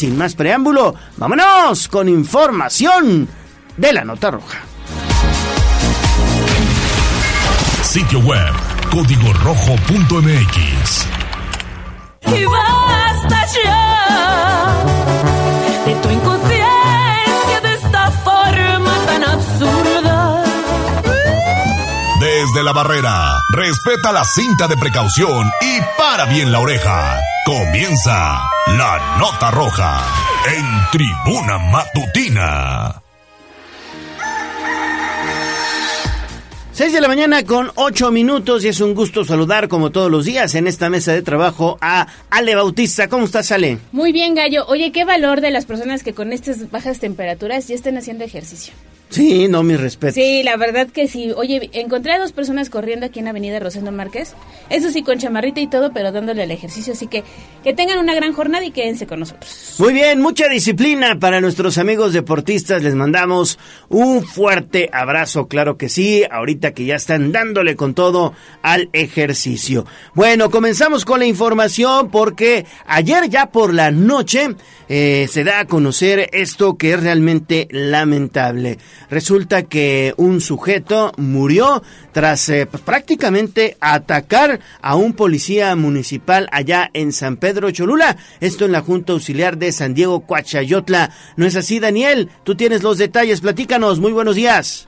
Sin más preámbulo, vámonos con información de la nota roja. Sitio web código rojo.mx. Y basta ya de tu inconsciencia de esta forma tan absurda. Desde la barrera, respeta la cinta de precaución y para bien la oreja. Comienza la nota roja en tribuna matutina. 6 de la mañana con 8 minutos y es un gusto saludar como todos los días en esta mesa de trabajo a Ale Bautista. ¿Cómo estás, Ale? Muy bien, Gallo. Oye, qué valor de las personas que con estas bajas temperaturas ya estén haciendo ejercicio. Sí, no, mi respeto. Sí, la verdad que sí. Oye, encontré a dos personas corriendo aquí en Avenida Rosendo Márquez. Eso sí, con chamarrita y todo, pero dándole el ejercicio. Así que que tengan una gran jornada y quédense con nosotros. Muy bien, mucha disciplina para nuestros amigos deportistas. Les mandamos un fuerte abrazo, claro que sí. Ahorita que ya están dándole con todo al ejercicio. Bueno, comenzamos con la información porque ayer ya por la noche eh, se da a conocer esto que es realmente lamentable. Resulta que un sujeto murió tras eh, pues, prácticamente atacar a un policía municipal allá en San Pedro Cholula. Esto en la Junta Auxiliar de San Diego Coachayotla. ¿No es así, Daniel? Tú tienes los detalles. Platícanos. Muy buenos días.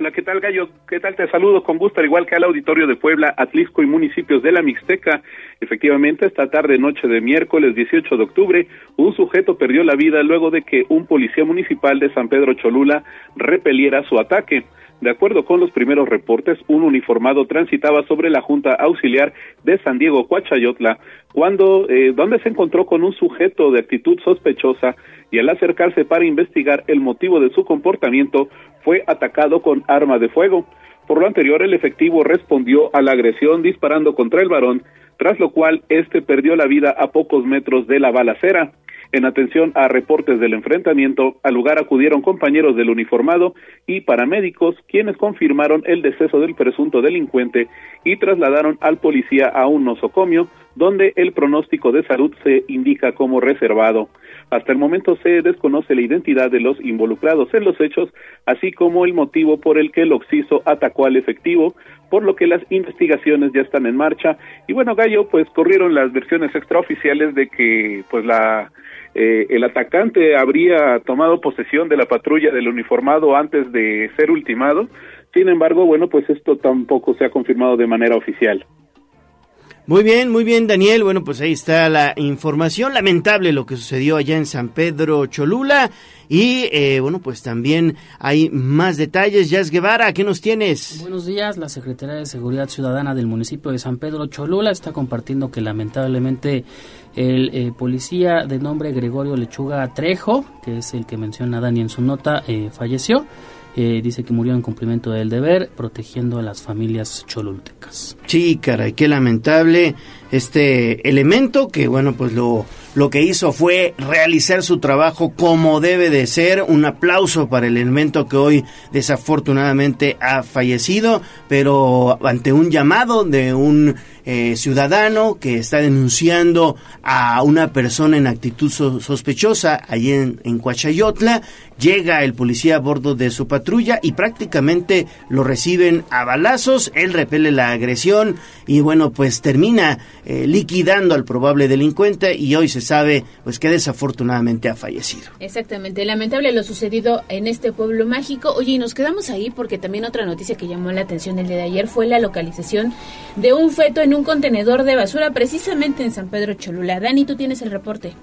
Hola, ¿qué tal, Gallo? ¿Qué tal? Te saludo con gusto, al igual que al auditorio de Puebla, Atlisco y municipios de la Mixteca. Efectivamente, esta tarde, noche de miércoles 18 de octubre, un sujeto perdió la vida luego de que un policía municipal de San Pedro Cholula repeliera su ataque. De acuerdo con los primeros reportes, un uniformado transitaba sobre la Junta Auxiliar de San Diego Coachayotla, cuando eh, donde se encontró con un sujeto de actitud sospechosa y al acercarse para investigar el motivo de su comportamiento fue atacado con arma de fuego. Por lo anterior, el efectivo respondió a la agresión disparando contra el varón, tras lo cual éste perdió la vida a pocos metros de la balacera. En atención a reportes del enfrentamiento, al lugar acudieron compañeros del uniformado y paramédicos, quienes confirmaron el deceso del presunto delincuente y trasladaron al policía a un nosocomio, donde el pronóstico de salud se indica como reservado. Hasta el momento se desconoce la identidad de los involucrados en los hechos, así como el motivo por el que el occiso atacó al efectivo, por lo que las investigaciones ya están en marcha. Y bueno, Gallo, pues corrieron las versiones extraoficiales de que pues la eh, el atacante habría tomado posesión de la patrulla del uniformado antes de ser ultimado. Sin embargo, bueno, pues esto tampoco se ha confirmado de manera oficial. Muy bien, muy bien, Daniel. Bueno, pues ahí está la información. Lamentable lo que sucedió allá en San Pedro Cholula. Y eh, bueno, pues también hay más detalles. Jazz Guevara, ¿qué nos tienes? Buenos días. La Secretaría de Seguridad Ciudadana del municipio de San Pedro Cholula está compartiendo que lamentablemente el eh, policía de nombre Gregorio Lechuga Trejo, que es el que menciona Dani en su nota, eh, falleció. Eh, dice que murió en cumplimiento del deber, protegiendo a las familias cholultecas. Sí, caray, qué lamentable este elemento que, bueno, pues lo, lo que hizo fue realizar su trabajo como debe de ser. Un aplauso para el elemento que hoy desafortunadamente ha fallecido, pero ante un llamado de un eh, ciudadano que está denunciando a una persona en actitud so- sospechosa allí en, en Coachayotla, llega el policía a bordo de su patrulla y prácticamente lo reciben a balazos, él repele la agresión y bueno, pues termina eh, liquidando al probable delincuente y hoy se sabe pues que desafortunadamente ha fallecido. Exactamente, lamentable lo sucedido en este pueblo mágico. Oye, y nos quedamos ahí porque también otra noticia que llamó la atención el día de ayer fue la localización de un feto en un contenedor de basura precisamente en San Pedro Cholula. Dani, tú tienes el reporte.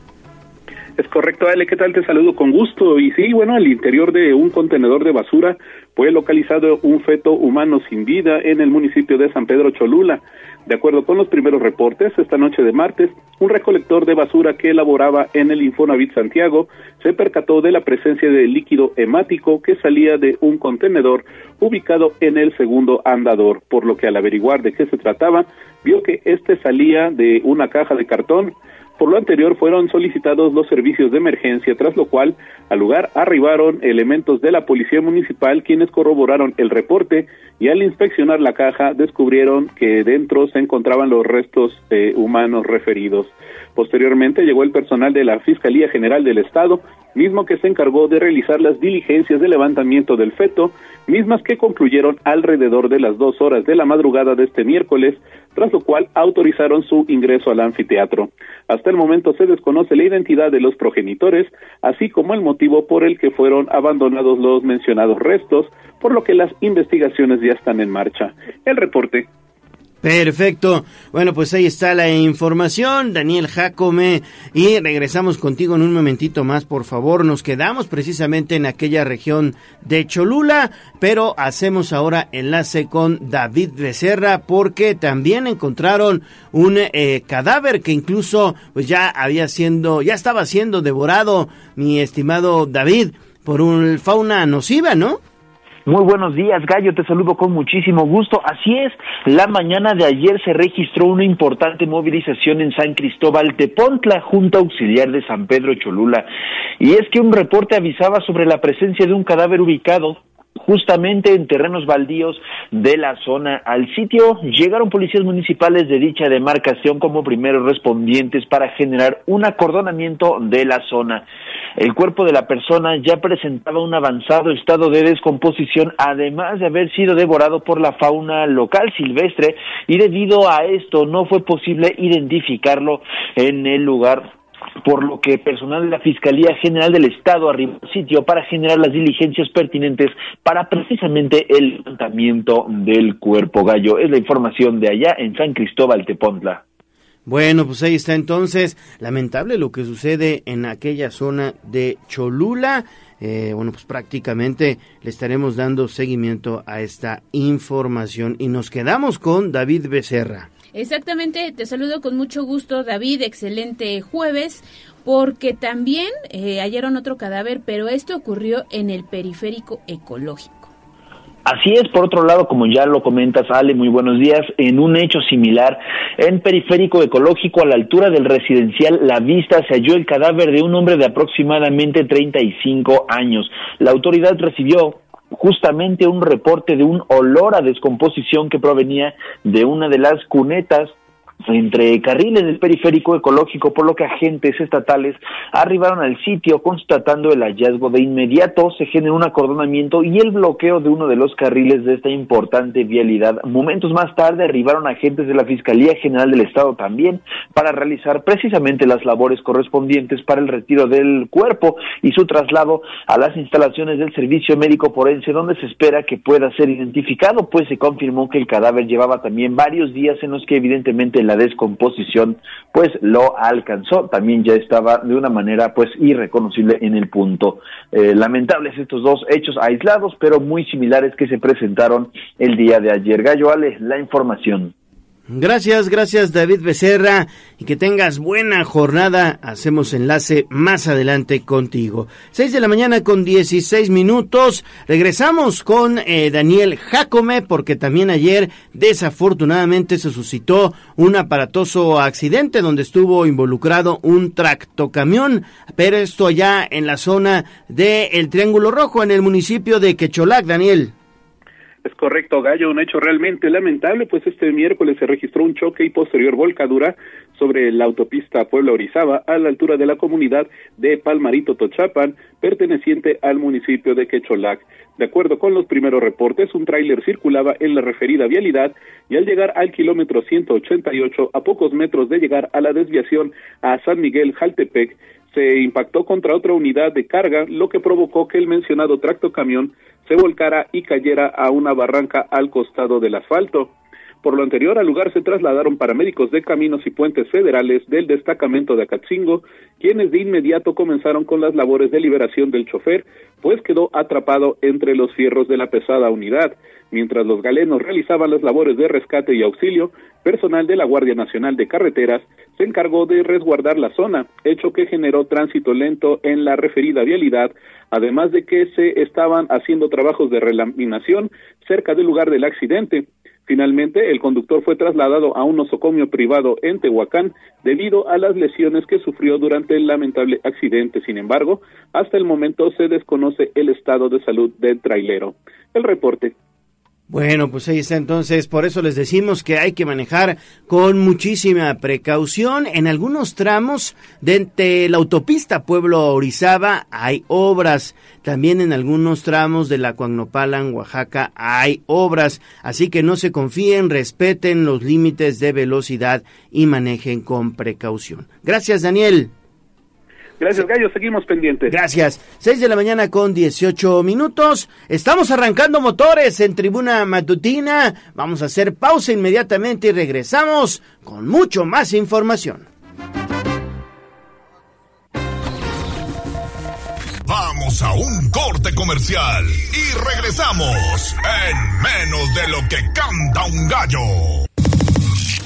Es correcto, Ale, ¿qué tal? Te saludo con gusto. Y sí, bueno, al interior de un contenedor de basura fue localizado un feto humano sin vida en el municipio de San Pedro Cholula. De acuerdo con los primeros reportes, esta noche de martes, un recolector de basura que elaboraba en el Infonavit Santiago se percató de la presencia de líquido hemático que salía de un contenedor ubicado en el segundo andador, por lo que al averiguar de qué se trataba, vio que este salía de una caja de cartón Por lo anterior fueron solicitados los servicios de emergencia, tras lo cual al lugar arribaron elementos de la Policía Municipal quienes corroboraron el reporte y al inspeccionar la caja descubrieron que dentro se encontraban los restos humanos referidos. Posteriormente llegó el personal de la Fiscalía General del Estado, mismo que se encargó de realizar las diligencias de levantamiento del feto, mismas que concluyeron alrededor de las dos horas de la madrugada de este miércoles, tras lo cual autorizaron su ingreso al anfiteatro. Hasta el momento se desconoce la identidad de los progenitores, así como el motivo por el que fueron abandonados los mencionados restos, por lo que las investigaciones ya están en marcha. El reporte Perfecto. Bueno, pues ahí está la información, Daniel Jacome. Y regresamos contigo en un momentito más, por favor. Nos quedamos precisamente en aquella región de Cholula, pero hacemos ahora enlace con David Becerra porque también encontraron un eh, cadáver que incluso pues ya había siendo, ya estaba siendo devorado, mi estimado David, por un fauna nociva, ¿no? Muy buenos días, Gallo, te saludo con muchísimo gusto. Así es, la mañana de ayer se registró una importante movilización en San Cristóbal Tepontla, Junta Auxiliar de San Pedro Cholula. Y es que un reporte avisaba sobre la presencia de un cadáver ubicado justamente en terrenos baldíos de la zona. Al sitio llegaron policías municipales de dicha demarcación como primeros respondientes para generar un acordonamiento de la zona. El cuerpo de la persona ya presentaba un avanzado estado de descomposición, además de haber sido devorado por la fauna local silvestre, y debido a esto no fue posible identificarlo en el lugar por lo que personal de la Fiscalía General del Estado arribó al sitio para generar las diligencias pertinentes para precisamente el levantamiento del cuerpo gallo. Es la información de allá en San Cristóbal Tepontla. Bueno, pues ahí está entonces. Lamentable lo que sucede en aquella zona de Cholula. Eh, bueno, pues prácticamente le estaremos dando seguimiento a esta información y nos quedamos con David Becerra. Exactamente, te saludo con mucho gusto David, excelente jueves, porque también eh, hallaron otro cadáver, pero esto ocurrió en el periférico ecológico. Así es, por otro lado, como ya lo comentas, Ale, muy buenos días, en un hecho similar, en periférico ecológico, a la altura del residencial La Vista, se halló el cadáver de un hombre de aproximadamente 35 años. La autoridad recibió justamente un reporte de un olor a descomposición que provenía de una de las cunetas entre carriles del periférico ecológico, por lo que agentes estatales arribaron al sitio constatando el hallazgo. De inmediato se generó un acordonamiento y el bloqueo de uno de los carriles de esta importante vialidad. Momentos más tarde arribaron agentes de la Fiscalía General del Estado también para realizar precisamente las labores correspondientes para el retiro del cuerpo y su traslado a las instalaciones del Servicio Médico Forense, donde se espera que pueda ser identificado, pues se confirmó que el cadáver llevaba también varios días en los que evidentemente la descomposición pues lo alcanzó, también ya estaba de una manera pues irreconocible en el punto. Eh, lamentables estos dos hechos aislados, pero muy similares que se presentaron el día de ayer. Gallo Ale, la información. Gracias, gracias David Becerra y que tengas buena jornada. Hacemos enlace más adelante contigo. Seis de la mañana con 16 minutos. Regresamos con eh, Daniel Jacome porque también ayer desafortunadamente se suscitó un aparatoso accidente donde estuvo involucrado un tractocamión, pero esto allá en la zona del el Triángulo Rojo en el municipio de Quecholac, Daniel. Es correcto, Gallo, un hecho realmente lamentable, pues este miércoles se registró un choque y posterior volcadura sobre la autopista Puebla-Orizaba a la altura de la comunidad de Palmarito Tochapan, perteneciente al municipio de Quecholac. De acuerdo con los primeros reportes, un tráiler circulaba en la referida vialidad y al llegar al kilómetro 188, a pocos metros de llegar a la desviación a San Miguel Jaltepec, se impactó contra otra unidad de carga, lo que provocó que el mencionado tractocamión se volcara y cayera a una barranca al costado del asfalto. Por lo anterior, al lugar se trasladaron paramédicos de caminos y puentes federales del destacamento de Acatzingo, quienes de inmediato comenzaron con las labores de liberación del chofer, pues quedó atrapado entre los fierros de la pesada unidad. Mientras los galenos realizaban las labores de rescate y auxilio, personal de la Guardia Nacional de Carreteras se encargó de resguardar la zona, hecho que generó tránsito lento en la referida vialidad, además de que se estaban haciendo trabajos de relaminación cerca del lugar del accidente. Finalmente, el conductor fue trasladado a un nosocomio privado en Tehuacán debido a las lesiones que sufrió durante el lamentable accidente. Sin embargo, hasta el momento se desconoce el estado de salud del trailero. El reporte. Bueno, pues ahí está entonces, por eso les decimos que hay que manejar con muchísima precaución. En algunos tramos de la autopista Pueblo-Orizaba hay obras, también en algunos tramos de la Cuagnopalan, Oaxaca, hay obras, así que no se confíen, respeten los límites de velocidad y manejen con precaución. Gracias, Daniel. Gracias, Gallo. Seguimos pendientes. Gracias. 6 de la mañana con 18 minutos. Estamos arrancando motores en tribuna matutina. Vamos a hacer pausa inmediatamente y regresamos con mucho más información. Vamos a un corte comercial y regresamos en menos de lo que canta un gallo.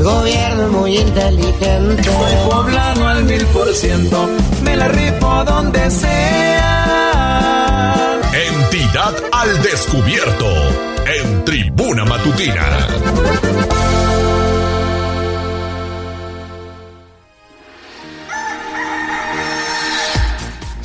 el gobierno es muy inteligente. Soy poblano al mil por ciento, me la rifo donde sea. Entidad al descubierto, en Tribuna Matutina.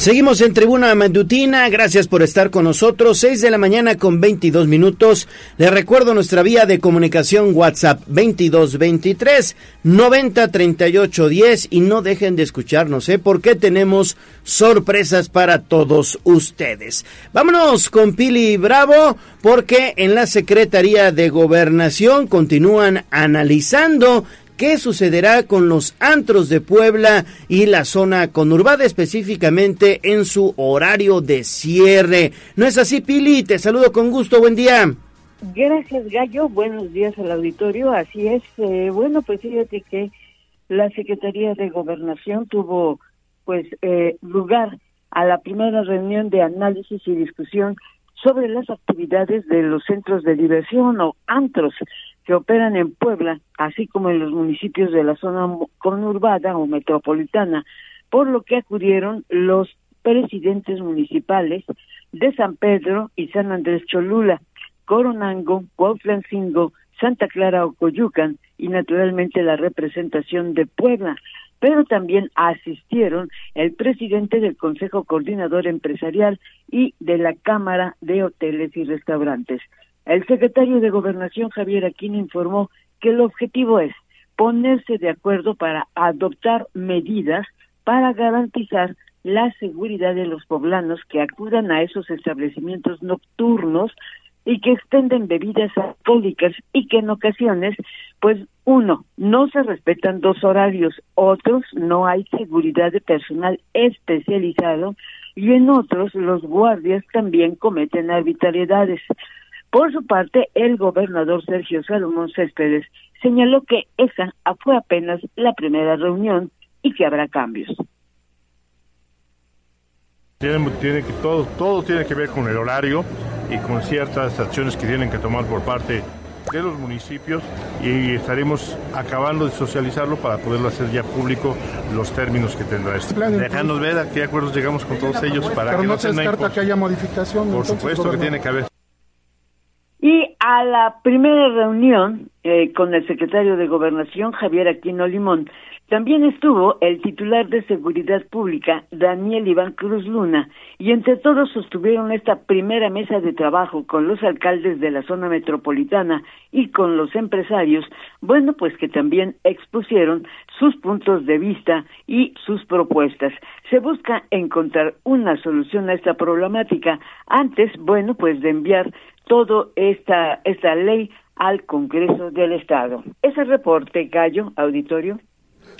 Seguimos en Tribuna Matutina, gracias por estar con nosotros, 6 de la mañana con 22 minutos. Les recuerdo nuestra vía de comunicación WhatsApp 2223 90 38 10 y no dejen de escucharnos, ¿eh? porque tenemos sorpresas para todos ustedes. Vámonos con Pili Bravo, porque en la Secretaría de Gobernación continúan analizando qué sucederá con los antros de Puebla y la zona conurbada específicamente en su horario de cierre. ¿No es así, Pili? Te saludo con gusto, buen día. Gracias, Gallo. Buenos días al auditorio. Así es. Eh, bueno, pues fíjate que la Secretaría de Gobernación tuvo, pues, eh, lugar a la primera reunión de análisis y discusión sobre las actividades de los centros de diversión o antros que operan en Puebla, así como en los municipios de la zona conurbada o metropolitana, por lo que acudieron los presidentes municipales de San Pedro y San Andrés Cholula, Coronango, Cuautlancingo, Santa Clara Ocoyucan y naturalmente la representación de Puebla, pero también asistieron el presidente del Consejo Coordinador Empresarial y de la Cámara de Hoteles y Restaurantes. El secretario de Gobernación, Javier Aquino, informó que el objetivo es ponerse de acuerdo para adoptar medidas para garantizar la seguridad de los poblanos que acudan a esos establecimientos nocturnos y que extenden bebidas alcohólicas y que en ocasiones, pues uno, no se respetan dos horarios, otros no hay seguridad de personal especializado y en otros los guardias también cometen arbitrariedades. Por su parte, el gobernador Sergio Salomón Céspedes señaló que esa fue apenas la primera reunión y que habrá cambios. Tiene, tiene que, todo, todo tiene que ver con el horario y con ciertas acciones que tienen que tomar por parte de los municipios y estaremos acabando de socializarlo para poderlo hacer ya público los términos que tendrá esto. Dejando ver a qué acuerdos llegamos con todos ellos para Pero que no no se descarta que haya modificación. Por entonces, supuesto que tiene que haber. Y a la primera reunión eh, con el secretario de Gobernación, Javier Aquino Limón, también estuvo el titular de Seguridad Pública, Daniel Iván Cruz Luna, y entre todos sostuvieron esta primera mesa de trabajo con los alcaldes de la zona metropolitana y con los empresarios, bueno, pues que también expusieron sus puntos de vista y sus propuestas. Se busca encontrar una solución a esta problemática antes, bueno, pues de enviar toda esta, esta ley al Congreso del Estado. Ese reporte, Gallo, auditorio.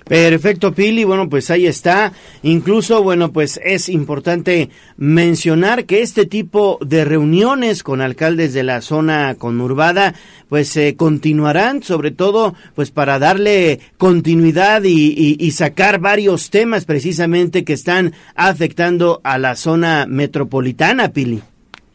Perfecto, Pili. Bueno, pues ahí está. Incluso, bueno, pues es importante mencionar que este tipo de reuniones con alcaldes de la zona conurbada, pues se eh, continuarán, sobre todo, pues para darle continuidad y, y sacar varios temas precisamente que están afectando a la zona metropolitana, Pili.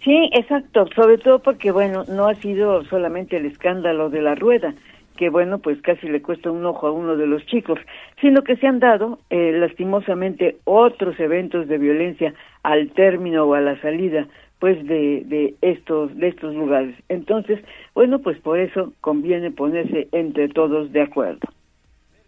Sí, exacto, sobre todo porque, bueno, no ha sido solamente el escándalo de la rueda, que bueno, pues casi le cuesta un ojo a uno de los chicos, sino que se han dado eh, lastimosamente otros eventos de violencia al término o a la salida pues de, de estos de estos lugares. Entonces, bueno, pues por eso conviene ponerse entre todos de acuerdo.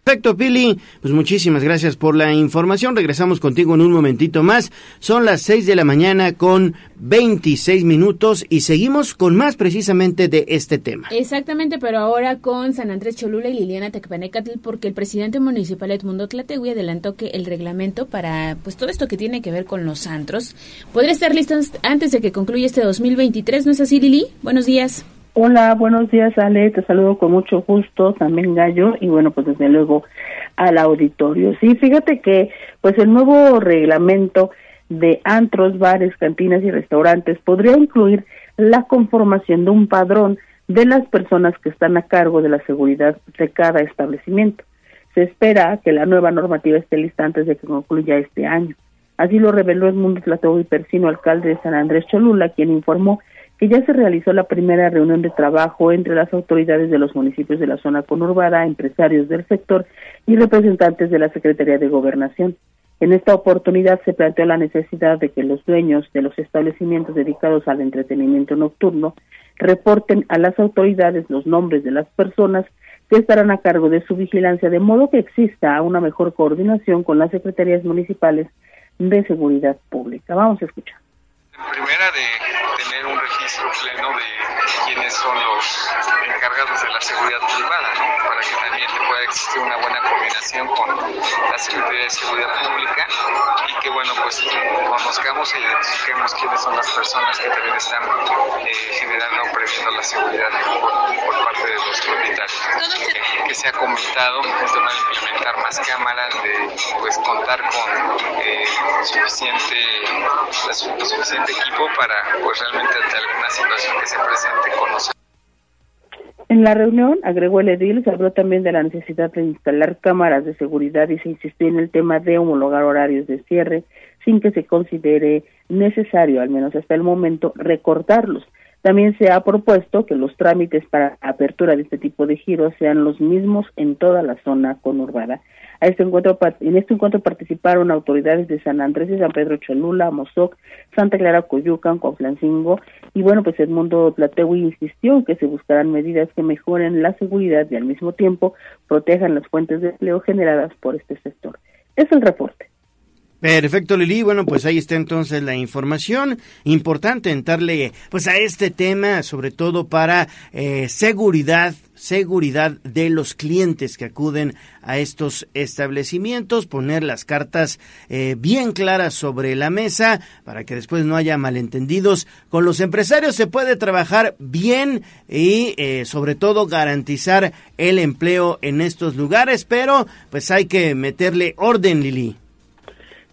Perfecto, Pili. Pues muchísimas gracias por la información. Regresamos contigo en un momentito más. Son las 6 de la mañana con 26 minutos y seguimos con más precisamente de este tema. Exactamente, pero ahora con San Andrés Cholula y Liliana Tecpanecatl, porque el presidente municipal Edmundo Tlategui adelantó que el reglamento para pues todo esto que tiene que ver con los antros podría estar listo antes de que concluya este 2023. ¿No es así, Lili? Buenos días. Hola, buenos días Ale, te saludo con mucho gusto, también Gallo, y bueno, pues desde luego al auditorio. Sí, fíjate que pues el nuevo reglamento de antros, bares, cantinas y restaurantes podría incluir la conformación de un padrón de las personas que están a cargo de la seguridad de cada establecimiento. Se espera que la nueva normativa esté lista antes de que concluya este año. Así lo reveló el Mundo y Persino, alcalde de San Andrés Cholula, quien informó que ya se realizó la primera reunión de trabajo entre las autoridades de los municipios de la zona conurbada, empresarios del sector y representantes de la Secretaría de Gobernación. En esta oportunidad se planteó la necesidad de que los dueños de los establecimientos dedicados al entretenimiento nocturno reporten a las autoridades los nombres de las personas que estarán a cargo de su vigilancia, de modo que exista una mejor coordinación con las secretarías municipales de seguridad pública. Vamos a escuchar. Primera de registro pleno de son los encargados de la seguridad privada, ¿no? para que también pueda existir una buena coordinación con la Secretaría de Seguridad Pública y que bueno pues conozcamos e identifiquemos quiénes son las personas que también están eh, generando o previendo la seguridad por, parte de los propietarios. Que, se ha comentado el tema de implementar más cámaras, de pues contar con eh, suficiente, suficiente equipo para pues realmente ante alguna situación que se presente En la reunión, agregó el edil, se habló también de la necesidad de instalar cámaras de seguridad y se insistió en el tema de homologar horarios de cierre sin que se considere necesario, al menos hasta el momento, recortarlos. También se ha propuesto que los trámites para apertura de este tipo de giros sean los mismos en toda la zona conurbada. A este en este encuentro participaron autoridades de San Andrés y San Pedro Cholula, Mozoc, Santa Clara Coyucan, Coaflancingo y bueno, pues Edmundo Platewi insistió en que se buscarán medidas que mejoren la seguridad y al mismo tiempo protejan las fuentes de empleo generadas por este sector. Es el reporte. Perfecto, Lili. Bueno, pues ahí está entonces la información. Importante entrarle pues a este tema, sobre todo para eh, seguridad, seguridad de los clientes que acuden a estos establecimientos, poner las cartas eh, bien claras sobre la mesa para que después no haya malentendidos. Con los empresarios se puede trabajar bien y eh, sobre todo garantizar el empleo en estos lugares, pero pues hay que meterle orden, Lili.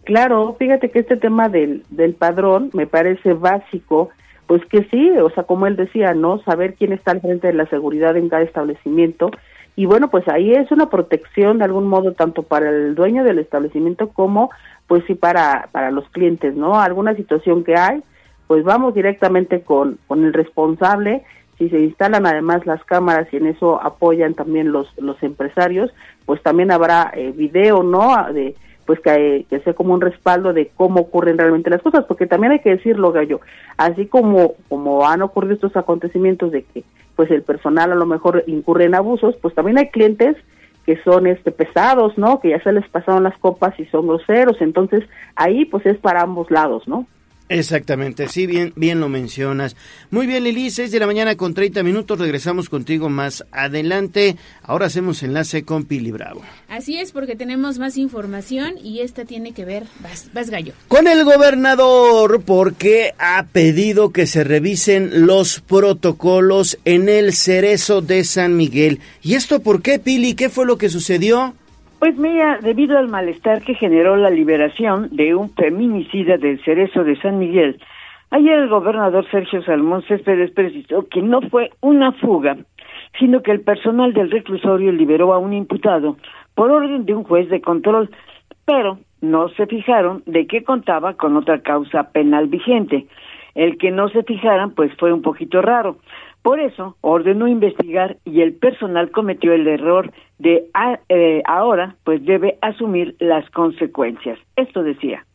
Claro, fíjate que este tema del, del padrón me parece básico, pues que sí, o sea, como él decía, ¿no? Saber quién está al frente de la seguridad en cada establecimiento. Y bueno, pues ahí es una protección de algún modo tanto para el dueño del establecimiento como pues sí para, para los clientes, ¿no? Alguna situación que hay, pues vamos directamente con, con el responsable si se instalan además las cámaras y en eso apoyan también los, los empresarios, pues también habrá eh, video, ¿no? De, pues que, que, sea como un respaldo de cómo ocurren realmente las cosas, porque también hay que decirlo, Gallo, así como, como han ocurrido estos acontecimientos de que pues el personal a lo mejor incurre en abusos, pues también hay clientes que son este pesados, ¿no? Que ya se les pasaron las copas y son groseros, entonces ahí pues es para ambos lados, ¿no? Exactamente, sí, bien, bien lo mencionas. Muy bien, Lili, 6 de la mañana con 30 minutos, regresamos contigo más adelante. Ahora hacemos enlace con Pili Bravo. Así es, porque tenemos más información y esta tiene que ver, vas, vas gallo. Con el gobernador, porque ha pedido que se revisen los protocolos en el cerezo de San Miguel. ¿Y esto por qué, Pili? ¿Qué fue lo que sucedió? Pues mira, debido al malestar que generó la liberación de un feminicida del Cerezo de San Miguel, ayer el gobernador Sergio Salmón Céspedes precisó que no fue una fuga, sino que el personal del reclusorio liberó a un imputado por orden de un juez de control, pero no se fijaron de que contaba con otra causa penal vigente. El que no se fijaran, pues fue un poquito raro. Por eso ordenó investigar y el personal cometió el error de eh, ahora, pues debe asumir las consecuencias. Esto decía.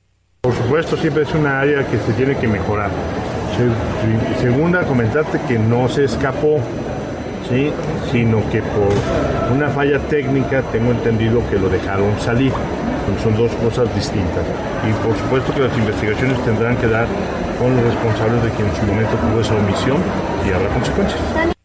Por supuesto, siempre es una área que se tiene que mejorar. Segunda, comentarte que no se escapó, ¿sí? sino que por una falla técnica tengo entendido que lo dejaron salir. Son dos cosas distintas. Y por supuesto que las investigaciones tendrán que dar con los responsables de quien en su momento tuvo esa omisión y habrá consecuencias.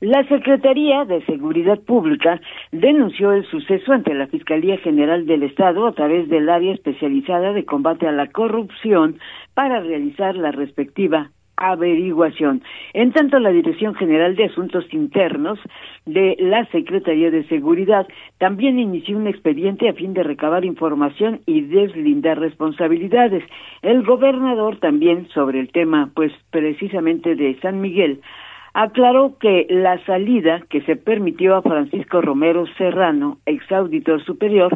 La Secretaría de Seguridad Pública denunció el suceso ante la Fiscalía General del Estado a través del área especializada de combate a la corrupción para realizar la respectiva averiguación. En tanto, la Dirección General de Asuntos Internos de la Secretaría de Seguridad también inició un expediente a fin de recabar información y deslindar responsabilidades. El gobernador también sobre el tema, pues precisamente de San Miguel, aclaró que la salida que se permitió a Francisco Romero Serrano, ex auditor superior,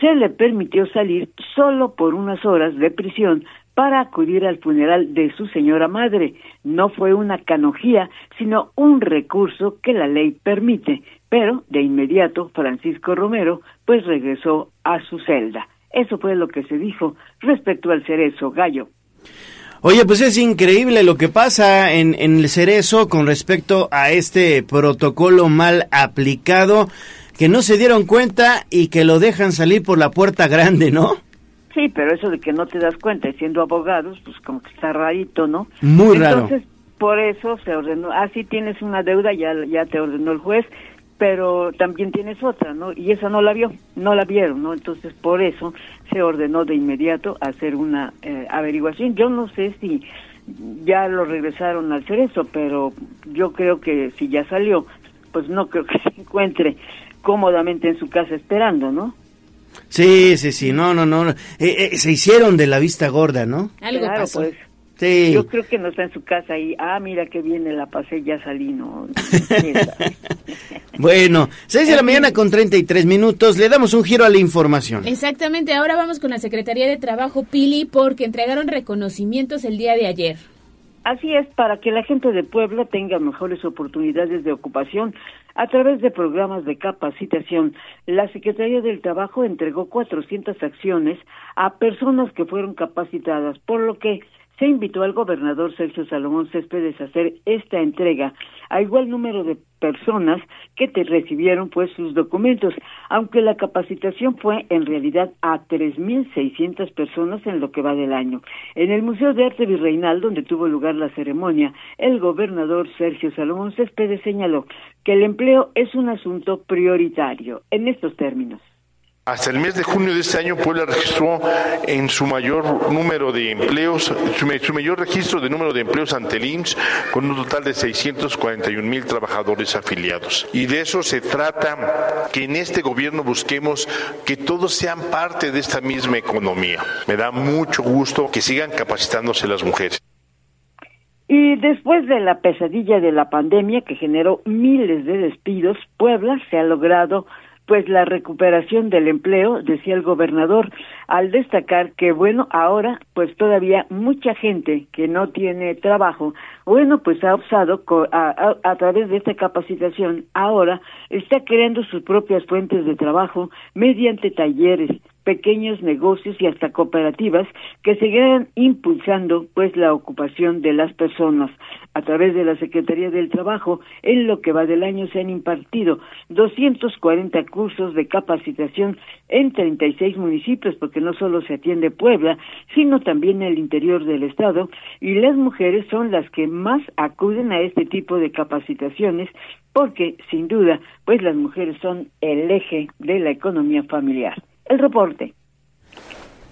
se le permitió salir solo por unas horas de prisión para acudir al funeral de su señora madre. No fue una canojía, sino un recurso que la ley permite. Pero de inmediato Francisco Romero pues regresó a su celda. Eso fue lo que se dijo respecto al cerezo gallo. Oye, pues es increíble lo que pasa en, en el cerezo con respecto a este protocolo mal aplicado, que no se dieron cuenta y que lo dejan salir por la puerta grande, ¿no? Sí, pero eso de que no te das cuenta, siendo abogados, pues como que está rarito, ¿no? Muy raro. Entonces, por eso se ordenó, ah, sí tienes una deuda, ya, ya te ordenó el juez, pero también tienes otra, ¿no? Y esa no la vio, no la vieron, ¿no? Entonces, por eso se ordenó de inmediato hacer una eh, averiguación. Yo no sé si ya lo regresaron al cerezo, pero yo creo que si ya salió, pues no creo que se encuentre cómodamente en su casa esperando, ¿no? Sí, sí, sí, no, no, no. Eh, eh, se hicieron de la vista gorda, ¿no? Algo claro, pasó. pues. Sí. Yo creo que no está en su casa y, ah, mira que viene, la pasé, ya salí, ¿no? Bueno, 6 de la mañana con 33 minutos, le damos un giro a la información. Exactamente, ahora vamos con la Secretaría de Trabajo Pili porque entregaron reconocimientos el día de ayer. Así es, para que la gente de Puebla tenga mejores oportunidades de ocupación a través de programas de capacitación, la Secretaría del Trabajo entregó 400 acciones a personas que fueron capacitadas, por lo que se invitó al gobernador Sergio Salomón Céspedes a hacer esta entrega a igual número de personas que te recibieron pues sus documentos, aunque la capacitación fue en realidad a 3.600 personas en lo que va del año. En el Museo de Arte Virreinal, donde tuvo lugar la ceremonia, el gobernador Sergio Salomón Céspedes señaló que el empleo es un asunto prioritario en estos términos. Hasta el mes de junio de este año, Puebla registró en su mayor número de empleos, su, mayor registro de número de empleos ante el IMSS, con un total de 641 mil trabajadores afiliados. Y de eso se trata que en este gobierno busquemos que todos sean parte de esta misma economía. Me da mucho gusto que sigan capacitándose las mujeres. Y después de la pesadilla de la pandemia que generó miles de despidos, Puebla se ha logrado pues la recuperación del empleo, decía el gobernador, al destacar que bueno, ahora pues todavía mucha gente que no tiene trabajo, bueno, pues ha optado a, a, través de esta capacitación, ahora está creando sus propias fuentes de trabajo mediante talleres, pequeños negocios y hasta cooperativas que seguirán impulsando pues la ocupación de las personas. A través de la Secretaría del Trabajo, en lo que va del año se han impartido 240 cursos de capacitación en 36 municipios, no solo se atiende Puebla, sino también el interior del estado, y las mujeres son las que más acuden a este tipo de capacitaciones, porque sin duda, pues las mujeres son el eje de la economía familiar. El reporte.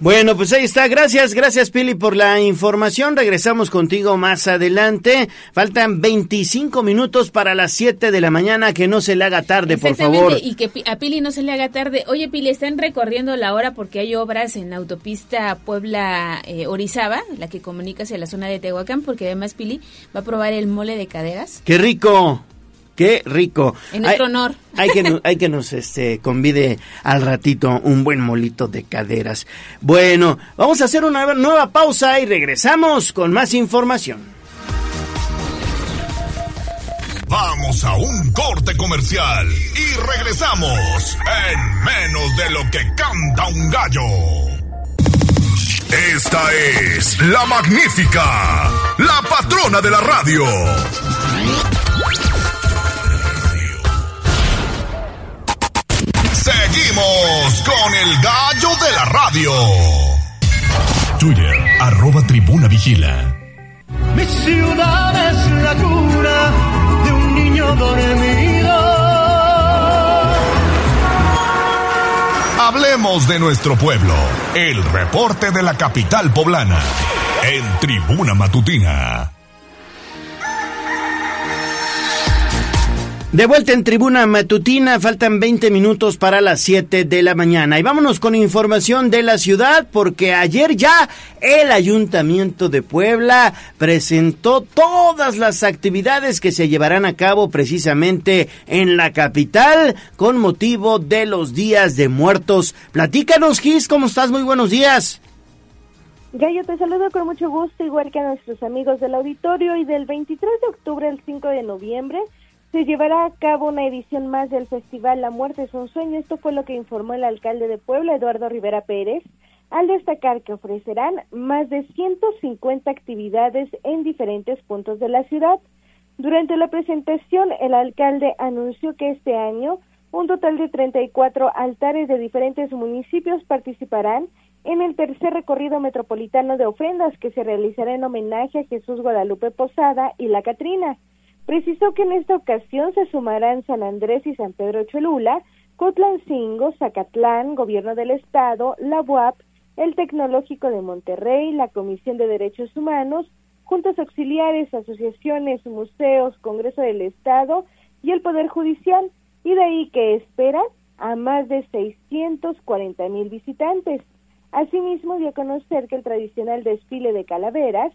Bueno, pues ahí está. Gracias, gracias Pili por la información. Regresamos contigo más adelante. Faltan 25 minutos para las 7 de la mañana. Que no se le haga tarde, por favor. Y que a Pili no se le haga tarde. Oye, Pili, están recorriendo la hora porque hay obras en la autopista Puebla-Orizaba, la que comunica hacia la zona de Tehuacán, porque además Pili va a probar el mole de caderas. ¡Qué rico! Qué rico. En nuestro honor. Hay que, hay que nos este, convide al ratito un buen molito de caderas. Bueno, vamos a hacer una nueva pausa y regresamos con más información. Vamos a un corte comercial y regresamos en menos de lo que canta un gallo. Esta es la magnífica, la patrona de la radio. Seguimos con el gallo de la radio. Twitter, arroba tribuna vigila. Mi ciudad es la cura de un niño dormido. Hablemos de nuestro pueblo. El reporte de la capital poblana. En Tribuna Matutina. De vuelta en tribuna matutina, faltan 20 minutos para las 7 de la mañana. Y vámonos con información de la ciudad, porque ayer ya el Ayuntamiento de Puebla presentó todas las actividades que se llevarán a cabo precisamente en la capital con motivo de los días de muertos. Platícanos, Gis, ¿cómo estás? Muy buenos días. Gallo, te saludo con mucho gusto, igual que a nuestros amigos del auditorio. Y del 23 de octubre al 5 de noviembre se llevará a cabo una edición más del festival La Muerte es un sueño. Esto fue lo que informó el alcalde de Puebla, Eduardo Rivera Pérez, al destacar que ofrecerán más de 150 actividades en diferentes puntos de la ciudad. Durante la presentación, el alcalde anunció que este año un total de 34 altares de diferentes municipios participarán en el tercer recorrido metropolitano de ofrendas que se realizará en homenaje a Jesús Guadalupe Posada y la Catrina. Precisó que en esta ocasión se sumarán San Andrés y San Pedro Cholula, Cotlancingo, Zacatlán, Gobierno del Estado, la UAP, el Tecnológico de Monterrey, la Comisión de Derechos Humanos, juntas auxiliares, asociaciones, museos, Congreso del Estado y el Poder Judicial, y de ahí que espera a más de 640 mil visitantes. Asimismo, dio a conocer que el tradicional desfile de calaveras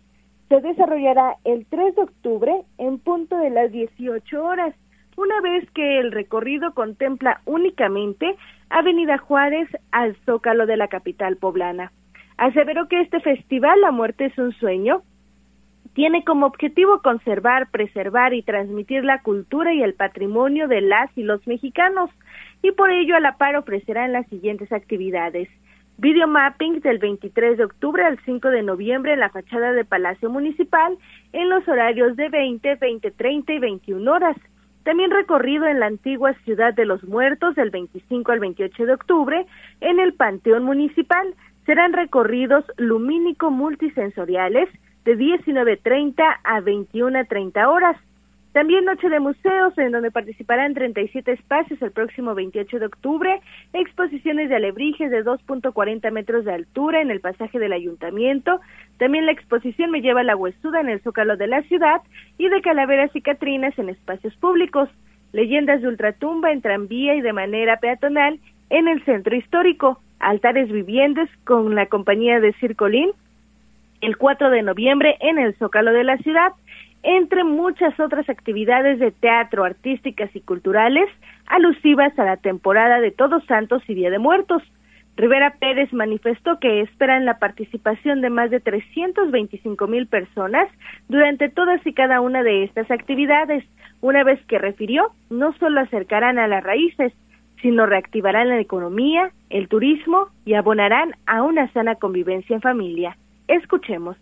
se desarrollará el 3 de octubre en punto de las 18 horas, una vez que el recorrido contempla únicamente Avenida Juárez al Zócalo de la capital poblana. Aseveró que este festival La Muerte es un sueño tiene como objetivo conservar, preservar y transmitir la cultura y el patrimonio de las y los mexicanos, y por ello a la par ofrecerán las siguientes actividades Video mapping del 23 de octubre al 5 de noviembre en la fachada de Palacio Municipal en los horarios de 20, 20, 30 y 21 horas. También recorrido en la antigua Ciudad de los Muertos del 25 al 28 de octubre en el Panteón Municipal. Serán recorridos lumínico multisensoriales de 19.30 a 21.30 horas. También Noche de Museos, en donde participarán 37 espacios el próximo 28 de octubre, exposiciones de alebrijes de 2.40 metros de altura en el pasaje del ayuntamiento, también la exposición Me lleva la huesuda en el zócalo de la ciudad y de calaveras y catrinas en espacios públicos, leyendas de ultratumba en tranvía y de manera peatonal en el centro histórico, altares vivientes con la compañía de Circolín, el 4 de noviembre en el zócalo de la ciudad, entre muchas otras actividades de teatro, artísticas y culturales alusivas a la temporada de Todos Santos y Día de Muertos. Rivera Pérez manifestó que esperan la participación de más de 325 mil personas durante todas y cada una de estas actividades, una vez que refirió no solo acercarán a las raíces, sino reactivarán la economía, el turismo y abonarán a una sana convivencia en familia. Escuchemos.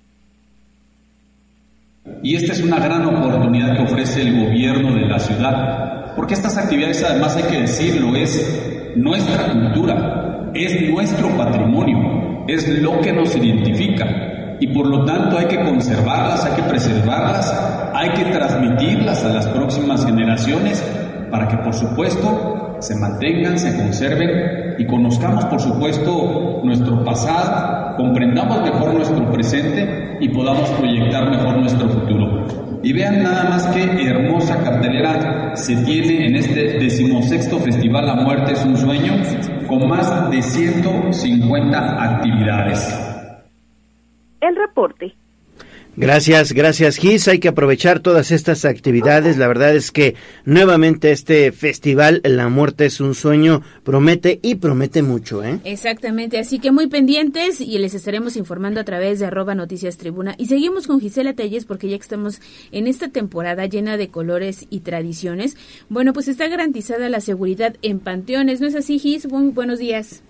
Y esta es una gran oportunidad que ofrece el gobierno de la ciudad, porque estas actividades además hay que decirlo, es nuestra cultura, es nuestro patrimonio, es lo que nos identifica. Y por lo tanto hay que conservarlas, hay que preservarlas, hay que transmitirlas a las próximas generaciones para que por supuesto se mantengan, se conserven y conozcamos por supuesto nuestro pasado comprendamos mejor nuestro presente y podamos proyectar mejor nuestro futuro. Y vean nada más qué hermosa cartelera se tiene en este decimosexto Festival La Muerte es un Sueño, con más de 150 actividades. El reporte. Gracias, gracias Gis. Hay que aprovechar todas estas actividades. La verdad es que nuevamente este festival La Muerte es un sueño promete y promete mucho, ¿eh? Exactamente, así que muy pendientes y les estaremos informando a través de arroba noticias tribuna. Y seguimos con Gisela Telles porque ya estamos en esta temporada llena de colores y tradiciones, bueno, pues está garantizada la seguridad en panteones. ¿No es así, Gis? buenos días.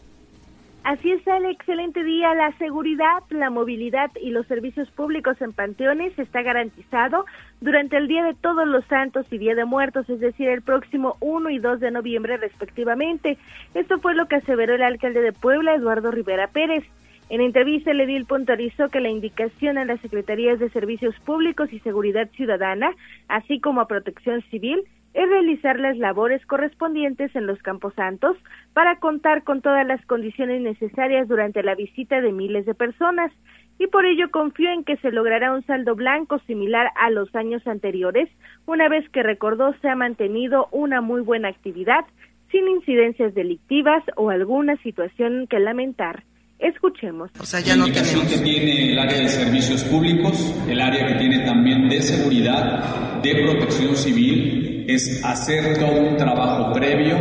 Así es, el excelente día. La seguridad, la movilidad y los servicios públicos en panteones está garantizado durante el Día de Todos los Santos y Día de Muertos, es decir, el próximo 1 y 2 de noviembre respectivamente. Esto fue lo que aseveró el alcalde de Puebla, Eduardo Rivera Pérez. En entrevista, el edil puntualizó que la indicación a las Secretarías de Servicios Públicos y Seguridad Ciudadana, así como a Protección Civil, es realizar las labores correspondientes en los camposantos para contar con todas las condiciones necesarias durante la visita de miles de personas y por ello confío en que se logrará un saldo blanco similar a los años anteriores, una vez que recordó se ha mantenido una muy buena actividad sin incidencias delictivas o alguna situación que lamentar. Escuchemos. O sea, ya la indicación que tiene el área de servicios públicos, el área que tiene también de seguridad, de protección civil, es hacer todo un trabajo previo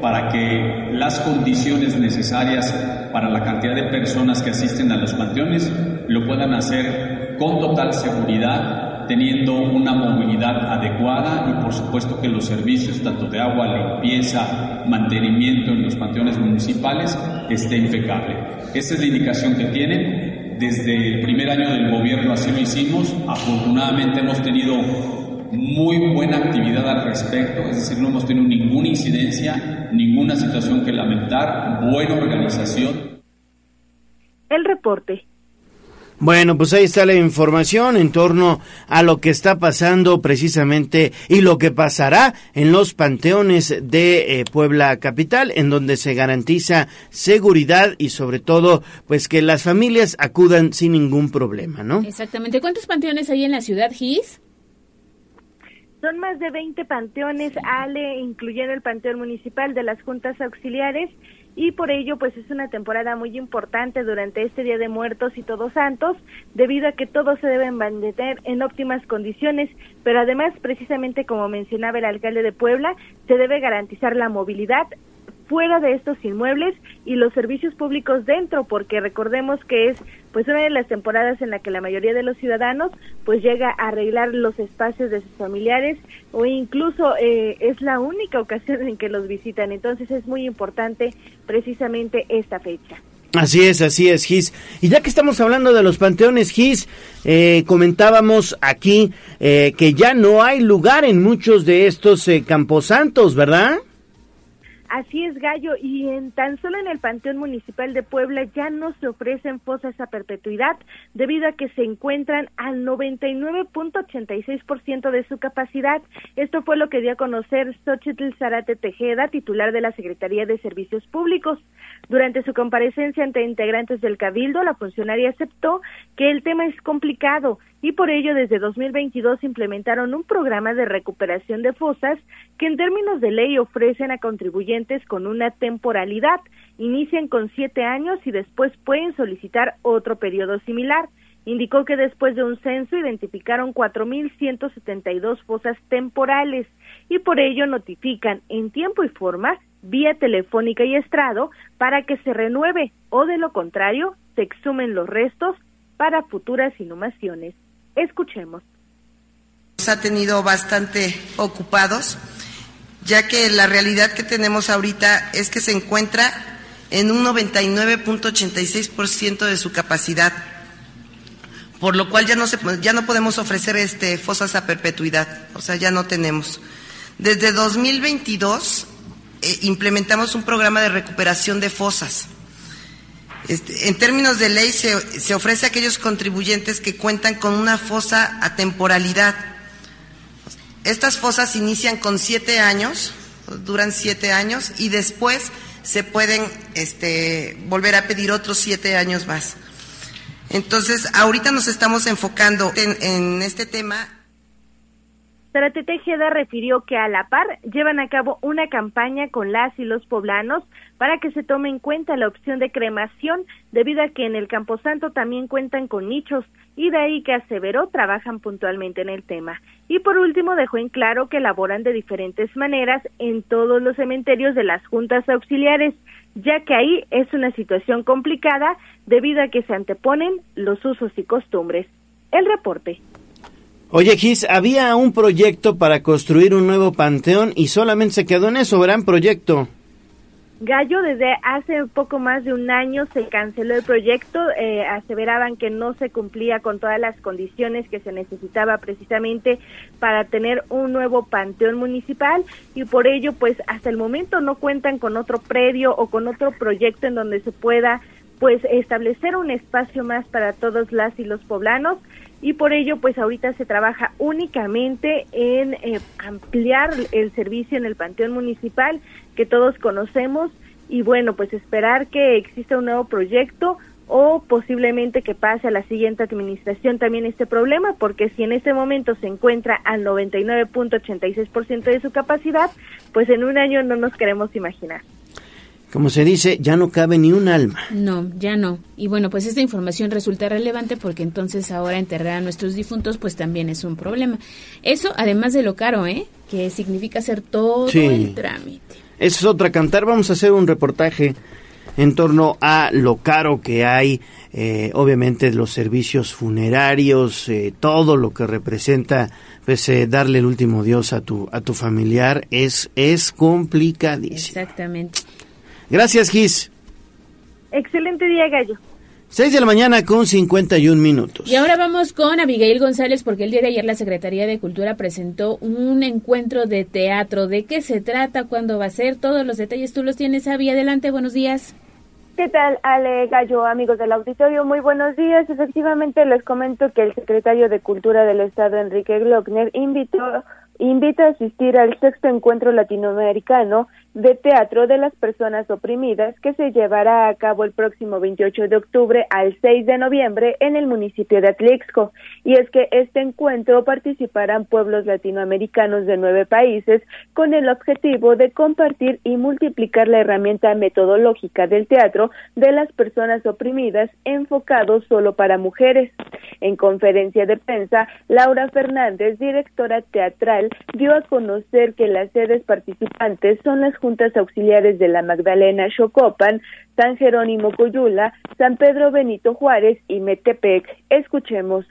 para que las condiciones necesarias para la cantidad de personas que asisten a los panteones lo puedan hacer con total seguridad, teniendo una movilidad adecuada y por supuesto que los servicios tanto de agua, limpieza, mantenimiento en los panteones municipales esté impecable. Esa es la indicación que tienen. Desde el primer año del gobierno así lo hicimos. Afortunadamente hemos tenido muy buena actividad al respecto, es decir, no hemos tenido ninguna incidencia, ninguna situación que lamentar, buena organización. El reporte. Bueno, pues ahí está la información en torno a lo que está pasando precisamente y lo que pasará en los panteones de eh, Puebla Capital, en donde se garantiza seguridad y sobre todo, pues que las familias acudan sin ningún problema, ¿no? Exactamente. ¿Cuántos panteones hay en la ciudad, Gis? Son más de 20 panteones, Ale, incluyendo el Panteón Municipal de las Juntas Auxiliares, y por ello pues es una temporada muy importante durante este Día de Muertos y Todos Santos, debido a que todos se deben mantener en óptimas condiciones, pero además precisamente como mencionaba el alcalde de Puebla, se debe garantizar la movilidad, fuera de estos inmuebles y los servicios públicos dentro, porque recordemos que es pues una de las temporadas en la que la mayoría de los ciudadanos pues llega a arreglar los espacios de sus familiares o incluso eh, es la única ocasión en que los visitan. Entonces es muy importante precisamente esta fecha. Así es, así es, Gis. Y ya que estamos hablando de los panteones, Gis, eh, comentábamos aquí eh, que ya no hay lugar en muchos de estos camposantos, ¿verdad? Así es, Gallo, y en tan solo en el Panteón Municipal de Puebla ya no se ofrecen fosas a perpetuidad debido a que se encuentran al 99.86% de su capacidad. Esto fue lo que dio a conocer Xochitl Zarate Tejeda, titular de la Secretaría de Servicios Públicos. Durante su comparecencia ante integrantes del Cabildo, la funcionaria aceptó que el tema es complicado y por ello desde 2022 implementaron un programa de recuperación de fosas que en términos de ley ofrecen a contribuyentes con una temporalidad. Inician con siete años y después pueden solicitar otro periodo similar. Indicó que después de un censo identificaron 4.172 fosas temporales y por ello notifican en tiempo y forma, vía telefónica y estrado, para que se renueve o de lo contrario se exhumen los restos para futuras inhumaciones. Escuchemos. Nos ha tenido bastante ocupados, ya que la realidad que tenemos ahorita es que se encuentra en un 99.86% de su capacidad, por lo cual ya no, se, ya no podemos ofrecer este, fosas a perpetuidad, o sea, ya no tenemos. Desde 2022 eh, implementamos un programa de recuperación de fosas este, en términos de ley se, ofrece a aquellos contribuyentes que cuentan con una fosa a temporalidad. Estas fosas inician con siete años, duran siete años y después se pueden este, volver a pedir otros siete años más. Entonces, ahorita nos estamos enfocando en, en este tema Zarate Tejeda refirió que a la par llevan a cabo una campaña con las y los poblanos para que se tome en cuenta la opción de cremación debido a que en el Camposanto también cuentan con nichos y de ahí que aseveró trabajan puntualmente en el tema. Y por último dejó en claro que elaboran de diferentes maneras en todos los cementerios de las juntas auxiliares, ya que ahí es una situación complicada debido a que se anteponen los usos y costumbres. El reporte. Oye, Gis, había un proyecto para construir un nuevo panteón y solamente se quedó en eso, gran proyecto. Gallo, desde hace poco más de un año se canceló el proyecto, eh, aseveraban que no se cumplía con todas las condiciones que se necesitaba precisamente para tener un nuevo panteón municipal y por ello pues hasta el momento no cuentan con otro predio o con otro proyecto en donde se pueda pues establecer un espacio más para todos las y los poblanos y por ello pues ahorita se trabaja únicamente en eh, ampliar el servicio en el Panteón Municipal que todos conocemos y bueno pues esperar que exista un nuevo proyecto o posiblemente que pase a la siguiente administración también este problema, porque si en este momento se encuentra al 99.86% de su capacidad, pues en un año no nos queremos imaginar. Como se dice, ya no cabe ni un alma. No, ya no. Y bueno, pues esta información resulta relevante porque entonces ahora enterrar a nuestros difuntos pues también es un problema. Eso además de lo caro, ¿eh? Que significa hacer todo Sí. el trámite. Eso es otra cantar. Vamos a hacer un reportaje en torno a lo caro que hay, eh, obviamente los servicios funerarios, eh, todo lo que representa pues eh, darle el último dios a tu a tu familiar es es complicadísimo. Exactamente. Gracias, Gis. Excelente día, Gallo. 6 de la mañana con 51 minutos. Y ahora vamos con Abigail González porque el día de ayer la Secretaría de Cultura presentó un encuentro de teatro. ¿De qué se trata? ¿Cuándo va a ser? Todos los detalles tú los tienes, Abi. Adelante, buenos días. ¿Qué tal, Ale Gallo, amigos del auditorio? Muy buenos días. Efectivamente, les comento que el secretario de Cultura del Estado, Enrique Glockner, invitó, invita a asistir al sexto encuentro latinoamericano de teatro de las personas oprimidas que se llevará a cabo el próximo 28 de octubre al 6 de noviembre en el municipio de Atlixco. Y es que este encuentro participarán pueblos latinoamericanos de nueve países con el objetivo de compartir y multiplicar la herramienta metodológica del teatro de las personas oprimidas enfocado solo para mujeres. En conferencia de prensa, Laura Fernández, directora teatral, dio a conocer que las sedes participantes son las juntas auxiliares de la Magdalena Xocopan, San Jerónimo Coyula, San Pedro Benito Juárez y Metepec. Escuchemos.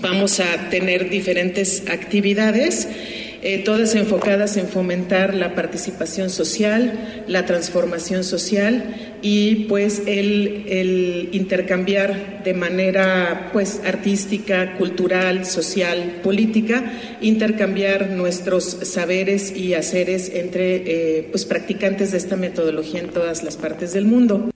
Vamos a tener diferentes actividades, eh, todas enfocadas en fomentar la participación social, la transformación social y pues el, el intercambiar de manera pues artística, cultural, social, política, intercambiar nuestros saberes y haceres entre eh, pues practicantes de esta metodología en todas las partes del mundo.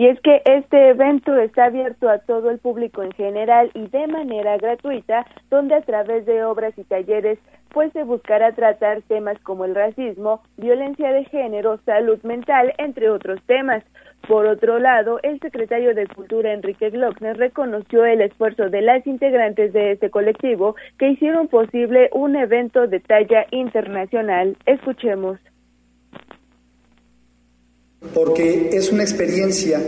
Y es que este evento está abierto a todo el público en general y de manera gratuita, donde a través de obras y talleres pues se buscará tratar temas como el racismo, violencia de género, salud mental, entre otros temas. Por otro lado, el secretario de Cultura Enrique Glockner reconoció el esfuerzo de las integrantes de este colectivo que hicieron posible un evento de talla internacional. Escuchemos. Porque es una experiencia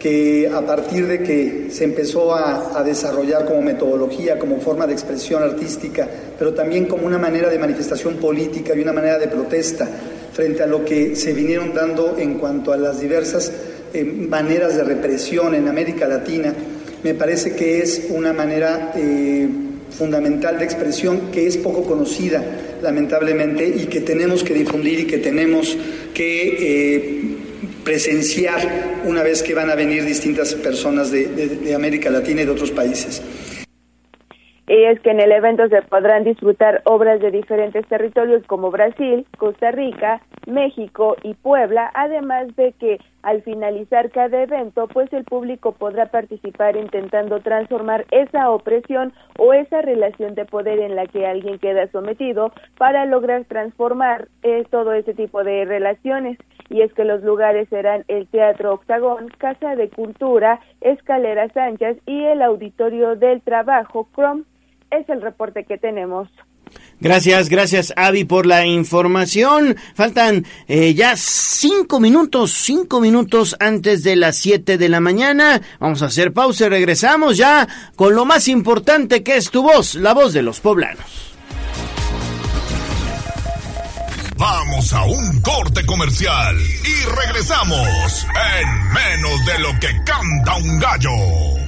que a partir de que se empezó a, desarrollar como metodología, como forma de expresión artística, pero también como una manera de manifestación política y una manera de protesta frente a lo que se vinieron dando en cuanto a las diversas eh, maneras de represión en América Latina, me parece que es una manera eh, fundamental de expresión que es poco conocida, lamentablemente, y que tenemos que difundir y que tenemos que... Eh, presenciar una vez que van a venir distintas personas de, América Latina y de otros países. Y es que en el evento se podrán disfrutar obras de diferentes territorios como Brasil, Costa Rica, México y Puebla, además de que Al finalizar cada evento, pues el público podrá participar intentando transformar esa opresión o esa relación de poder en la que alguien queda sometido para lograr transformar eh, todo ese tipo de relaciones. Y es que los lugares serán el Teatro Octagón, Casa de Cultura, Escaleras Anchas y el Auditorio del Trabajo, CROM. Es el reporte que tenemos. Gracias, gracias Avi por la información. Faltan eh, ya cinco minutos, cinco minutos antes de las siete de la mañana. Vamos a hacer pausa y regresamos ya con lo más importante que es tu voz, la voz de los poblanos. Vamos a un corte comercial y regresamos en menos de lo que canta un gallo.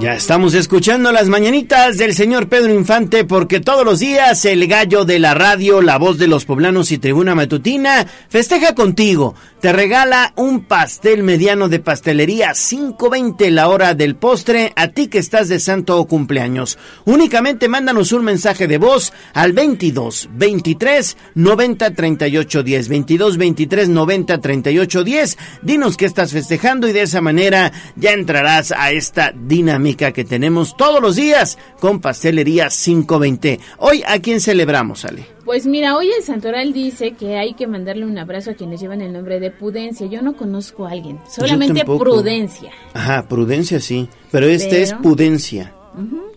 Ya estamos escuchando las mañanitas del señor Pedro Infante porque todos los días el gallo de la radio, la voz de los poblanos y tribuna matutina festeja contigo. Te regala un pastel mediano de pastelería 5.20 la hora del postre a ti que estás de santo o cumpleaños. Únicamente mándanos un mensaje de voz al 22 23 90 38 10 22 23 90 38 10. Dinos que estás festejando y de esa manera ya entrarás a esta dinámica que tenemos todos los días con Pastelería 520. Hoy, ¿a quién celebramos, Ale? Pues mira, hoy el Santoral dice que hay que mandarle un abrazo a quienes llevan el nombre de Prudencia. Yo no conozco a alguien, solamente Prudencia. Ajá, Prudencia sí, pero este es Prudencia.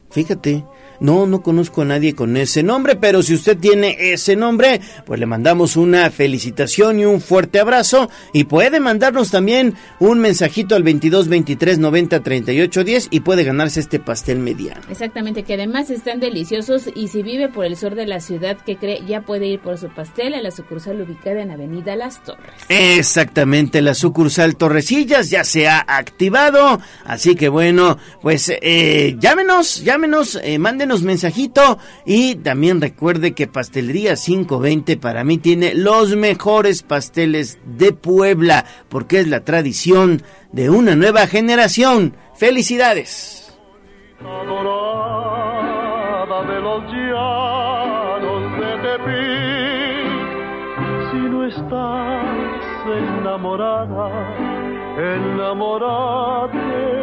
Fíjate. No, no conozco a nadie con ese nombre, pero si usted tiene ese nombre, pues le mandamos una felicitación y un fuerte abrazo. Y puede mandarnos también un mensajito al 22 23 90 38 10 y puede ganarse este pastel mediano. Exactamente, que además están deliciosos y si vive por el sur de la ciudad que cree, ya puede ir por su pastel a la sucursal ubicada en Avenida Las Torres. Exactamente, la sucursal Torresillas ya se ha activado. Así que bueno, pues eh, llámenos, llámenos, eh, mándenos mensajito y también recuerde que Pastelería 520 para mí tiene los mejores pasteles de Puebla porque es la tradición de una nueva generación. ¡Felicidades! si no estás enamorada, enamorate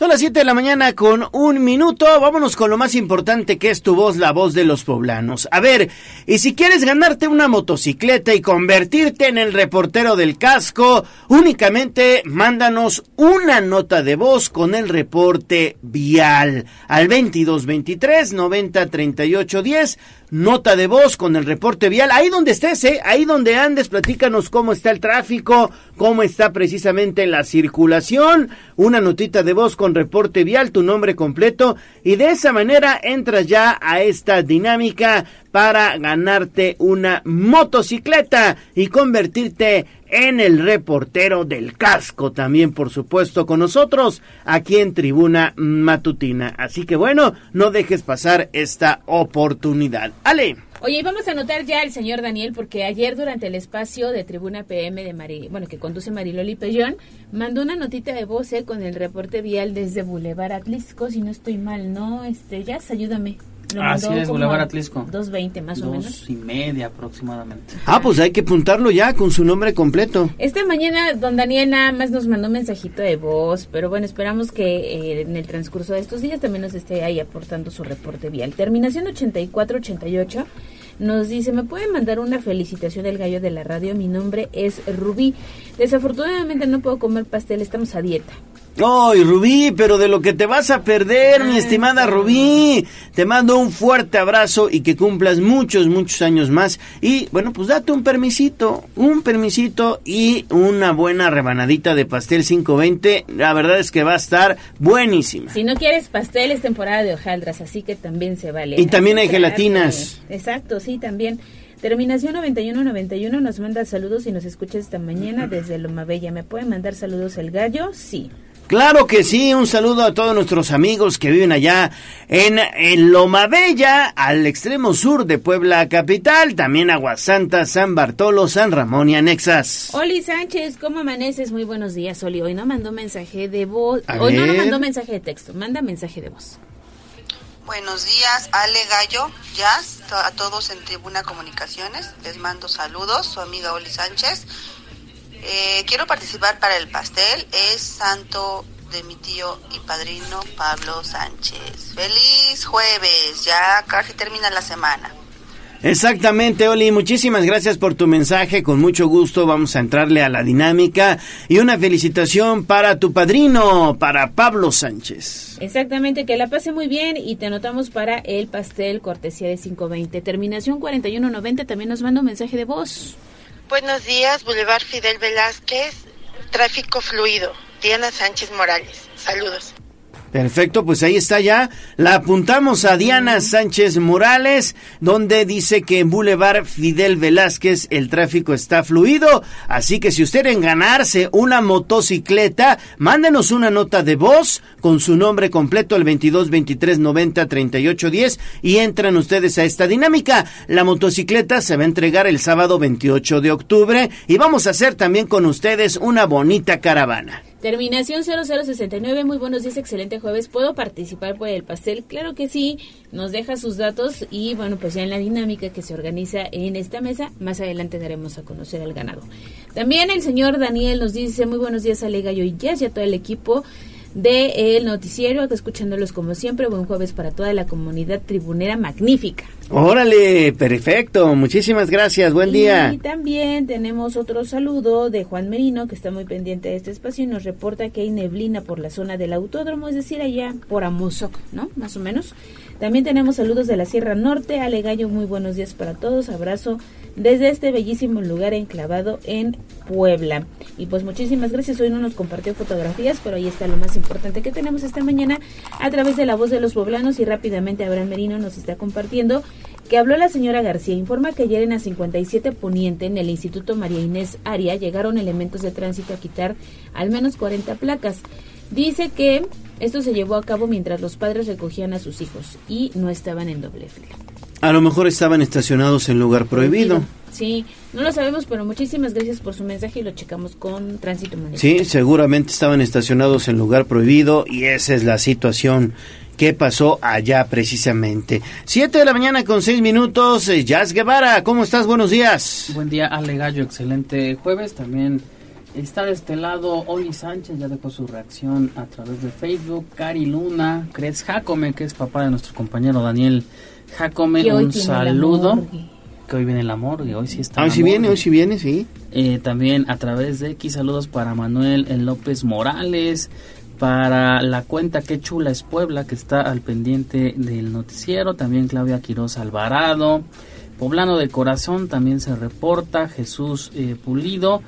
Son las 7 de la mañana con un minuto. Vámonos con lo más importante que es tu voz, la voz de los poblanos. A ver, y si quieres ganarte una motocicleta y convertirte en el reportero del casco, únicamente mándanos una nota de voz con el reporte vial al 2223 90 38 10 nota de voz con el reporte vial. Ahí donde estés, ¿eh? ahí donde andes, platícanos cómo está el tráfico, cómo está precisamente la circulación. Una notita de voz con reporte vial, tu nombre completo. Y de esa manera entras ya a esta dinámica para ganarte una motocicleta y convertirte en el reportero del casco también por supuesto con nosotros aquí en Tribuna Matutina. Así que bueno, no dejes pasar esta oportunidad. Ale. Oye, vamos a anotar ya al señor Daniel, porque ayer durante el espacio de Tribuna PM de Mari, bueno, que conduce Mariloli Pellón, mandó una notita de voz eh, con el reporte vial desde Boulevard Atlisco, si no estoy mal, ¿no? Este, ya, ayúdame. Lo Así es, Boulevard Atlisco. 2.20 más o menos. Dos y media aproximadamente. Ah, pues hay que apuntarlo ya con su nombre completo. Esta mañana don Daniel nada más nos mandó un mensajito de voz, pero bueno, esperamos que eh, en el transcurso de estos días también nos esté ahí aportando su reporte vial. Terminación 8488 nos dice, ¿me pueden mandar una felicitación del gallo de la radio? Mi nombre es Rubí. Desafortunadamente no puedo comer pastel, estamos a dieta. ¡Ay, Rubí! Pero de lo que te vas a perder, mi estimada Rubí. Te mando un fuerte abrazo y que cumplas muchos, muchos años más. Y bueno, pues date un permisito, un permisito y una buena rebanadita de pastel 520. La verdad es que va a estar buenísima. Si no quieres pastel, es temporada de hojaldras, así que también se vale. Y también hay gelatinas. Exacto, sí, también. Terminación 9191 nos manda saludos y nos escucha esta mañana desde Loma Bella. ¿Me puede mandar saludos el gallo? Sí. Claro que sí, un saludo a todos nuestros amigos que viven allá en, en Loma Bella, al extremo sur de Puebla capital, también Aguasanta, San Bartolo, San Ramón y Anexas. Oli Sánchez, ¿cómo amaneces? Muy buenos días, Oli. Hoy no mandó mensaje de voz, hoy no, no mandó mensaje de texto, manda mensaje de voz. Buenos días, Ale Gallo, Jazz, a todos en Tribuna Comunicaciones. Les mando saludos, su amiga Oli Sánchez. Eh, quiero participar para el pastel. Es santo de mi tío y padrino Pablo Sánchez. Feliz jueves, ya casi termina la semana. Exactamente, Oli. Muchísimas gracias por tu mensaje. Con mucho gusto vamos a entrarle a la dinámica. Y una felicitación para tu padrino, para Pablo Sánchez. Exactamente, que la pase muy bien y te anotamos para el pastel cortesía de 520. Terminación 4190 también nos manda un mensaje de voz. Buenos días, Boulevard Fidel Velázquez, tráfico fluido. Diana Sánchez Morales. Saludos. Perfecto, pues ahí está ya. La apuntamos a Diana Sánchez Morales, donde dice que en Boulevard Fidel Velázquez el tráfico está fluido. Así que si usted en ganarse una motocicleta, mándenos una nota de voz con su nombre completo al 22 23 90 38 10 y entran ustedes a esta dinámica. La motocicleta se va a entregar el sábado 28 de octubre y vamos a hacer también con ustedes una bonita caravana. Terminación 0069, muy buenos días, excelente jueves. ¿Puedo participar por el pastel? Claro que sí, nos deja sus datos y bueno, pues ya en la dinámica que se organiza en esta mesa, más adelante daremos a conocer al ganado. También el señor Daniel nos dice, muy buenos días, Ale Gallo y Jazz y a todo el equipo de El Noticiero, escuchándolos como siempre. Buen jueves para toda la comunidad tribunera magnífica. Órale, perfecto. Muchísimas gracias. Buen día. Y también tenemos otro saludo de Juan Merino, que está muy pendiente de este espacio y nos reporta que hay neblina por la zona del autódromo, es decir, allá por Amozoc, ¿no? Más o menos. También tenemos saludos de la Sierra Norte. Ale Gallo, muy buenos días para todos. Abrazo desde este bellísimo lugar enclavado en Puebla. Y pues muchísimas gracias. Hoy no nos compartió fotografías, pero ahí está lo más importante que tenemos esta mañana a través de la voz de los poblanos y rápidamente Abraham Merino nos está compartiendo que habló la señora García. Informa que ayer en la 57 Poniente, en el Instituto María Inés Aria, llegaron elementos de tránsito a quitar al menos 40 placas. Dice que esto se llevó a cabo mientras los padres recogían a sus hijos y no estaban en doble fila. A lo mejor estaban estacionados en lugar prohibido. Sí, no lo sabemos, pero muchísimas gracias por su mensaje y lo checamos con Tránsito Municipal. Sí, seguramente estaban estacionados en lugar prohibido y esa es la situación que pasó allá precisamente. Siete de la mañana con seis minutos. Eh, Jazz Guevara, ¿cómo estás? Buenos días. Buen día, Ale Gallo. Excelente jueves. También Está de este lado Oli Sánchez, ya dejó su reacción a través de Facebook. Cari Luna, Cres Jacome, que es papá de nuestro compañero Daniel Jacome, un saludo. Que hoy viene el amor y hoy sí está. Hoy sí viene, hoy sí viene, sí. Eh, también a través de X, saludos para Manuel López Morales, para la cuenta Qué Chula es Puebla, que está al pendiente del noticiero. También Claudia Quiroz Alvarado. Poblano de Corazón también se reporta. Jesús eh, Pulido.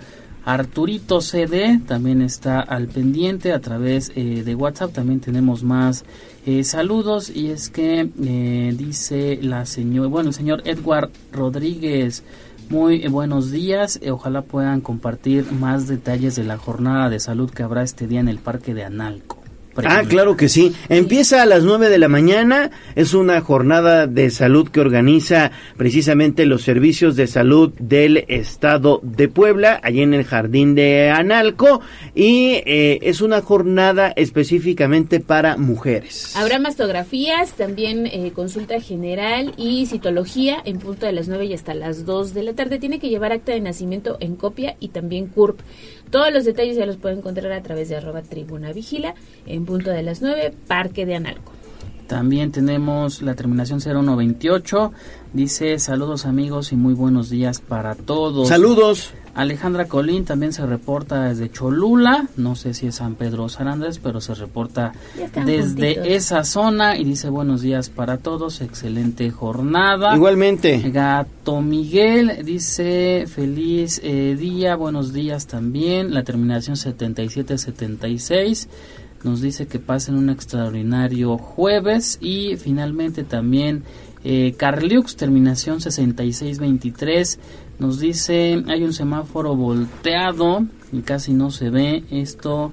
Arturito CD también está al pendiente a través eh, de WhatsApp. También tenemos más eh, saludos y es que eh, dice la señora, bueno, el señor Edward Rodríguez. Muy buenos días. ojalá puedan compartir más detalles de la jornada de salud que habrá este día en el Parque de Analco. Ah, claro que sí. Empieza a las 9 de la mañana. Es una jornada de salud que organiza precisamente los servicios de salud del estado de Puebla, allí en el jardín de Analco. Y eh, es una jornada específicamente para mujeres. Habrá mastografías, también eh, consulta general y citología en punto de las 9 y hasta las 2 de la tarde. Tiene que llevar acta de nacimiento en copia y también CURP. Todos los detalles ya los pueden encontrar a través de arroba tribuna vigila en punto de las 9, Parque de Analco. También tenemos la terminación 0128. Dice saludos amigos y muy buenos días para todos. Saludos. Alejandra Colín también se reporta desde Cholula, no sé si es San Pedro o San Andrés, pero se reporta desde esa zona y dice buenos días para todos, excelente jornada. Igualmente. Gato Miguel dice feliz eh, día, buenos días también, la terminación 7776 nos dice que pasen un extraordinario jueves y finalmente también eh, Carliux, terminación 6623, nos dice hay un semáforo volteado y casi no se ve esto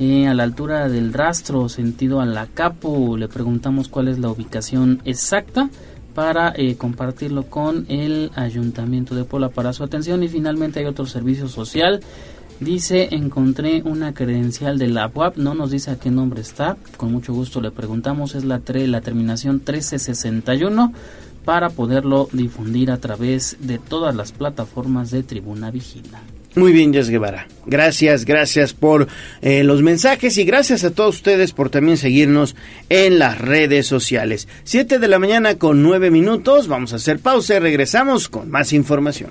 eh, a la altura del rastro sentido a la capo. Le preguntamos cuál es la ubicación exacta para eh, compartirlo con el Ayuntamiento de Puebla para su atención. Y finalmente hay otro servicio social. Dice, encontré una credencial de la UAP, no nos dice a qué nombre está, con mucho gusto le preguntamos, es la, la terminación 1361 para poderlo difundir a través de todas las plataformas de Tribuna Vigila. Muy bien, Jess Guevara. Gracias, gracias por eh, los mensajes y gracias a todos ustedes por también seguirnos en las redes sociales. Siete de la mañana con nueve minutos, vamos a hacer pausa y regresamos con más información.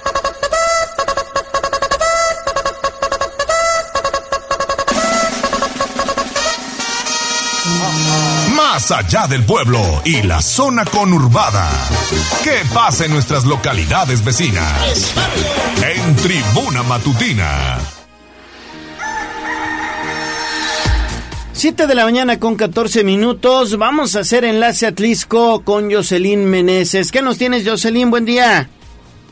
más allá del pueblo y la zona conurbada. ¿Qué pasa en nuestras localidades vecinas? En Tribuna Matutina. 7 de la mañana con 14 minutos. Vamos a hacer enlace a Tlisco con Jocelyn Meneses. ¿Qué nos tienes, Jocelyn? Buen día.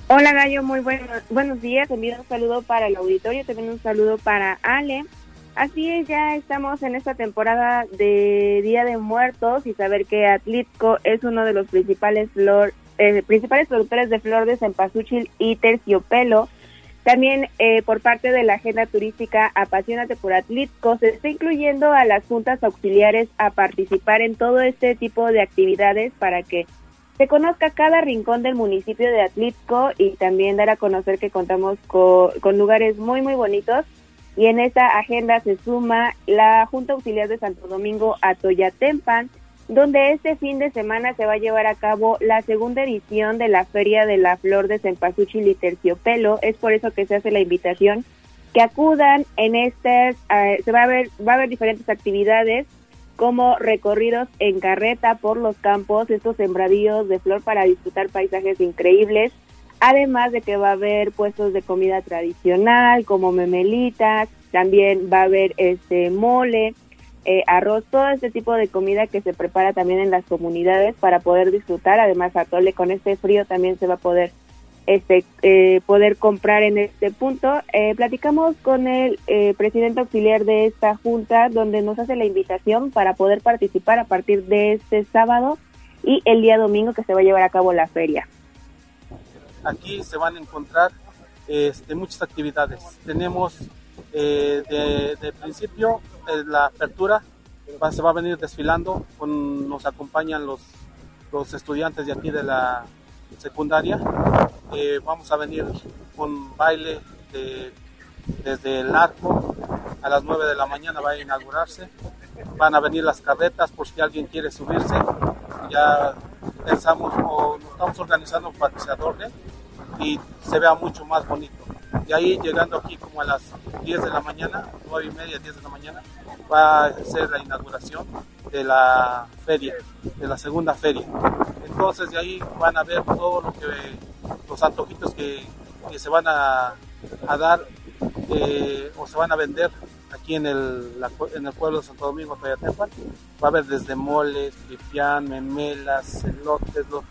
Hola, Gallo. Muy buenos días. Envío un saludo para el auditorio. También un saludo para Ale. Así es, ya estamos en esta temporada de Día de Muertos y saber que Atlitco es uno de los principales flor, eh, principales productores de flor de cempasúchil y terciopelo. También eh, por parte de la agenda turística Apasionate por Atlitco se está incluyendo a las juntas auxiliares a participar en todo este tipo de actividades para que se conozca cada rincón del municipio de Atlitco y también dar a conocer que contamos con lugares muy muy bonitos y en esta agenda se suma la Junta Auxiliar de Santo Domingo a Toyatempan, donde este fin de semana se va a llevar a cabo la segunda edición de la Feria de la Flor de Cempasúchil y Terciopelo. Es por eso que se hace la invitación que acudan en estas, eh, se va a ver, va a haber diferentes actividades como recorridos en carreta por los campos, estos sembradíos de flor para disfrutar paisajes increíbles, Además de que va a haber puestos de comida tradicional como memelitas, también va a haber este mole, eh, arroz, todo este tipo de comida que se prepara también en las comunidades para poder disfrutar. Además, atole con este frío también se va a poder este eh, poder comprar en este punto. Eh, platicamos con el presidente auxiliar de esta junta, donde nos hace la invitación para poder participar a partir de este sábado y el día domingo que se va a llevar a cabo la feria. Aquí se van a encontrar este, muchas actividades. Tenemos eh, de, principio eh, la apertura, se va a venir desfilando, con, nos acompañan los, los estudiantes de aquí de la secundaria. Eh, vamos a venir con baile desde el arco a las 9 de la mañana va a inaugurarse. Van a venir las carretas por si alguien quiere subirse. Ya pensamos o nos estamos organizando para que se adorne y se vea mucho más bonito. De ahí llegando aquí como a las 10 de la mañana, 9 y media, 10 de la mañana, va a ser la inauguración de la feria, de la segunda feria. Entonces de ahí van a ver todo lo que los antojitos que, que se van a, a dar eh, o se van a vender aquí en el, la- en el pueblo de Santo Domingo, Toyatepan. Va a haber desde moles, pipián, memelas, elotes. lo-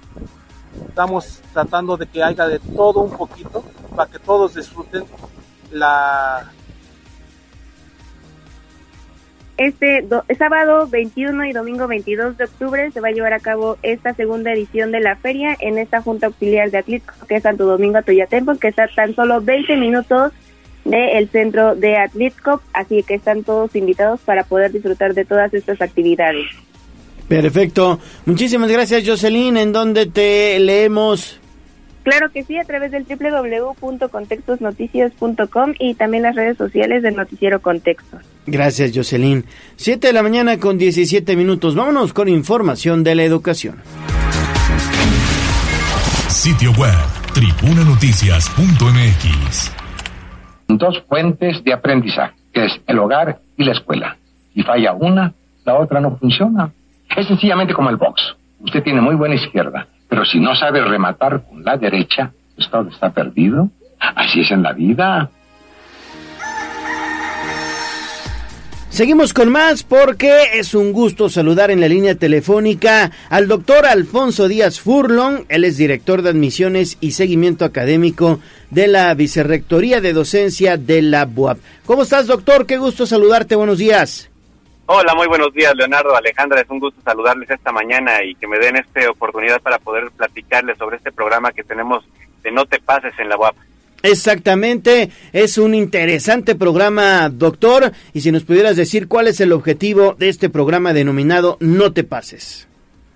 Estamos tratando de que haya de todo un poquito para que todos disfruten la, Este do- sábado 21 y domingo 22 de octubre se va a llevar a cabo esta segunda edición de la feria en esta Junta Auxiliar de Atlítco, que es Santo Domingo Toyatempo, que está tan solo 20 minutos del centro de Atlítco, así que están todos invitados para poder disfrutar de todas estas actividades. Perfecto. Muchísimas gracias, Jocelyn. ¿En dónde te leemos? Claro que sí, a través del www.contextosnoticias.com y también las redes sociales del Noticiero Contextos. Gracias, Jocelyn. 7 de la mañana con 17 minutos. Vámonos con información de la educación. Sitio web, tribunanoticias.mx. dos fuentes de aprendizaje, que es el hogar y la escuela. Si falla una, la otra no funciona. Es sencillamente como el box. Usted tiene muy buena izquierda, pero si no sabe rematar con la derecha, todo está perdido. Así es en la vida. Seguimos con más porque es un gusto saludar en la línea telefónica al doctor Alfonso Díaz Furlong. Él es director de admisiones y seguimiento académico de la Vicerrectoría de Docencia de la BUAP. ¿Cómo estás, doctor? Qué gusto saludarte. Buenos días. Hola, muy buenos días, Leonardo, Alejandra. Es un gusto saludarles esta mañana y que me den esta oportunidad para poder platicarles sobre este programa que tenemos de No te pases en la UAP. Exactamente, es un interesante programa, doctor. Y si nos pudieras decir cuál es el objetivo de este programa denominado No te pases.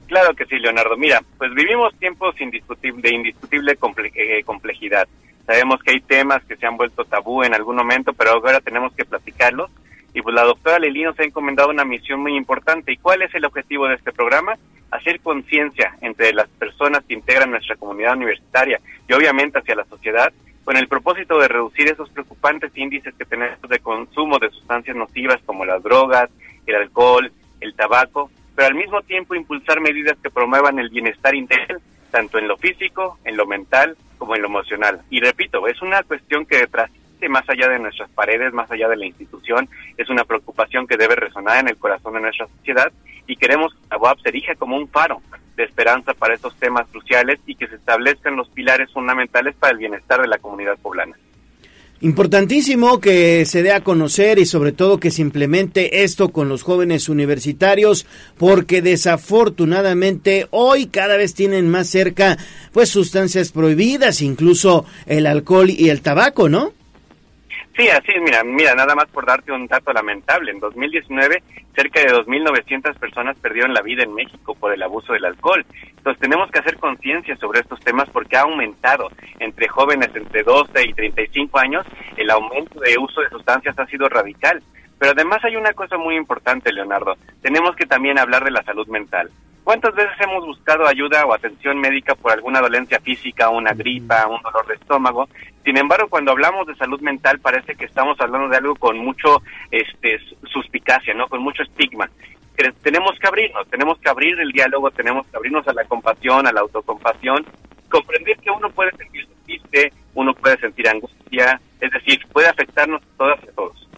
Claro que sí, Leonardo. Mira, pues vivimos tiempos indiscutible, de indiscutible comple- eh, complejidad. Sabemos que hay temas que se han vuelto tabú en algún momento, pero ahora tenemos que platicarlos. Y pues la doctora Leli nos ha encomendado una misión muy importante. ¿Y cuál es el objetivo de este programa? Hacer conciencia entre las personas que integran nuestra comunidad universitaria y obviamente hacia la sociedad con el propósito de reducir esos preocupantes índices que tenemos de consumo de sustancias nocivas como las drogas, el alcohol, el tabaco, pero al mismo tiempo impulsar medidas que promuevan el bienestar integral, tanto en lo físico, en lo mental, como en lo emocional. Y repito, es una cuestión que trasciende más allá de nuestras paredes, más allá de la institución, es una preocupación que debe resonar en el corazón de nuestra sociedad y queremos que la UAP se erija como un faro de esperanza para estos temas cruciales y que se establezcan los pilares fundamentales para el bienestar de la comunidad poblana. Importantísimo que se dé a conocer y sobre todo que se implemente esto con los jóvenes universitarios porque desafortunadamente hoy cada vez tienen más cerca pues sustancias prohibidas, incluso el alcohol y el tabaco, ¿no? Sí, así es, mira, mira, nada más por darte un dato lamentable, en 2019 cerca de 2.900 personas perdieron la vida en México por el abuso del alcohol. Entonces tenemos que hacer conciencia sobre estos temas porque ha aumentado entre jóvenes entre 12 y 35 años, el aumento de uso de sustancias ha sido radical. Pero además hay una cosa muy importante, Leonardo, tenemos que también hablar de la salud mental. ¿Cuántas veces hemos buscado ayuda o atención médica por alguna dolencia física, una gripa, un dolor de estómago? Sin embargo, cuando hablamos de salud mental parece que estamos hablando de algo con mucho este, suspicacia, ¿no? Con mucho estigma. Tenemos que abrirnos, tenemos que abrir el diálogo, tenemos que abrirnos a la compasión, a la autocompasión, comprender que uno puede sentir triste, uno puede sentir angustia, es decir, puede afectarnos todas y a todos.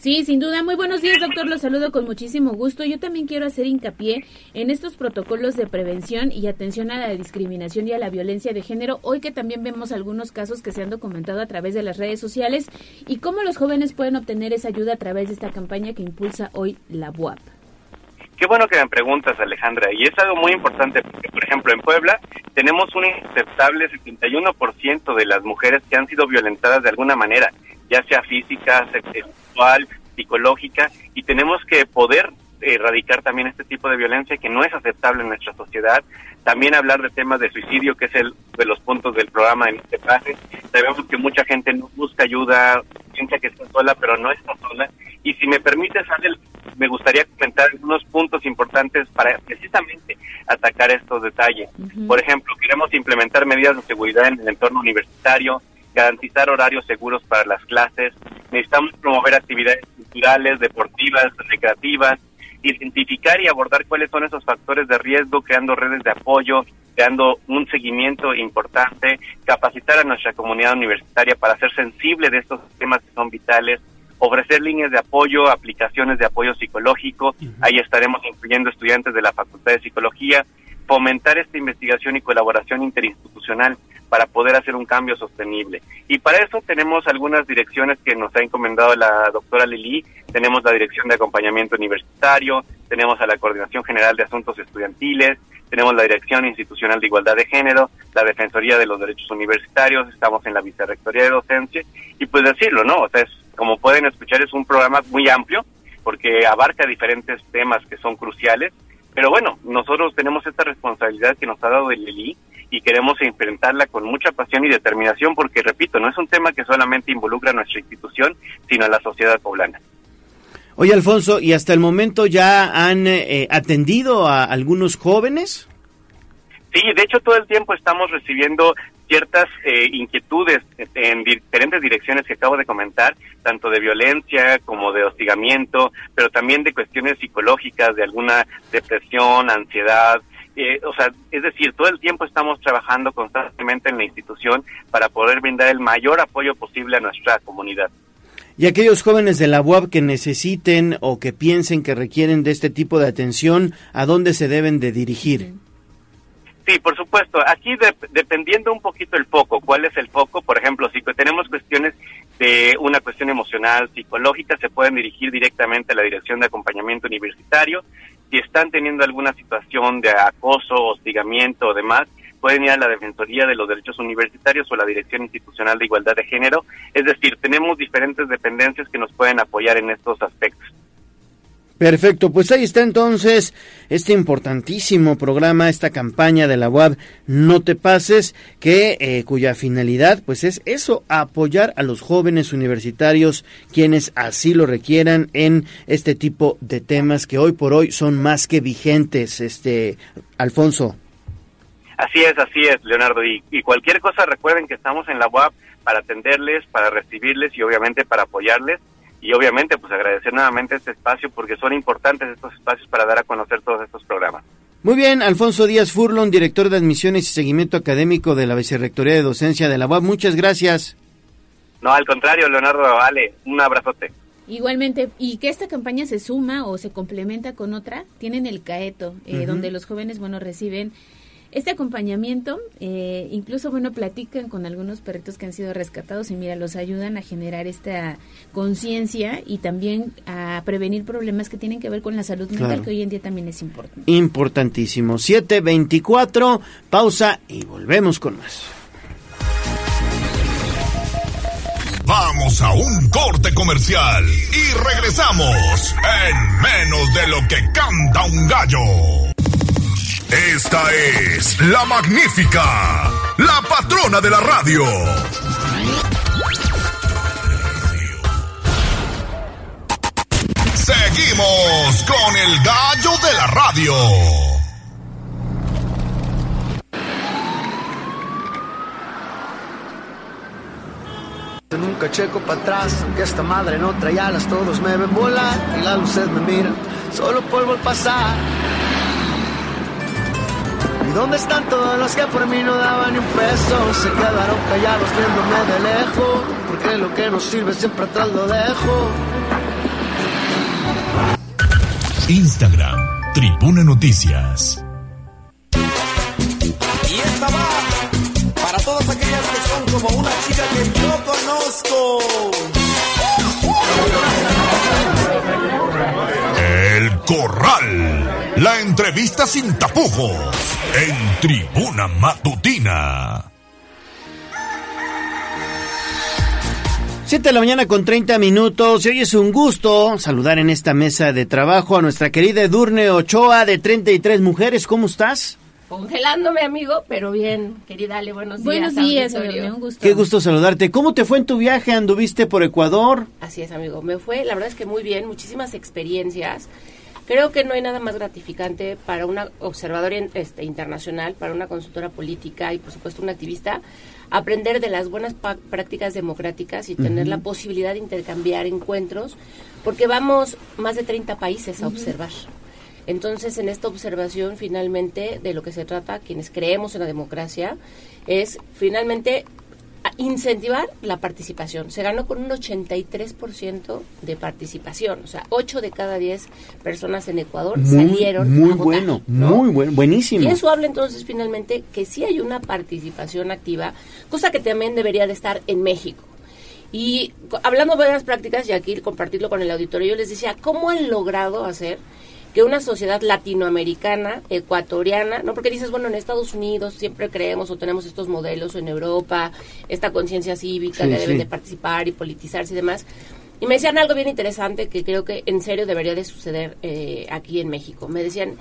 Sí, sin duda. Muy buenos días, doctor. Los saludo con muchísimo gusto. Yo también quiero hacer hincapié en estos protocolos de prevención y atención a la discriminación y a la violencia de género. Hoy que también vemos algunos casos que se han documentado a través de las redes sociales y cómo los jóvenes pueden obtener esa ayuda a través de esta campaña que impulsa hoy la BUAP. Qué bueno que me preguntas, Alejandra, y es algo muy importante porque, por ejemplo, en Puebla tenemos un inaceptable 71% de las mujeres que han sido violentadas de alguna manera, ya sea física, sexual, psicológica, y tenemos que poder erradicar también este tipo de violencia que no es aceptable en nuestra sociedad. También hablar de temas de suicidio, que es el de los puntos del programa en este pase. Sabemos que mucha gente no busca ayuda, piensa que está sola, pero no está sola. Y si me permites, Ángel, me gustaría comentar algunos puntos importantes para precisamente atacar estos detalles. Por ejemplo, queremos implementar medidas de seguridad en el entorno universitario, garantizar horarios seguros para las clases, necesitamos promover actividades culturales, deportivas, recreativas, identificar y abordar cuáles son esos factores de riesgo, creando redes de apoyo, creando un seguimiento importante, capacitar a nuestra comunidad universitaria para ser sensible de estos temas que son vitales, ofrecer líneas de apoyo, aplicaciones de apoyo psicológico, ahí estaremos incluyendo estudiantes de la Facultad de Psicología, fomentar esta investigación y colaboración interinstitucional para poder hacer un cambio sostenible. Y para eso tenemos algunas direcciones que nos ha encomendado la doctora Lili. Tenemos la Dirección de Acompañamiento Universitario, tenemos a la Coordinación General de Asuntos Estudiantiles, tenemos la Dirección Institucional de Igualdad de Género, la Defensoría de los Derechos Universitarios, estamos en la Vicerrectoría de Docencia y pues decirlo, ¿no? O sea, es, como pueden escuchar, es un programa muy amplio porque abarca diferentes temas que son cruciales pero bueno, nosotros tenemos esta responsabilidad que nos ha dado el Lili y queremos enfrentarla con mucha pasión y determinación porque, repito, no es un tema que solamente involucra a nuestra institución, sino a la sociedad poblana. Oye, Alfonso, ¿y hasta el momento ya han eh, atendido a algunos jóvenes? Sí, de hecho todo el tiempo estamos recibiendo ciertas eh, inquietudes en diferentes direcciones que acabo de comentar, tanto de violencia como de hostigamiento, pero también de cuestiones psicológicas, de alguna depresión, ansiedad. Eh, o sea, es decir, todo el tiempo estamos trabajando constantemente en la institución para poder brindar el mayor apoyo posible a nuestra comunidad. Y aquellos jóvenes de la UAB que necesiten o que piensen que requieren de este tipo de atención, ¿a dónde se deben de dirigir? Sí, por supuesto. Aquí dependiendo un poquito el foco, ¿cuál es el foco? Por ejemplo, si tenemos cuestiones de una cuestión emocional, psicológica, se pueden dirigir directamente a la Dirección de Acompañamiento Universitario. Si están teniendo alguna situación de acoso, hostigamiento o demás, pueden ir a la Defensoría de los Derechos Universitarios o la Dirección Institucional de Igualdad de Género. Es decir, tenemos diferentes dependencias que nos pueden apoyar en estos aspectos. Perfecto, pues ahí está entonces este importantísimo programa, esta campaña de la UAB No te pases, que eh, cuya finalidad pues es eso, apoyar a los jóvenes universitarios quienes así lo requieran en este tipo de temas que hoy por hoy son más que vigentes, este Alfonso. Así es, así es, Leonardo, y, y cualquier cosa recuerden que estamos en la UAB para atenderles, para recibirles y obviamente para apoyarles y obviamente pues agradecer nuevamente este espacio porque son importantes estos espacios para dar a conocer todos estos programas. Muy bien, Alfonso Díaz Furlon, director de Admisiones y Seguimiento Académico de la Vicerrectoría de Docencia de la UAB. Muchas gracias. No, al contrario, Leonardo, vale, un abrazote. Igualmente, y que esta campaña se suma o se complementa con otra, tienen el CAETO, eh, donde los jóvenes, bueno, reciben este acompañamiento, eh, incluso, bueno, platican con algunos perritos que han sido rescatados y mira, los ayudan a generar esta conciencia y también a prevenir problemas que tienen que ver con la salud mental, que hoy en día también es importante. Importantísimo. 724, pausa y volvemos con más. Vamos a un corte comercial y regresamos en menos de lo que canta un gallo. Esta es la magnífica, la patrona de la radio. Seguimos con el gallo de la radio. Nunca checo para atrás, que esta madre no trae alas, todos me ven volar y la luz me mira, solo polvo al pasar. ¿Y dónde están todos los que por mí no daban ni un peso? Se quedaron callados viéndome de lejos, porque lo que nos sirve siempre atrás lo dejo. Instagram, Tribuna Noticias. Y esta va para todas aquellas que son como una chica que yo conozco. Corral. La entrevista sin tapujos. En Tribuna Matutina. 7 de la mañana con 30 minutos. Y hoy es un gusto saludar en esta mesa de trabajo a nuestra querida Edurne Ochoa de 33 Mujeres. ¿Cómo estás? Congelándome, amigo, pero bien, querida Ale, buenos días. Buenos días, Edurne, un gusto. Qué gusto saludarte. ¿Cómo te fue en tu viaje? ¿Anduviste por Ecuador? Así es, amigo. Me fue, la verdad es que muy bien, muchísimas experiencias. Creo que no hay nada más gratificante para una observadora este, internacional, para una consultora política y por supuesto un activista, aprender de las buenas prácticas democráticas y tener la posibilidad de intercambiar encuentros, porque vamos más de 30 países a observar. Entonces, en esta observación, finalmente, de lo que se trata, quienes creemos en la democracia, es finalmente incentivar la participación. Se ganó con un 83% de participación. O sea, 8 de cada 10 personas en Ecuador salieron muy a votar, bueno, muy bueno, buenísimo. Y eso habla entonces finalmente que sí hay una participación activa, cosa que también debería de estar en México. Y hablando de buenas prácticas, y aquí compartirlo con el auditorio, yo les decía, ¿cómo han logrado hacer que una sociedad latinoamericana, ecuatoriana, no porque dices, bueno, en Estados Unidos siempre creemos o tenemos estos modelos, o en Europa, esta conciencia cívica Sí, que deben sí. de participar y politizarse y demás. Y me decían algo bien interesante que creo que en serio debería de suceder eh, aquí en México. Me decían,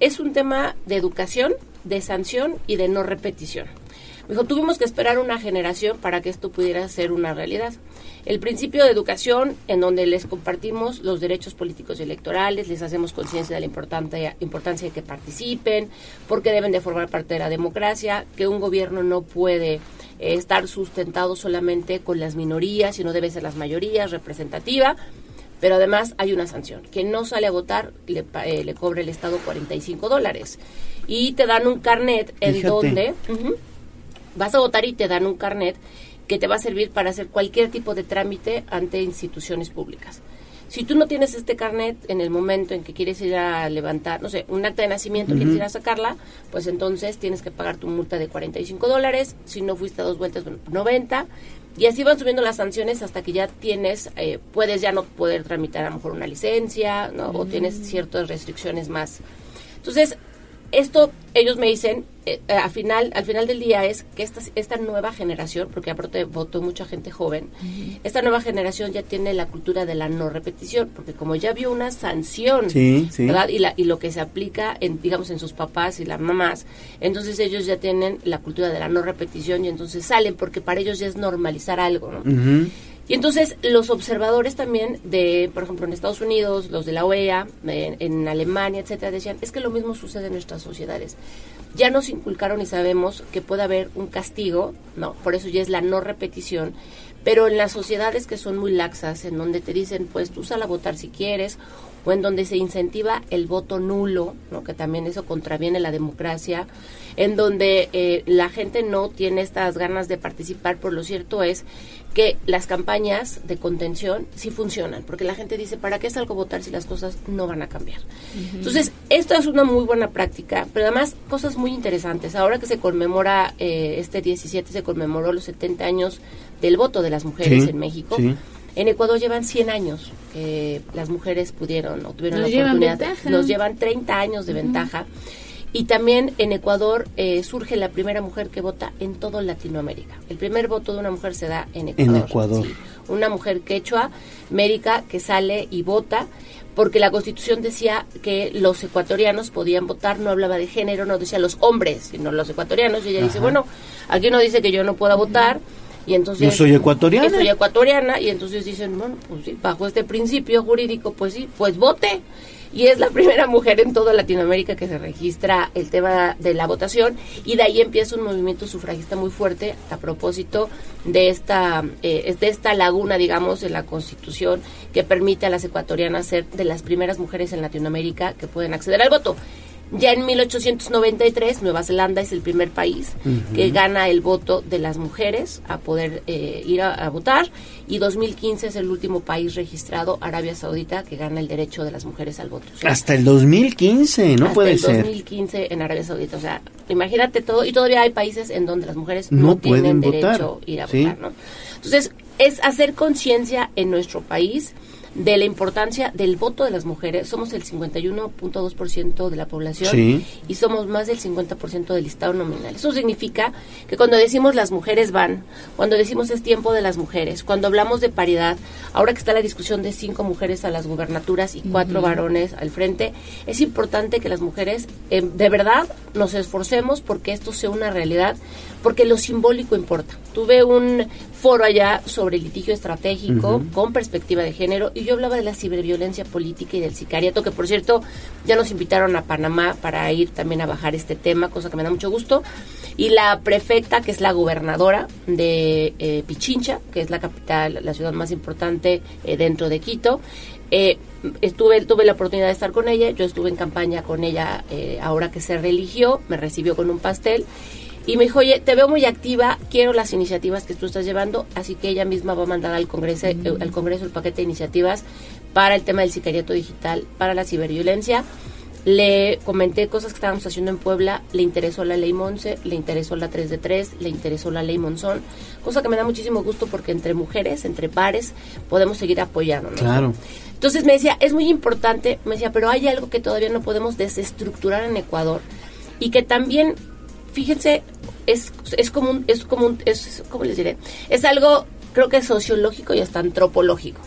es un tema de educación, de sanción y de no repetición. Me dijo, tuvimos que esperar una generación para que esto pudiera ser una realidad. El principio de educación, en donde les compartimos los derechos políticos y electorales, les hacemos conciencia de la importancia, importancia de que participen, porque deben de formar parte de la democracia, que un gobierno no puede eh, estar sustentado solamente con las minorías, sino debe ser las mayorías, representativa. Pero además hay una sanción. Quien no sale a votar le, eh, le cobra el Estado 45 dólares. Y te dan un carnet en Fíjate. donde vas a votar y te dan un carnet que te va a servir para hacer cualquier tipo de trámite ante instituciones públicas. Si tú no tienes este carnet en el momento en que quieres ir a levantar, no sé, un acta de nacimiento, Ujú. quieres ir a sacarla, pues entonces tienes que pagar tu multa de 45 dólares. Si no fuiste a dos vueltas, bueno, 90. Y así van subiendo las sanciones hasta que ya tienes, eh, puedes ya no poder tramitar a lo mejor una licencia, ¿no? O tienes ciertas restricciones más. Entonces, esto ellos me dicen eh, eh, al final al final del día es que esta esta nueva generación porque aparte votó mucha gente joven esta nueva generación ya tiene la cultura de la no repetición porque como ya vio una sanción Sí, sí. verdad y la y lo que se aplica en digamos en sus papás y las mamás entonces ellos ya tienen la cultura de la no repetición y entonces salen porque para ellos ya es normalizar algo. Y entonces los observadores también de, por ejemplo, en Estados Unidos, los de la OEA, en, Alemania, etcétera, decían, es que lo mismo sucede en nuestras sociedades. Ya nos inculcaron y sabemos que puede haber un castigo, no, por eso ya es la no repetición, pero en las sociedades que son muy laxas, en donde te dicen, pues tú sal a votar si quieres, o en donde se incentiva el voto nulo, ¿no? que también eso contraviene la democracia, en donde eh, la gente no tiene estas ganas de participar, por lo cierto es que las campañas de contención sí funcionan, porque la gente dice, ¿para qué salgo a votar si las cosas no van a cambiar? Entonces, esto es una muy buena práctica, pero además cosas muy interesantes. Ahora que se conmemora, eh, este 17 se conmemoró los 70 años del voto de las mujeres Sí, en México. sí. En Ecuador llevan 100 años que las mujeres pudieron o tuvieron Nos la llevan oportunidad. ventaja. Nos llevan 30 años de ventaja. Y también en Ecuador eh, surge la primera mujer que vota en todo Latinoamérica. El primer voto de una mujer se da en Ecuador. En Ecuador. sí. Una mujer quechua, médica, que sale y vota, porque la constitución decía que los ecuatorianos podían votar, no hablaba de género, no decía los hombres, sino los ecuatorianos. Y ella dice, bueno, aquí no dice que yo no pueda votar. Y entonces, Yo soy ecuatoriana. Yo soy ecuatoriana. Y entonces dicen, bueno, pues sí, bajo este principio jurídico, pues sí, pues vote. Y es la primera mujer en toda Latinoamérica que se registra el tema de la votación. Y de ahí empieza un movimiento sufragista muy fuerte a propósito de esta, eh, de esta laguna, digamos, en la Constitución que permite a las ecuatorianas ser de las primeras mujeres en Latinoamérica que pueden acceder al voto. Ya en 1893, Nueva Zelanda es el primer país que gana el voto de las mujeres a poder eh, ir a, a votar. Y 2015 es el último país registrado, Arabia Saudita, que gana el derecho de las mujeres al voto. O sea, Hasta el 2015, no hasta puede el ser. 2015 en Arabia Saudita. O sea, imagínate todo. Y todavía hay países en donde las mujeres no, No tienen derecho a ir a sí. votar. ¿no? Entonces, es hacer conciencia en nuestro país de la importancia del voto de las mujeres. Somos el 51.2% de la población Sí. y somos más del 50% del listado nominal. Eso significa que cuando decimos las mujeres van, cuando decimos es tiempo de las mujeres, cuando hablamos de paridad, ahora que está la discusión de cinco mujeres a las gubernaturas y cuatro varones al frente, es importante que las mujeres eh, de verdad nos esforcemos porque esto sea una realidad, porque lo simbólico importa. Tuve un foro allá sobre litigio estratégico con perspectiva de género y yo hablaba de la ciberviolencia política y del sicariato, que por cierto ya nos invitaron a Panamá para ir también a bajar este tema, cosa que me da mucho gusto. Y la prefecta, que es la gobernadora de eh, Pichincha, que es la capital, la ciudad más importante eh, dentro de Quito, eh, estuve tuve la oportunidad de estar con ella yo estuve en campaña con ella eh, ahora que se religió me recibió con un pastel y me dijo oye te veo muy activa quiero las iniciativas que tú estás llevando así que ella misma va a mandar al congreso eh, al congreso el paquete de iniciativas para el tema del sicariato digital para la ciberviolencia le comenté cosas que estábamos haciendo en Puebla, le interesó la ley Monse, le interesó la 3 de 3, le interesó la ley Monzón, cosa que me da muchísimo gusto porque entre mujeres, entre pares, podemos seguir apoyándonos. Claro. Entonces me decía, es muy importante, me decía, pero hay algo que todavía no podemos desestructurar en Ecuador y que también, fíjense, es, es como un, es como es, ¿cómo les diré? Es algo, creo que sociológico y hasta antropológico.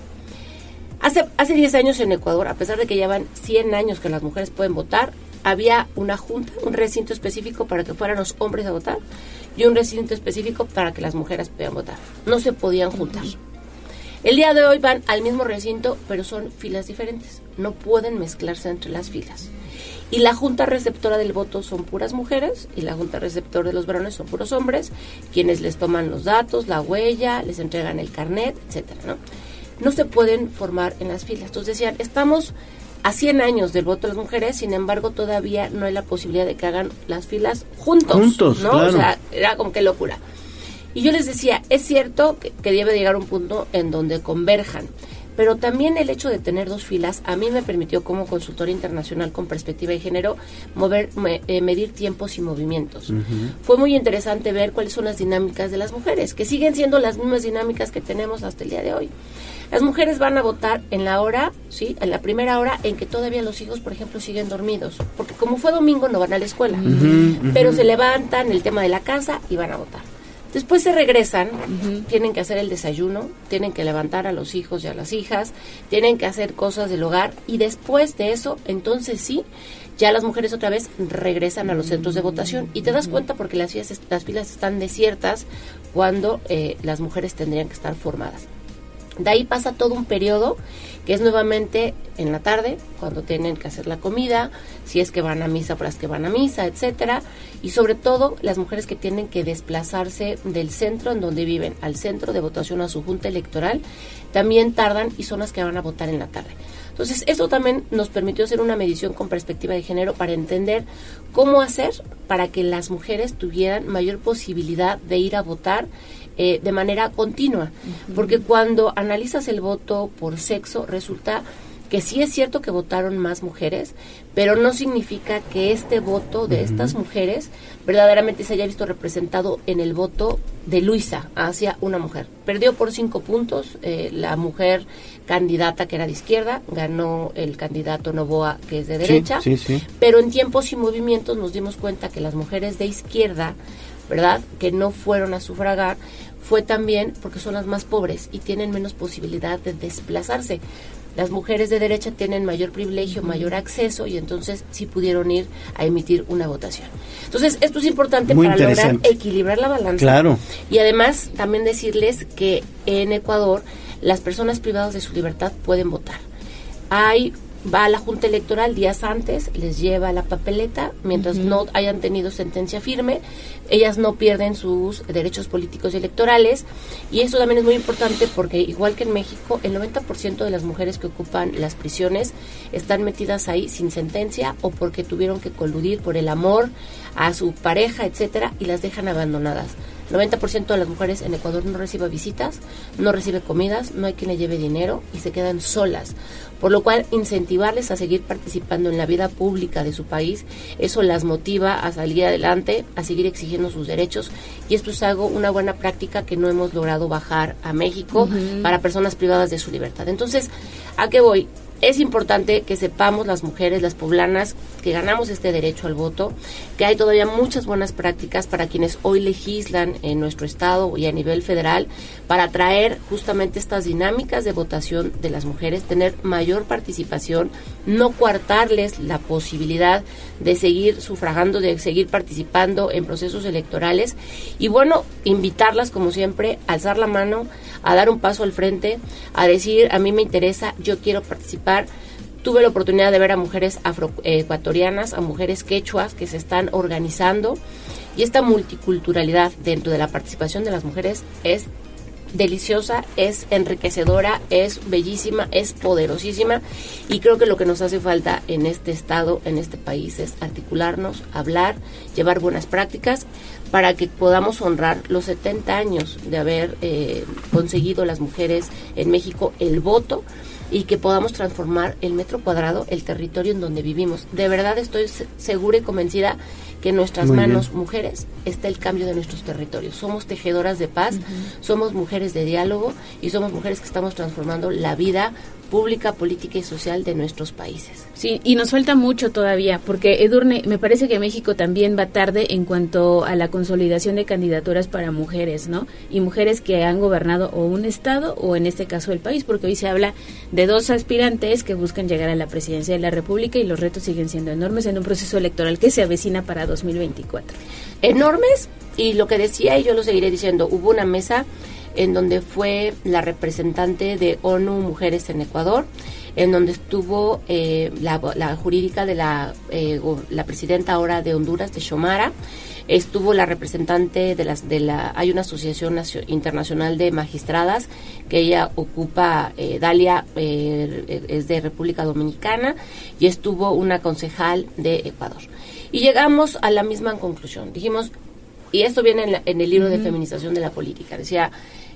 Hace, hace 10 años en Ecuador, a pesar de que llevan 100 años que las mujeres pueden votar, había una junta, un recinto específico para que fueran los hombres a votar y un recinto específico para que las mujeres pudieran votar. No se podían juntar. El día de hoy van al mismo recinto, pero son filas diferentes. No pueden mezclarse entre las filas. Y la junta receptora del voto son puras mujeres y la junta receptor de los varones son puros hombres, quienes les toman los datos, la huella, les entregan el carnet, etcétera, ¿no? No se pueden formar en las filas. Entonces decían, estamos a 100 años del voto de las mujeres, sin embargo todavía no hay la posibilidad de que hagan las filas juntos. Juntos, ¿no? claro. O sea, era como que locura. Y yo les decía, es cierto que, que debe llegar un punto en donde converjan, pero también el hecho de tener dos filas a mí me permitió como consultora internacional con perspectiva de género mover, me- eh, medir tiempos y movimientos. Fue muy interesante ver cuáles son las dinámicas de las mujeres, que siguen siendo las mismas dinámicas que tenemos hasta el día de hoy. Las mujeres van a votar en la hora, sí, en la primera hora en que todavía los hijos, por ejemplo, siguen dormidos, porque como fue domingo no van a la escuela, pero se levantan el tema de la casa y van a votar. Después se regresan, tienen que hacer el desayuno, tienen que levantar a los hijos y a las hijas, tienen que hacer cosas del hogar y después de eso, entonces sí, ya las mujeres otra vez regresan a los centros de votación. Y te das cuenta porque las filas, las filas están desiertas cuando eh, las mujeres tendrían que estar formadas. De ahí pasa todo un periodo que es nuevamente en la tarde, cuando tienen que hacer la comida, si es que van a misa para las que van a misa, etcétera, y sobre todo las mujeres que tienen que desplazarse del centro en donde viven al centro de votación a su junta electoral, también tardan y son las que van a votar en la tarde. Entonces, esto también nos permitió hacer una medición con perspectiva de género para entender cómo hacer para que las mujeres tuvieran mayor posibilidad de ir a votar eh, de manera continua. Porque cuando analizas el voto por sexo, resulta que sí es cierto que votaron más mujeres, pero no significa que este voto de estas mujeres verdaderamente se haya visto representado en el voto de Luisa hacia una mujer. Perdió por cinco puntos eh, la mujer candidata que era de izquierda, ganó el candidato Novoa que es de derecha, Sí, sí, sí. pero en tiempos y movimientos nos dimos cuenta que las mujeres de izquierda, ¿verdad? Que no fueron a sufragar, fue también porque son las más pobres y tienen menos posibilidad de desplazarse. Las mujeres de derecha tienen mayor privilegio, mayor acceso y entonces sí pudieron ir a emitir una votación. Entonces, esto es importante Muy para lograr equilibrar la balanza. Claro. Y además también decirles que en Ecuador las personas privadas de su libertad pueden votar. Hay va a la Junta Electoral días antes, les lleva la papeleta, mientras no hayan tenido sentencia firme, ellas no pierden sus derechos políticos y electorales. Y eso también es muy importante porque, igual que en México, el 90% de las mujeres que ocupan las prisiones están metidas ahí sin sentencia o porque tuvieron que coludir por el amor a su pareja, etcétera, y las dejan abandonadas. 90% de las mujeres en Ecuador no recibe visitas, no recibe comidas, no hay quien le lleve dinero y se quedan solas. Por lo cual, incentivarles a seguir participando en la vida pública de su país, eso las motiva a salir adelante, a seguir exigiendo sus derechos. Y esto es algo, una buena práctica que no hemos logrado bajar a México para personas privadas de su libertad. Entonces, ¿a qué voy? Es importante que sepamos las mujeres, las poblanas, que ganamos este derecho al voto, que hay todavía muchas buenas prácticas para quienes hoy legislan en nuestro estado y a nivel federal para traer justamente estas dinámicas de votación de las mujeres, tener mayor participación, no coartarles la posibilidad de seguir sufragando, de seguir participando en procesos electorales y bueno, invitarlas como siempre, a alzar la mano, a dar un paso al frente, a decir, a mí me interesa, yo quiero participar. Tuve la oportunidad de ver a mujeres afroecuatorianas, a mujeres quechuas que se están organizando y esta multiculturalidad dentro de la participación de las mujeres es deliciosa, es enriquecedora, es bellísima, es poderosísima y creo que lo que nos hace falta en este estado, en este país, es articularnos, hablar, llevar buenas prácticas para que podamos honrar los 70 años de haber eh, conseguido las mujeres en México el voto y que podamos transformar el metro cuadrado, el territorio en donde vivimos. De verdad estoy segura y convencida que en nuestras manos, mujeres, está el cambio de nuestros territorios. Somos tejedoras de paz, somos mujeres de diálogo y somos mujeres que estamos transformando la vida pública, política y social de nuestros países. Sí, y nos falta mucho todavía, porque Edurne, me parece que México también va tarde en cuanto a la consolidación de candidaturas para mujeres, ¿no? Y mujeres que han gobernado o un estado o en este caso el país, porque hoy se habla de dos aspirantes que buscan llegar a la presidencia de la República y los retos siguen siendo enormes en un proceso electoral que se avecina para 2024. Enormes, y lo que decía, y yo lo seguiré diciendo, hubo una mesa en donde fue la representante de ONU Mujeres en Ecuador, en donde estuvo eh, la, jurídica de la, eh, la presidenta ahora de Honduras, de Xomara, estuvo la representante de las de la hay una asociación internacional de magistradas que ella ocupa eh, Dalia es de República Dominicana y estuvo una concejal de Ecuador y llegamos a la misma conclusión dijimos y esto viene en, el libro de feminización de la política decía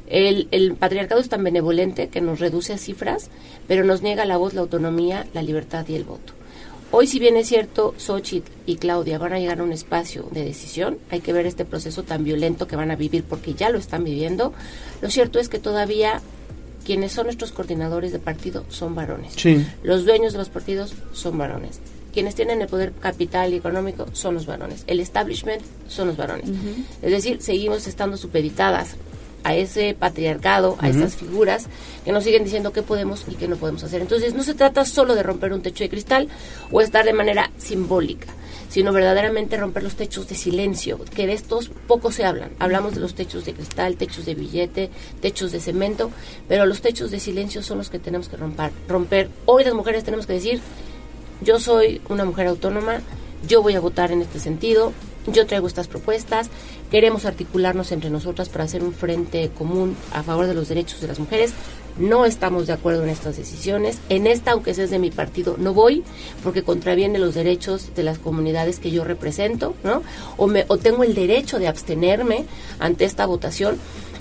el, patriarcado es tan benevolente que nos reduce a cifras, pero nos niega la voz, la autonomía, la libertad y el voto. Hoy, si bien es cierto, Xochitl y Claudia van a llegar a un espacio de decisión, hay que ver este proceso tan violento que van a vivir porque ya lo están viviendo. Lo cierto es que todavía quienes son nuestros coordinadores de partido son varones. Los dueños de los partidos son varones. Quienes tienen el poder capital y económico son los varones. El establishment son los varones. Es decir, seguimos estando supeditadas a ese patriarcado, a esas figuras que nos siguen diciendo qué podemos y qué no podemos hacer. Entonces no se trata solo de romper un techo de cristal o estar de manera simbólica, sino verdaderamente romper los techos de silencio, que de estos poco se hablan. Hablamos de los techos de cristal, techos de billete, techos de cemento, pero los techos de silencio son los que tenemos que romper. romper. Hoy las mujeres tenemos que decir, yo soy una mujer autónoma, yo voy a votar en este sentido, yo traigo estas propuestas, queremos articularnos entre nosotras para hacer un frente común a favor de los derechos de las mujeres. No estamos de acuerdo en estas decisiones. En esta, aunque sea de mi partido, no voy porque contraviene los derechos de las comunidades que yo represento, ¿no? O, me, o tengo el derecho de abstenerme ante esta votación.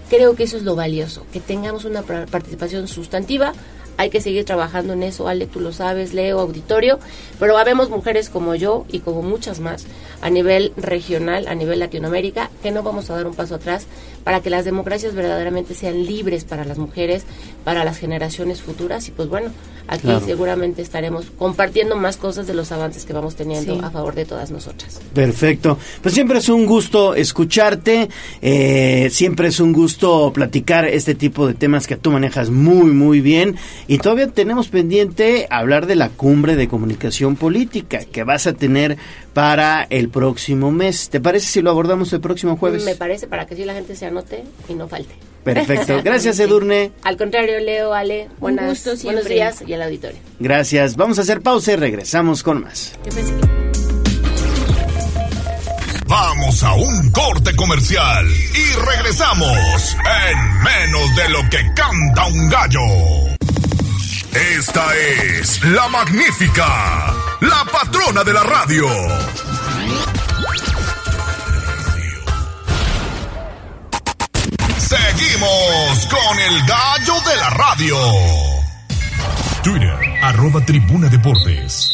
Creo que eso es lo valioso, que tengamos una participación sustantiva hay que seguir trabajando en eso, Ale, tú lo sabes, Leo, auditorio, pero habemos mujeres como yo y como muchas más a nivel regional, a nivel Latinoamérica, que no vamos a dar un paso atrás para que las democracias verdaderamente sean libres para las mujeres, para las generaciones futuras. Y pues bueno, aquí seguramente estaremos compartiendo más cosas de los avances que vamos teniendo a favor de todas nosotras. Perfecto, pues siempre es un gusto escucharte, eh, siempre es un gusto platicar este tipo de temas que tú manejas muy muy bien. Y todavía tenemos pendiente hablar de la cumbre de comunicación política que vas a tener para el próximo mes. ¿Te parece si lo abordamos el próximo jueves? Me parece, para que si la gente se anote y no falte. Perfecto. Gracias, Edurne. Al contrario, Leo, Ale, buenas, buenos días y al auditorio. Gracias. Vamos a hacer pausa y regresamos con más. Vamos a un corte comercial y regresamos en menos de lo que canta un gallo. Esta es la magnífica, la patrona de la radio. Seguimos con el gallo de la radio. Twitter, arroba tribuna deportes.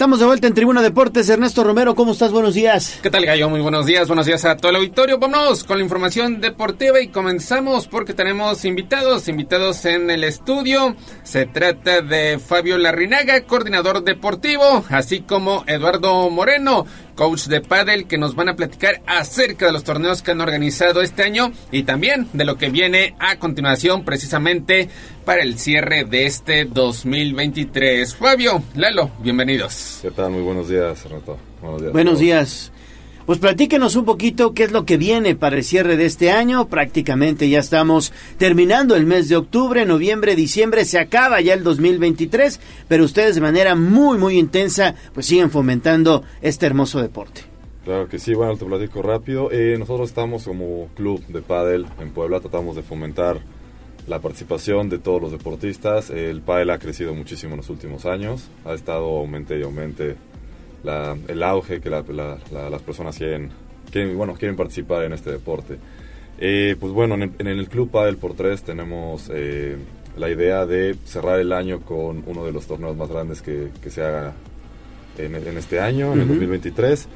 Estamos de vuelta en Tribuna Deportes. Ernesto Romero, ¿cómo estás? Buenos días. ¿Qué tal, Gallo? Muy buenos días. Buenos días a todo el auditorio. Vámonos con la información deportiva y comenzamos porque tenemos invitados, invitados en el estudio. Se trata de Fabio Larrinaga, coordinador deportivo, así como Eduardo Moreno, coach de pádel, que nos van a platicar acerca de los torneos que han organizado este año y también de lo que viene a continuación precisamente para el cierre de este 2023. Fabio, Lalo, bienvenidos. ¿Qué tal? Muy buenos días, Renato. Buenos días. Buenos días. Pues platíquenos un poquito qué es lo que viene para el cierre de este año. Prácticamente ya estamos terminando el mes de octubre, noviembre, diciembre, se acaba ya el 2023, pero ustedes de manera muy, muy intensa pues siguen fomentando este hermoso deporte. Claro que sí, bueno, te platico rápido. Eh, nosotros estamos como club de pádel en Puebla, tratamos de fomentar la participación de todos los deportistas. El pádel ha crecido muchísimo en los últimos años, ha estado aumente y aumente la, el auge que la, la, las personas quieren, quieren, bueno, quieren participar en este deporte. Eh, pues bueno, en el, en el, Club Padel por Tres tenemos eh, la idea de cerrar el año con uno de los torneos más grandes que, que se haga en, en, este año, en el 2023.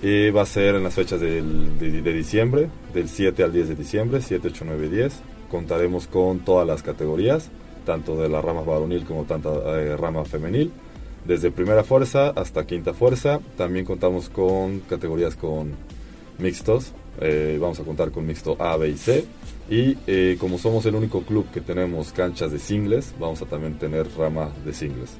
Y va a ser en las fechas del, de, de, diciembre, del 7 al 10 de diciembre, 7, 8, 9, 10. Contaremos con todas las categorías, tanto de la rama varonil como tanto eh, rama femenil desde primera fuerza hasta quinta fuerza. También contamos con categorías con mixtos. Eh, vamos a contar con mixto A, B y C. Y eh, como somos el único club que tenemos canchas de singles, vamos a también tener rama de singles.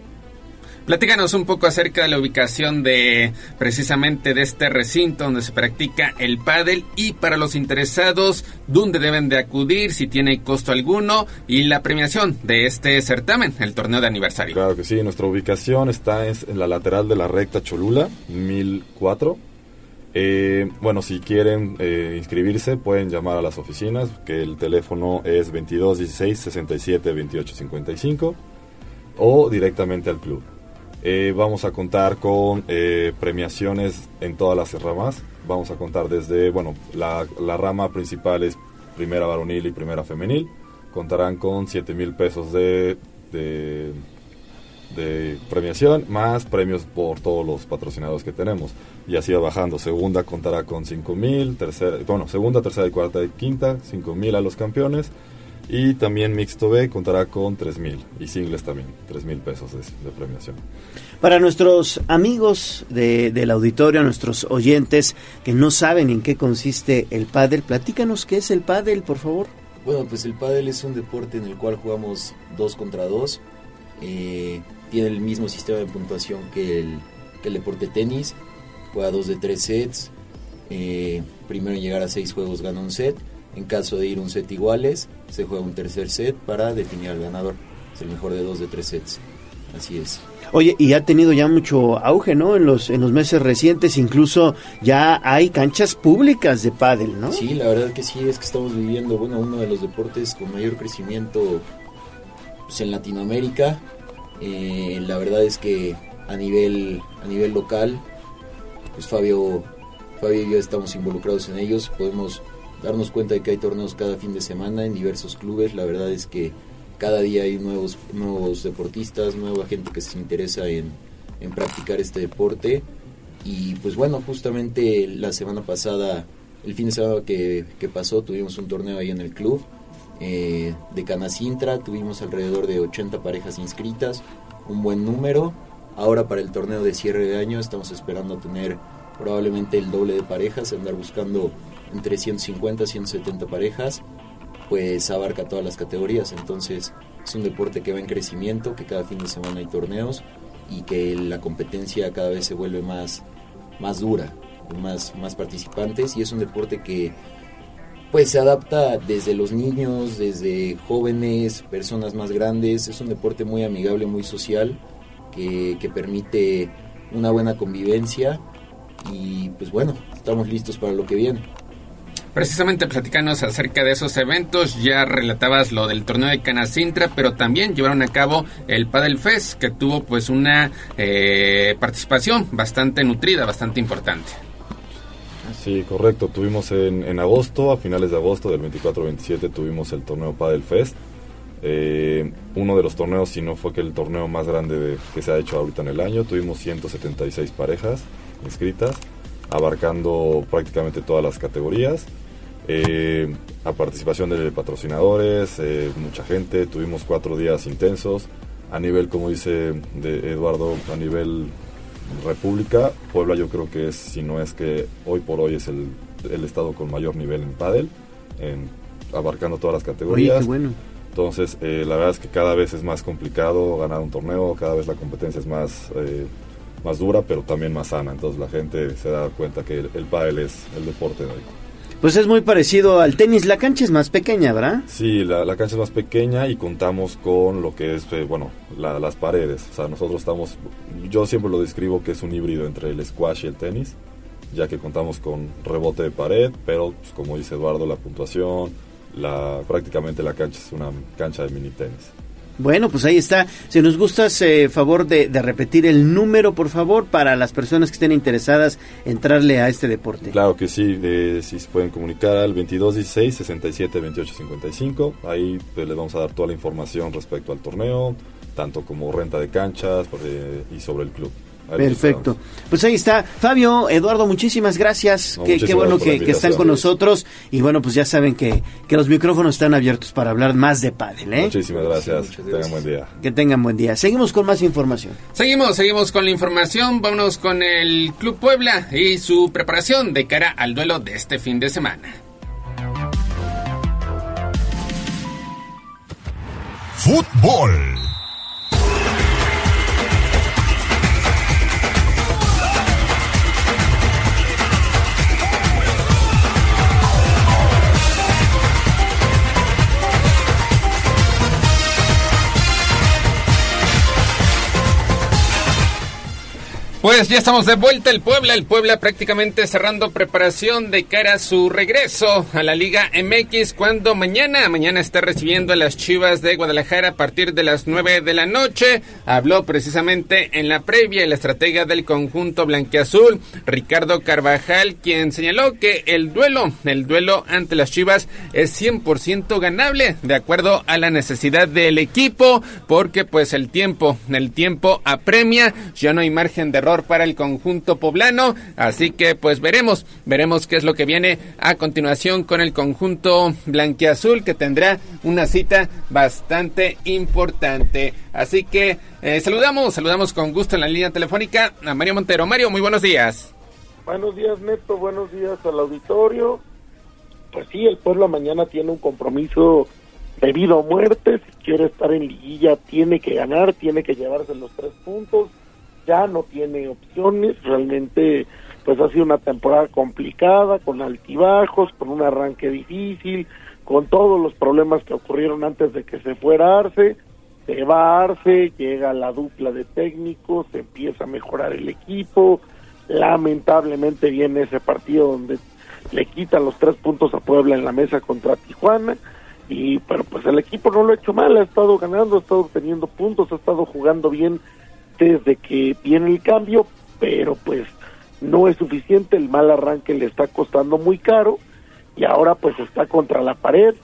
Platícanos un poco acerca de la ubicación de precisamente de este recinto donde se practica el pádel y para los interesados dónde deben de acudir, si tiene costo alguno y la premiación de este certamen, el torneo de aniversario. Claro que sí, nuestra ubicación está en, la lateral de la recta Cholula, 1004. Eh, bueno, si quieren eh, inscribirse pueden llamar a las oficinas, que el teléfono es 22 16 67 28 55 o directamente al club. Eh, vamos a contar con eh, premiaciones en todas las ramas. Vamos a contar desde, bueno, la, rama principal es primera varonil y primera femenil. Contarán con 7 mil pesos de, de, de, premiación, más premios por todos los patrocinados que tenemos. Y así va bajando. Segunda contará con 5 mil, tercera, bueno, segunda, tercera y cuarta y quinta, 5 mil a los campeones. Y también Mixto B contará con 3 mil y singles también, 3 mil pesos de, de, premiación. Para nuestros amigos de, del auditorio, nuestros oyentes que no saben en qué consiste el pádel, platícanos qué es el pádel, por favor. Bueno, pues el pádel es un deporte en el cual jugamos dos contra dos. Eh, tiene el mismo sistema de puntuación que el, que el deporte tenis. Juega dos de tres sets. Eh, primero en llegar a seis juegos gana un set. En caso de ir un set iguales, se juega un tercer set para definir al ganador. Es el mejor de dos de tres sets. Así es. Oye, y ha tenido ya mucho auge, ¿no? En los en los meses recientes incluso ya hay canchas públicas de pádel, ¿no? Sí, la verdad que sí, es que estamos viviendo, bueno, uno de los deportes con mayor crecimiento pues, en Latinoamérica. Eh, la verdad es que a nivel a nivel local, pues Fabio Fabio y yo estamos involucrados en ellos, podemos darnos cuenta de que hay torneos cada fin de semana en diversos clubes. La verdad es que cada día hay nuevos, nuevos deportistas, nueva gente que se interesa en, en practicar este deporte. Y pues bueno, justamente la semana pasada, el fin de semana que, que pasó, tuvimos un torneo ahí en el club eh, de Canacintra, tuvimos alrededor de 80 parejas inscritas, un buen número. Ahora para el torneo de cierre de año estamos esperando tener probablemente el doble de parejas, andar buscando entre 150 y 170 parejas, pues abarca todas las categorías. Entonces es un deporte que va en crecimiento, que cada fin de semana hay torneos y que la competencia cada vez se vuelve más, más dura, más, más participantes y es un deporte que pues se adapta desde los niños, desde jóvenes, personas más grandes. Es un deporte muy amigable, muy social, que, que permite una buena convivencia y pues bueno, estamos listos para lo que viene. Precisamente platicanos acerca de esos eventos, ya relatabas lo del torneo de Canacintra, pero también llevaron a cabo el Padel Fest, que tuvo pues una eh, participación bastante nutrida, bastante importante. Sí, correcto. Tuvimos en, agosto, a finales de agosto del 24-27, tuvimos el torneo Padel Fest. Eh, uno de los torneos, si no fue que el torneo más grande de- que se ha hecho ahorita en el año, tuvimos 176 parejas inscritas, abarcando prácticamente todas las categorías. Eh, a participación de patrocinadores, eh, mucha gente, tuvimos cuatro días intensos. A nivel, como dice de Eduardo, a nivel república, Puebla yo creo que es, si no es que hoy por hoy es el, el estado con mayor nivel en pádel, en, abarcando todas las categorías. Oye, qué bueno. Entonces, eh, la verdad es que cada vez es más complicado ganar un torneo, cada vez la competencia es más, eh, más dura, pero también más sana. Entonces, la gente se da cuenta que el, el pádel es el deporte de hoy. Pues es muy parecido al tenis. La cancha es más pequeña, ¿verdad? Sí, la, la cancha es más pequeña y contamos con lo que es, eh, bueno, la- las paredes. O sea, nosotros estamos, yo siempre lo describo que es un híbrido entre el squash y el tenis, ya que contamos con rebote de pared, pero pues, como dice Eduardo, la puntuación, la, prácticamente la cancha es una cancha de mini tenis. Bueno, pues ahí está. Si nos gustas, eh, favor de, de repetir el número, por favor, para las personas que estén interesadas entrarle a este deporte. Claro que sí, de, sí se pueden comunicar al 2216 67 28 55. Ahí pues, les vamos a dar toda la información respecto al torneo, tanto como renta de canchas eh, y sobre el club. Perfecto. Pues ahí está. Fabio, Eduardo, muchísimas gracias. No, qué, bueno que, que están con nosotros. Y bueno, pues ya saben que, que los micrófonos están abiertos para hablar más de pádel, ¿eh? Muchísimas gracias. Tengan buen día. Que tengan buen día. Seguimos con más información. Seguimos, seguimos con la información. Vámonos con el Club Puebla y su preparación de cara al duelo de este fin de semana. Fútbol. Pues ya estamos de vuelta el Puebla, el Puebla prácticamente cerrando preparación de cara a su regreso a la Liga MX cuando mañana, mañana está recibiendo a las Chivas de Guadalajara a partir de las 9 de la noche. Habló precisamente en la previa el estratega del conjunto blanqueazul, Ricardo Carvajal, quien señaló que el duelo, el duelo ante las Chivas es 100% ganable de acuerdo a la necesidad del equipo porque pues el tiempo, el tiempo apremia, ya no hay margen de error para el conjunto poblano, así que pues veremos, veremos qué es lo que viene a continuación con el conjunto blanquiazul que tendrá una cita bastante importante. Así que eh, saludamos, saludamos con gusto en la línea telefónica a Mario Montero. Mario, muy buenos días. Buenos días, Neto. Buenos días al auditorio. Pues sí, el pueblo mañana tiene un compromiso de vida o muerte. Si quiere estar en liguilla, tiene que ganar, tiene que llevarse los tres puntos. Ya no tiene opciones. Realmente, pues ha sido una temporada complicada, con altibajos, con un arranque difícil, con todos los problemas que ocurrieron antes de que se fuera Arce. Se va Arce, llega la dupla de técnicos, se empieza a mejorar el equipo lamentablemente viene ese partido donde le quitan los tres puntos a Puebla en la mesa contra Tijuana y pero pues el equipo no lo ha hecho mal, ha estado ganando, ha estado teniendo puntos, ha estado jugando bien desde que viene el cambio, pero pues no es suficiente, el mal arranque le está costando muy caro y ahora pues está contra la pared.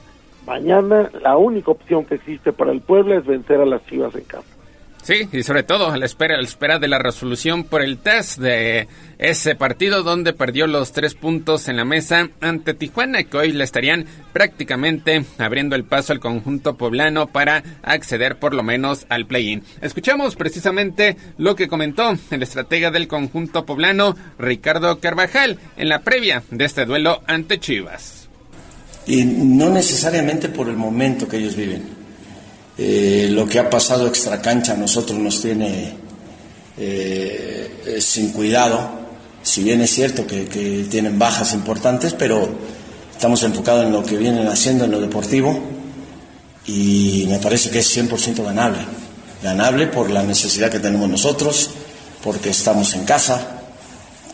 Mañana la única opción que existe para el Puebla es vencer a las Chivas en casa. Sí, y sobre todo a la espera, la espera de la resolución por el test de ese partido donde perdió los tres puntos en la mesa ante Tijuana, que hoy le estarían prácticamente abriendo el paso al conjunto poblano para acceder por lo menos al play-in. Escuchamos precisamente lo que comentó el estratega del conjunto poblano, Ricardo Carvajal, en la previa de este duelo ante Chivas. Y no necesariamente por el momento que ellos viven. Eh, lo que ha pasado extra cancha a nosotros nos tiene eh, eh, sin cuidado, si bien es cierto que, que, tienen bajas importantes, pero estamos enfocados en lo que vienen haciendo en lo deportivo y me parece que es 100% ganable. Ganable por la necesidad que tenemos nosotros, porque estamos en casa,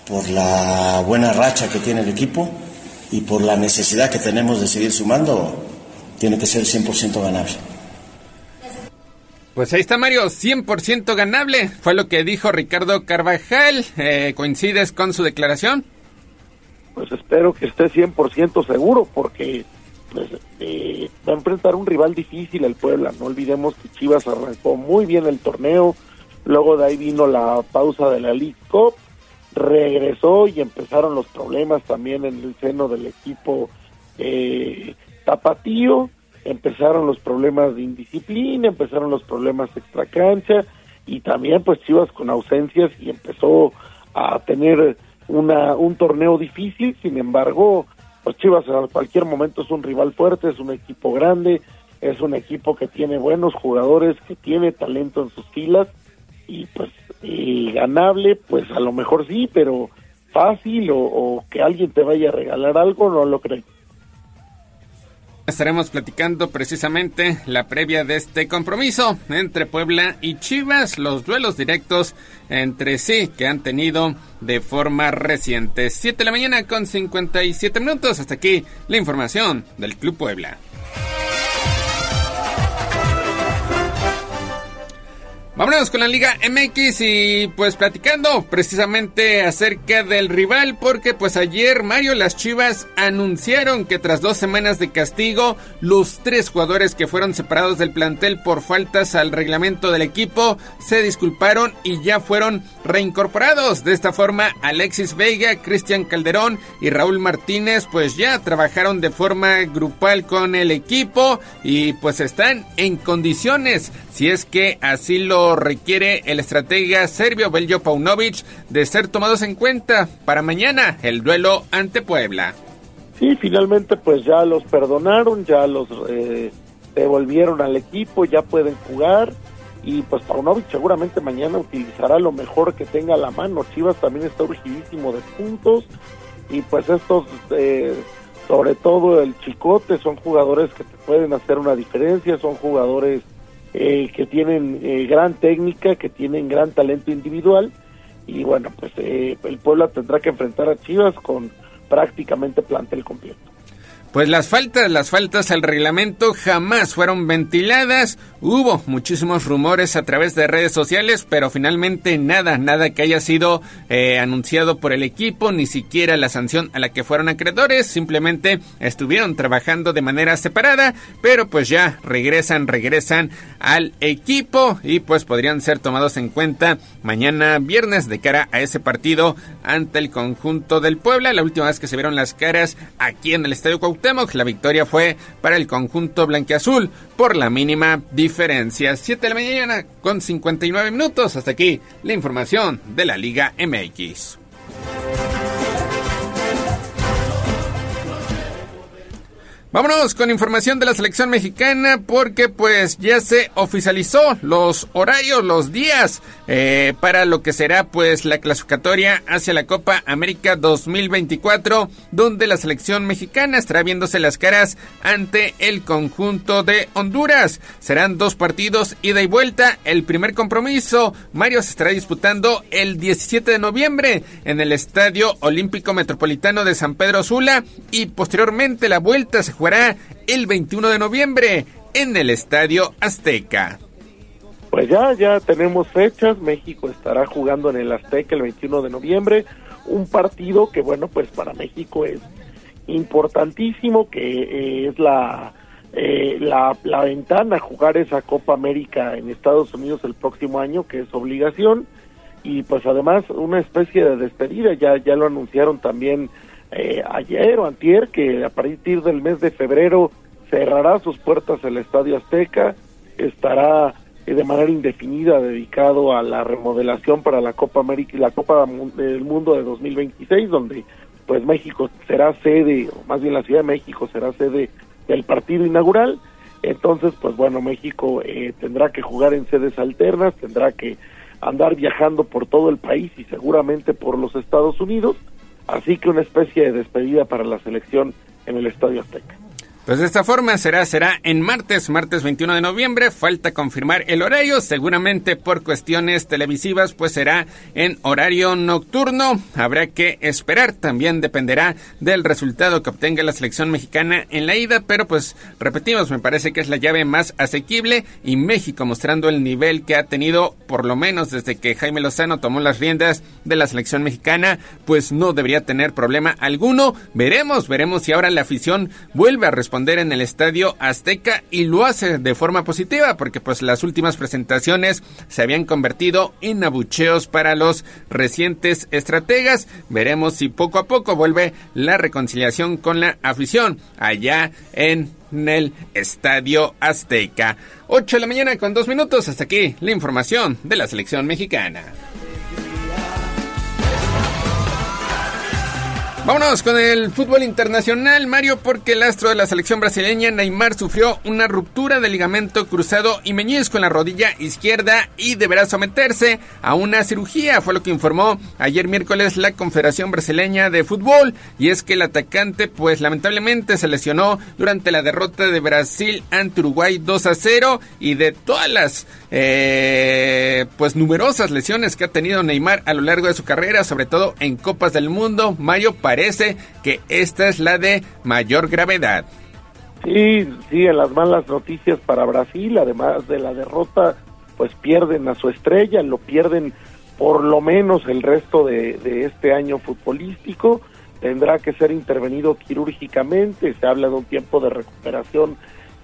por la buena racha que tiene el equipo y por la necesidad que tenemos de seguir sumando, tiene que ser 100% ganable. Pues ahí está Mario, 100% ganable, fue lo que dijo Ricardo Carvajal. Eh, ¿Coincides con su declaración? Pues espero que esté 100% seguro, porque pues eh, va a enfrentar un rival difícil el Puebla. No olvidemos que Chivas arrancó muy bien el torneo, luego de ahí vino la pausa de la League Cup, regresó y empezaron los problemas también en el seno del equipo eh, tapatío, empezaron los problemas de indisciplina, empezaron los problemas extracancha y también pues Chivas con ausencias y empezó a tener una, un torneo difícil, sin embargo, pues Chivas a cualquier momento es un rival fuerte, es un equipo grande, es un equipo que tiene buenos jugadores, que tiene talento en sus filas y pues ganable, pues a lo mejor sí, pero fácil o, o que alguien te vaya a regalar algo, no lo creo. Estaremos platicando precisamente la previa de este compromiso entre Puebla y Chivas, los duelos directos entre sí que han tenido de forma reciente. 7 de la mañana con 57 minutos. Hasta aquí la información del Club Puebla. Vámonos con la Liga MX y pues platicando precisamente acerca del rival porque pues ayer Mario Las Chivas anunciaron que tras dos semanas de castigo los tres jugadores que fueron separados del plantel por faltas al reglamento del equipo se disculparon y ya fueron reincorporados. De esta forma Alexis Vega, Cristian Calderón y Raúl Martínez pues ya trabajaron de forma grupal con el equipo y pues están en condiciones si es que así lo requiere el estratega serbio Beljo Paunovic de ser tomados en cuenta para mañana el duelo ante Puebla. Sí, finalmente pues ya los perdonaron, ya los eh, devolvieron al equipo, ya pueden jugar y pues Paunovic seguramente mañana utilizará lo mejor que tenga a la mano. Chivas también está urgidísimo de puntos y pues estos, eh, sobre todo el Chicote, son jugadores que te pueden hacer una diferencia, son jugadores eh, que tienen eh, gran técnica, que tienen gran talento individual y bueno, pues eh, el Puebla tendrá que enfrentar a Chivas con prácticamente plantel completo. Pues las faltas, las faltas al reglamento jamás fueron ventiladas. Hubo muchísimos rumores a través de redes sociales, pero finalmente nada, nada que haya sido eh, anunciado por el equipo, ni siquiera la sanción a la que fueron acreedores. Simplemente estuvieron trabajando de manera separada, pero pues ya regresan, regresan al equipo y pues podrían ser tomados en cuenta mañana viernes de cara a ese partido ante el conjunto del Puebla. La última vez que se vieron las caras aquí en el Estadio Cuauhtémoc la victoria fue para el conjunto blanqueazul por la mínima diferencia. 7 de la mañana con 59 minutos. Hasta aquí la información de la Liga MX. Vámonos con información de la selección mexicana porque pues ya se oficializó los horarios, los días eh, para lo que será pues la clasificatoria hacia la Copa América 2024 donde la selección mexicana estará viéndose las caras ante el conjunto de Honduras. Serán dos partidos ida y vuelta. El primer compromiso Mario se estará disputando el 17 de noviembre en el Estadio Olímpico Metropolitano de San Pedro Sula y posteriormente la vuelta se jugará el 21 de noviembre en el Estadio Azteca. Pues ya, ya tenemos fechas. México estará jugando en el Azteca el 21 de noviembre. Un partido que, bueno, pues para México es importantísimo, que eh, es la, eh, la, la ventana jugar esa Copa América en Estados Unidos el próximo año, que es obligación. Y pues además una especie de despedida, ya, ya lo anunciaron también eh, ayer o antier que a partir del mes de febrero cerrará sus puertas el Estadio Azteca, estará eh, de manera indefinida dedicado a la remodelación para la Copa América y la Copa del Mundo de 2026, donde pues México será sede, o más bien la Ciudad de México será sede del partido inaugural. Entonces, pues bueno, México eh, tendrá que jugar en sedes alternas, tendrá que andar viajando por todo el país y seguramente por los Estados Unidos Así que una especie de despedida para la selección en el Estadio Azteca. Pues de esta forma será, será en martes, martes 21 de noviembre. Falta confirmar el horario. Seguramente por cuestiones televisivas, pues será en horario nocturno. Habrá que esperar. También dependerá del resultado que obtenga la selección mexicana en la ida. Pero pues repetimos, me parece que es la llave más asequible. Y México mostrando el nivel que ha tenido, por lo menos desde que Jaime Lozano tomó las riendas de la selección mexicana, pues no debería tener problema alguno. Veremos, veremos si ahora la afición vuelve a responder corresponder en el Estadio Azteca y lo hace de forma positiva porque pues las últimas presentaciones se habían convertido en abucheos para los recientes estrategas. Veremos si poco a poco vuelve la reconciliación con la afición allá en el Estadio Azteca. 8 de la mañana con dos minutos. Hasta aquí la información de la selección mexicana. Vámonos con el fútbol internacional, Mario, porque el astro de la selección brasileña, Neymar, sufrió una ruptura de ligamento cruzado y meñisco en la rodilla izquierda y deberá someterse a una cirugía, fue lo que informó ayer miércoles la Confederación Brasileña de Fútbol. Y es que el atacante, pues lamentablemente se lesionó durante la derrota de Brasil ante Uruguay 2 a 0 y de todas las eh, pues numerosas lesiones que ha tenido Neymar a lo largo de su carrera, sobre todo en Copas del Mundo, Mario parece que esta es la de mayor gravedad. Sí, sí, en las malas noticias para Brasil, además de la derrota, pues pierden a su estrella, lo pierden por lo menos el resto de, de este año futbolístico, tendrá que ser intervenido quirúrgicamente, se habla de un tiempo de recuperación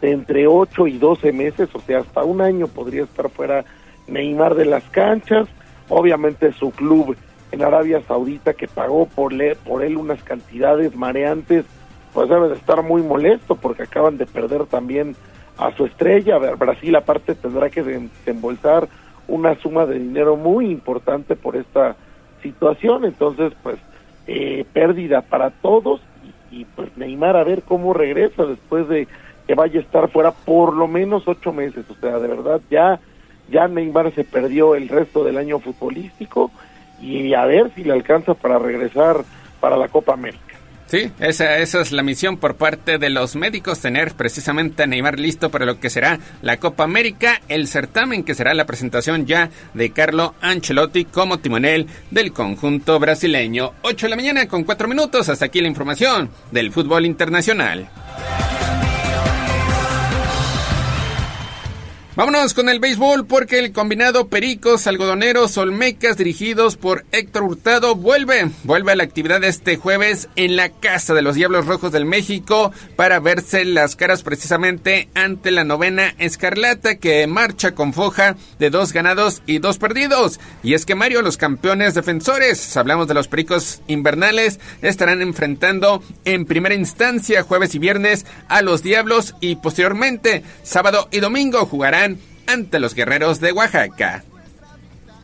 de entre 8 y 12 meses, o sea, hasta un año podría estar fuera Neymar de las canchas, obviamente su club en Arabia Saudita que pagó por, le, por él unas cantidades mareantes, pues debe de estar muy molesto porque acaban de perder también a su estrella. Brasil aparte tendrá que desembolsar una suma de dinero muy importante por esta situación, entonces pues eh, pérdida para todos y, y, pues Neymar a ver cómo regresa después de que vaya a estar fuera por lo menos ocho meses, o sea, de verdad ya ya Neymar se perdió el resto del año futbolístico y a ver si le alcanza para regresar para la Copa América. Sí, esa, esa es la misión por parte de los médicos, tener precisamente a Neymar listo para lo que será la Copa América, el certamen que será la presentación ya de Carlo Ancelotti como timonel del conjunto brasileño. 8 de la mañana con 4 minutos, hasta aquí la información del fútbol internacional. Vámonos con el béisbol porque el combinado Pericos, Algodoneros, Olmecas dirigidos por Héctor Hurtado vuelve, vuelve a la actividad este jueves en la Casa de los Diablos Rojos del México para verse las caras precisamente ante la novena Escarlata que marcha con foja de dos ganados y dos perdidos. Y es que Mario, los campeones defensores, hablamos de los Pericos invernales, estarán enfrentando en primera instancia jueves y viernes a los Diablos y posteriormente sábado y domingo jugarán ante los guerreros de Oaxaca.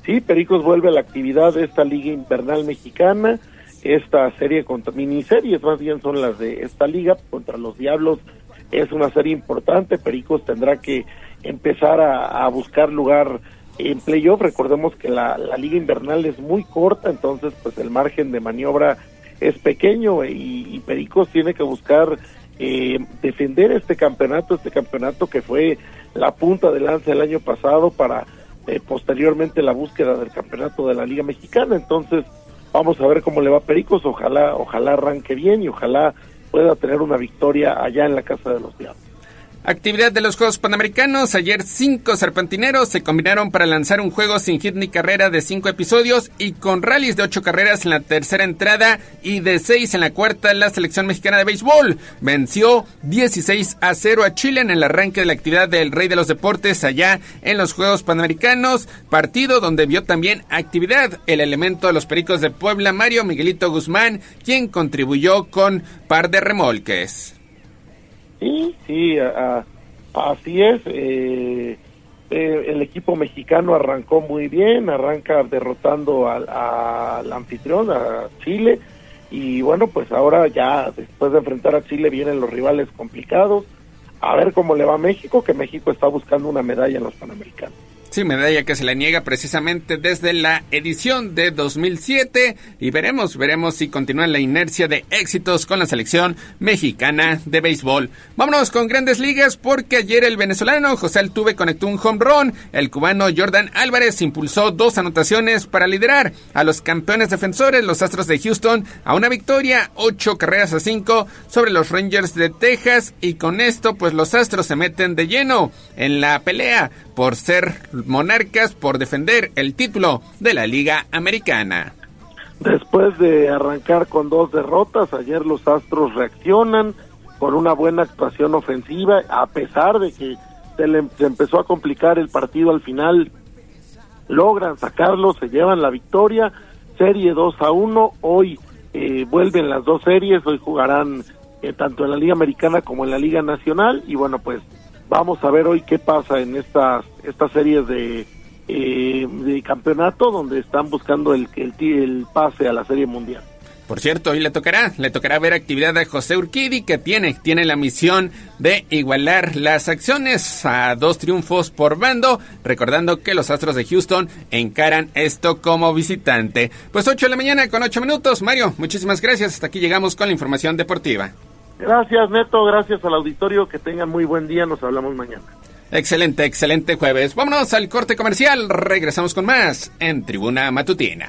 Sí, Pericos vuelve a la actividad de esta liga invernal mexicana. Esta serie contra miniseries, más bien son las de esta liga contra los Diablos. Es una serie importante. Pericos tendrá que empezar a, buscar lugar en playoff. Recordemos que la, liga invernal es muy corta, entonces pues el margen de maniobra es pequeño y Pericos tiene que buscar eh, defender este campeonato, este campeonato que fue la punta de lanza el año pasado para eh, posteriormente la búsqueda del campeonato de la Liga Mexicana. Entonces, vamos a ver cómo le va Pericos, ojalá, ojalá arranque bien y ojalá pueda tener una victoria allá en la Casa de los Diablos. Actividad de los Juegos Panamericanos. Ayer cinco serpentineros se combinaron para lanzar un juego sin hit ni carrera de cinco episodios y con rallies de ocho carreras en la tercera entrada y de seis en la cuarta la selección mexicana de béisbol. Venció 16 a 0 a Chile en el arranque de la actividad del Rey de los Deportes allá en los Juegos Panamericanos. Partido donde vio también actividad el elemento de los Pericos de Puebla, Mario Miguelito Guzmán, quien contribuyó con par de remolques. Sí, sí, a, así es. Eh, eh, el equipo mexicano arrancó muy bien, arranca derrotando al, al anfitrión, a Chile, y bueno, pues ahora ya después de enfrentar a Chile vienen los rivales complicados. A ver cómo le va a México, que México está buscando una medalla en los Panamericanos. Sí, medalla que se le niega precisamente desde la edición de 2007 y veremos, veremos si continúa la inercia de éxitos con la selección mexicana de béisbol. Vámonos con grandes ligas porque ayer el venezolano José Altuve conectó un home run, el cubano Jordan Álvarez impulsó dos anotaciones para liderar a los campeones defensores, los Astros de Houston, a una victoria, ocho carreras a cinco sobre los Rangers de Texas. Y con esto pues los Astros se meten de lleno en la pelea por ser monarcas, por defender el título de la Liga Americana. Después de arrancar con dos derrotas, ayer los Astros reaccionan con una buena actuación ofensiva, a pesar de que se le se empezó a complicar el partido al final, logran sacarlo, se llevan la victoria, serie 2 a 1, hoy eh, vuelven las dos series, hoy jugarán eh, tanto en la Liga Americana como en la Liga Nacional. Y bueno, pues vamos a ver hoy qué pasa en estas, estas series de, eh, de campeonato donde están buscando el, el, el pase a la Serie Mundial. Por cierto, hoy le tocará, le tocará ver actividad a José Urquidi que tiene, tiene la misión de igualar las acciones a dos triunfos por bando, recordando que los Astros de Houston encaran esto como visitante. Pues 8 de la mañana con 8 minutos. Mario, muchísimas gracias. Hasta aquí llegamos con la información deportiva. Gracias, Neto. Gracias al auditorio. Que tengan muy buen día. Nos hablamos mañana. Excelente, excelente jueves. Vámonos al corte comercial. Regresamos con más en Tribuna Matutina.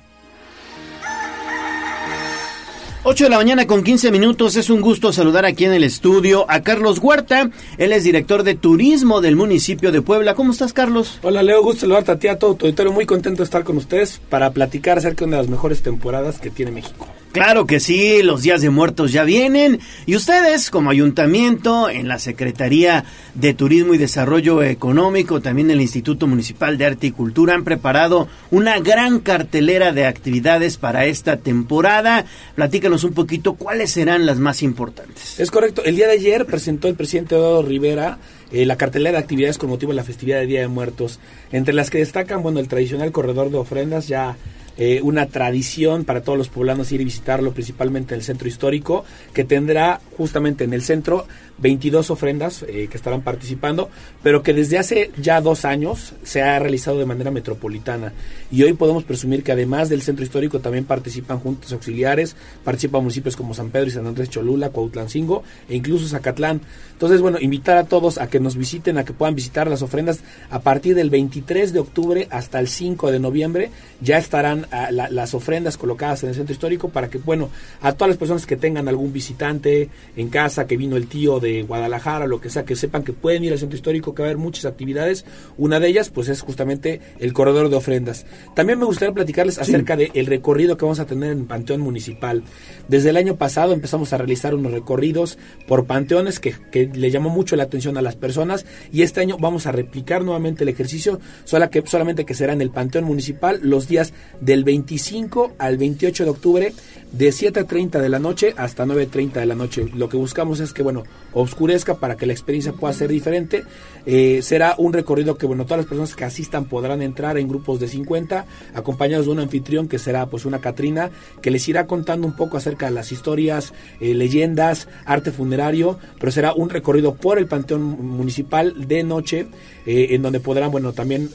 8 de la mañana con 15 minutos. Es un gusto saludar aquí en el estudio a Carlos Huerta. Él es director de turismo del municipio de Puebla. ¿Cómo estás, Carlos? Hola, Leo. Gusto saludarte a ti, a todo tu auditorio. Muy contento de estar con ustedes para platicar acerca de una de las mejores temporadas que tiene México. Claro que sí, los días de muertos ya vienen y ustedes como ayuntamiento, en la Secretaría de Turismo y Desarrollo Económico, también el Instituto Municipal de Arte y Cultura han preparado una gran cartelera de actividades para esta temporada. Platícanos un poquito cuáles serán las más importantes. Es correcto, el día de ayer presentó el presidente Eduardo Rivera eh, la cartelera de actividades con motivo de la festividad de Día de Muertos, entre las que destacan, bueno, el tradicional corredor de ofrendas ya eh, una tradición para todos los poblanos ir y visitarlo, principalmente en el centro histórico, que tendrá justamente en el centro 22 ofrendas eh, que estarán participando, pero que desde hace ya dos años se ha realizado de manera metropolitana. Y hoy podemos presumir que además del centro histórico también participan juntas auxiliares, participan municipios como San Pedro y San Andrés Cholula, Cuautlancingo e incluso Zacatlán. Entonces, bueno, invitar a todos a que nos visiten, a que puedan visitar las ofrendas a partir del 23 de octubre hasta el 5 de noviembre. Ya estarán la, las ofrendas colocadas en el centro histórico para que, bueno, a todas las personas que tengan algún visitante en casa, que vino el tío de Guadalajara, lo que sea, que sepan que pueden ir al centro histórico, que va a haber muchas actividades. Una de ellas, pues, es justamente el corredor de ofrendas. También me gustaría platicarles acerca del recorrido que vamos a tener en Panteón Municipal. Desde el año pasado empezamos a realizar unos recorridos por panteones que, que le llamó mucho la atención a las personas y este año vamos a replicar nuevamente el ejercicio, sola que, solamente que será en el Panteón Municipal los días del 25 al 28 de octubre de 7.30 de la noche hasta 9.30 de la noche. Lo que buscamos es que, bueno, oscurezca para que la experiencia pueda ser diferente. Eh, será un recorrido que, bueno, todas las personas que asistan podrán entrar en grupos de 50, acompañados de un anfitrión que será, pues, una Catrina, que les irá contando un poco acerca de las historias, eh, leyendas, arte funerario, pero será un recorrido por el Panteón Municipal de noche, eh, en donde podrán, bueno, también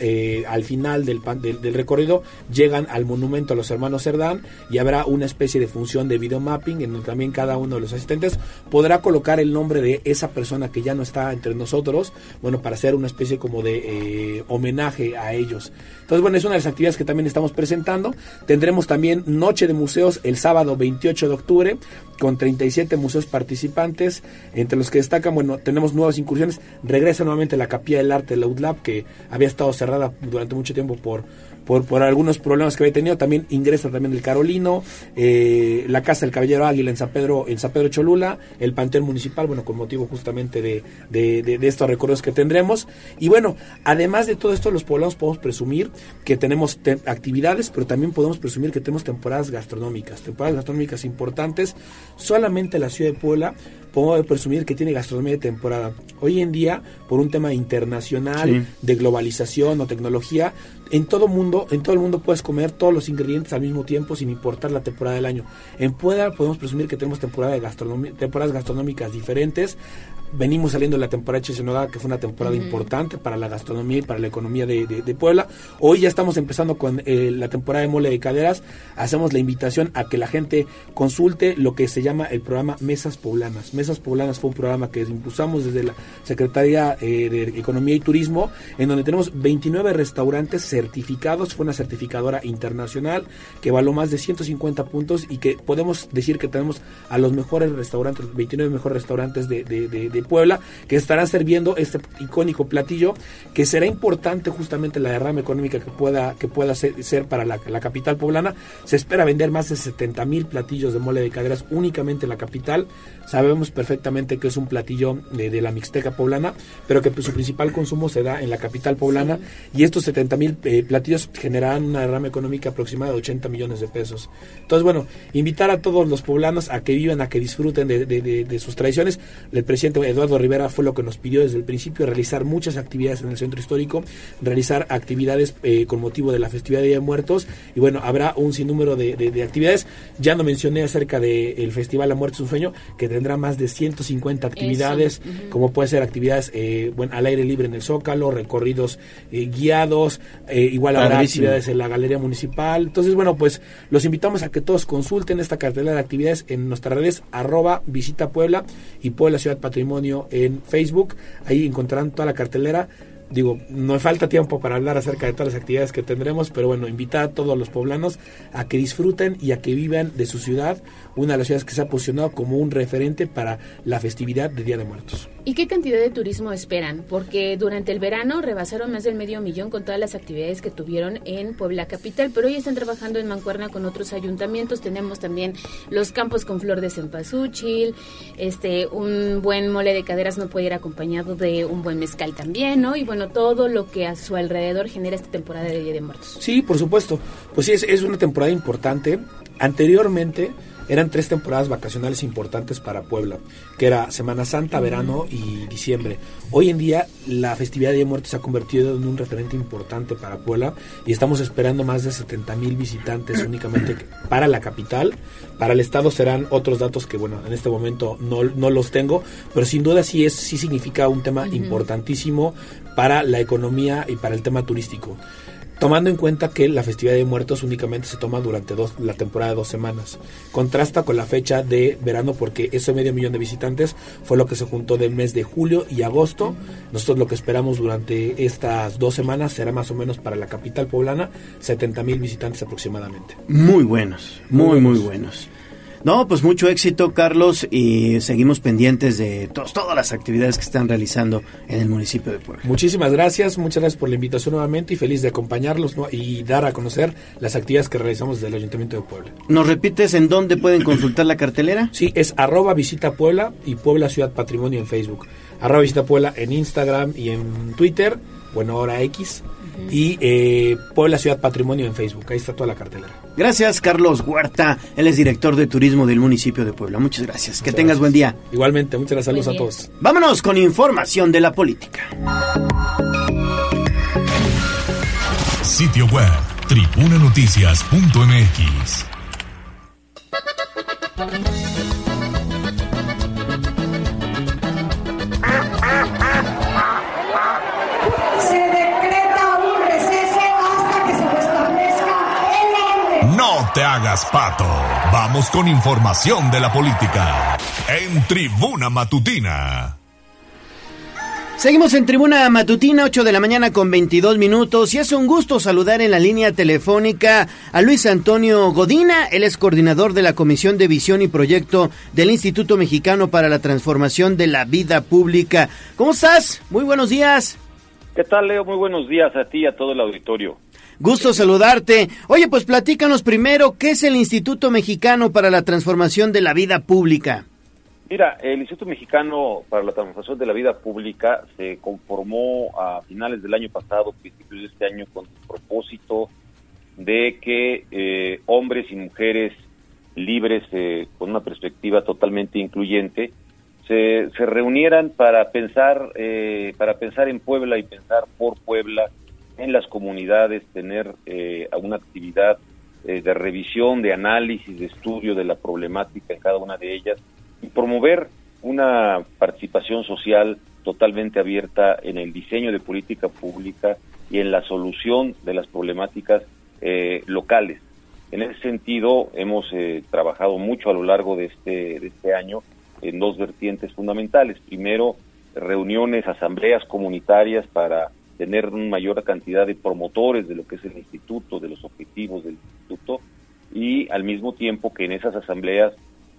al final del, del, del recorrido llegan al monumento a los hermanos Cerdán y habrá una especie de función de video mapping en donde también cada uno de los asistentes podrá colocar el nombre de esa persona que ya no está entre nosotros, bueno, para hacer una especie como de eh, homenaje a ellos. Entonces, bueno, es una de las actividades que también estamos presentando. Tendremos también Noche de Museos el sábado 28 de octubre con 37 museos participantes, entre los que destacan, bueno, tenemos nuevas incursiones. Regresa nuevamente la Capilla del Arte de la UDLAB, que había estado cerrada durante mucho tiempo por por, por algunos problemas que había tenido. También ingresa también el Carolino, eh, la Casa del Caballero Águila en San Pedro, en San Pedro Cholula, el Panteón Municipal, bueno, con motivo justamente de, de, de- de estos recorridos que tendremos. Y bueno, además de todo esto, los poblanos podemos presumir que tenemos te- actividades, pero también podemos presumir que tenemos temporadas gastronómicas, temporadas gastronómicas importantes. Solamente la ciudad de Puebla podemos presumir que tiene gastronomía de temporada. Hoy en día, por un tema internacional, Sí. de globalización o tecnología, en todo mundo, en todo el mundo puedes comer todos los ingredientes al mismo tiempo sin importar la temporada del año. En Puebla podemos presumir que tenemos temporada temporadas gastronómicas diferentes. Venimos saliendo de la temporada de Chisenogada, que fue una temporada importante para la gastronomía y para la economía de, de- de Puebla. Hoy ya estamos empezando con eh, la temporada de mole de caderas. Hacemos la invitación a que la gente consulte lo que se llama el programa Mesas Poblanas. Mesas Poblanas fue un programa que impulsamos desde la Secretaría eh, de Economía y Turismo, en donde tenemos 29 restaurantes certificados. Fue una certificadora internacional que evaluó más de 150 puntos y que podemos decir que tenemos a los mejores restaurantes, 29 mejores restaurantes de, de- de- de Puebla, que estarán sirviendo este icónico platillo, que será importante justamente la derrama económica que pueda, que pueda ser, ser para la, la capital poblana. Se espera vender más de 70 mil platillos de mole de caderas únicamente en la capital. Sabemos perfectamente que es un platillo de, de la Mixteca poblana, pero que pues, su principal consumo se da en la capital poblana y estos 70 mil eh, platillos generarán una derrama económica aproximada de 80 millones de pesos. Entonces, bueno, invitar a todos los poblanos a que vivan, a que disfruten de- de sus tradiciones. El presidente Eduardo Rivera fue lo que nos pidió desde el principio, realizar muchas actividades en el centro histórico, realizar actividades eh, con motivo de la festividad de Día de Muertos y bueno, habrá un sinnúmero de, de- de actividades. Ya no mencioné acerca del Festival La Muerte es un Sueño, que tendrá más de 150 actividades, como puede ser actividades eh, bueno, al aire libre en el Zócalo, recorridos eh, guiados, eh, igual habrá Padrísimo. actividades en la Galería Municipal. Entonces, bueno, pues los invitamos a que todos consulten esta cartelera de actividades en nuestras redes arroba visita Puebla y Puebla Ciudad Patrimonio en Facebook. Ahí encontrarán toda la cartelera. Digo, no falta tiempo para hablar acerca de todas las actividades que tendremos, pero bueno, invitar a todos los poblanos a que disfruten y a que vivan de su ciudad, una de las ciudades que se ha posicionado como un referente para la festividad de Día de Muertos. ¿Y qué cantidad de turismo esperan? Porque durante el verano rebasaron más del medio millón con todas las actividades que tuvieron en Puebla Capital, pero hoy están trabajando en mancuerna con otros ayuntamientos. Tenemos también los campos con flor de cempasúchil, este, un buen mole de caderas no puede ir acompañado de un buen mezcal también, ¿no? Y bueno, todo lo que a su alrededor genera esta temporada de Día de Muertos. Sí, por supuesto. Pues sí, es, es una temporada importante. Anteriormente eran tres temporadas vacacionales importantes para Puebla, que era Semana Santa, verano y diciembre. Hoy en día la festividad de Día de Muertos se ha convertido en un referente importante para Puebla y estamos esperando más de 70 mil visitantes únicamente para la capital. Para el estado serán otros datos que, bueno, en este momento no, no los tengo, pero sin duda sí, es, sí significa un tema importantísimo para la economía y para el tema turístico. Tomando en cuenta que la festividad de muertos únicamente se toma durante dos, la temporada de dos semanas. Contrasta con la fecha de verano porque ese medio millón de visitantes fue lo que se juntó del mes de julio y agosto. Nosotros lo que esperamos durante estas dos semanas será más o menos para la capital poblana 70 mil visitantes aproximadamente. Muy buenos, muy, muy buenos. No, pues mucho éxito, Carlos, y seguimos pendientes de todas las actividades que están realizando en el municipio de Puebla. Muchísimas gracias, muchas gracias por la invitación nuevamente y feliz de acompañarlos ¿no? y dar a conocer las actividades que realizamos desde el Ayuntamiento de Puebla. ¿Nos repites en dónde pueden consultar la cartelera? Sí, es arroba visita Puebla y Puebla Ciudad Patrimonio en Facebook. Arroba visita Puebla en Instagram y en Twitter, bueno, ahora X. Y eh, Puebla Ciudad Patrimonio en Facebook. Ahí está toda la cartelera. Gracias, Carlos Huerta. Él es director de turismo del municipio de Puebla. Muchas gracias. que tengas gracias. buen día. Igualmente, muchas gracias. Saludos a todos. Vámonos con información de la política. Sitio web tribunanoticias.mx. te hagas pato. Vamos con información de la política. En Tribuna Matutina. Seguimos en Tribuna Matutina, 8 de la mañana con 22 minutos. Y es un gusto saludar en la línea telefónica a Luis Antonio Godina. Él es coordinador de la Comisión de Visión y Proyecto del Instituto Mexicano para la Transformación de la Vida Pública. ¿Cómo estás? Muy buenos días. ¿Qué tal, Leo? Muy buenos días a ti y a todo el auditorio. Gusto saludarte. Oye, pues platícanos primero, ¿qué es el Instituto Mexicano para la Transformación de la Vida Pública? Mira, el Instituto Mexicano para la Transformación de la Vida Pública se conformó a finales del año pasado, principios de este año, con el propósito de que eh, hombres y mujeres libres, eh, con una perspectiva totalmente incluyente, se, se reunieran para pensar, eh, para pensar en Puebla y pensar por Puebla, en las comunidades, tener eh, una actividad eh, de revisión, de análisis, de estudio de la problemática en cada una de ellas y promover una participación social totalmente abierta en el diseño de política pública y en la solución de las problemáticas eh, locales. En ese sentido, hemos eh, trabajado mucho a lo largo de este, de este año en dos vertientes fundamentales. Primero, reuniones, asambleas comunitarias para tener una mayor cantidad de promotores de lo que es el instituto, de los objetivos del instituto, y al mismo tiempo que en esas asambleas,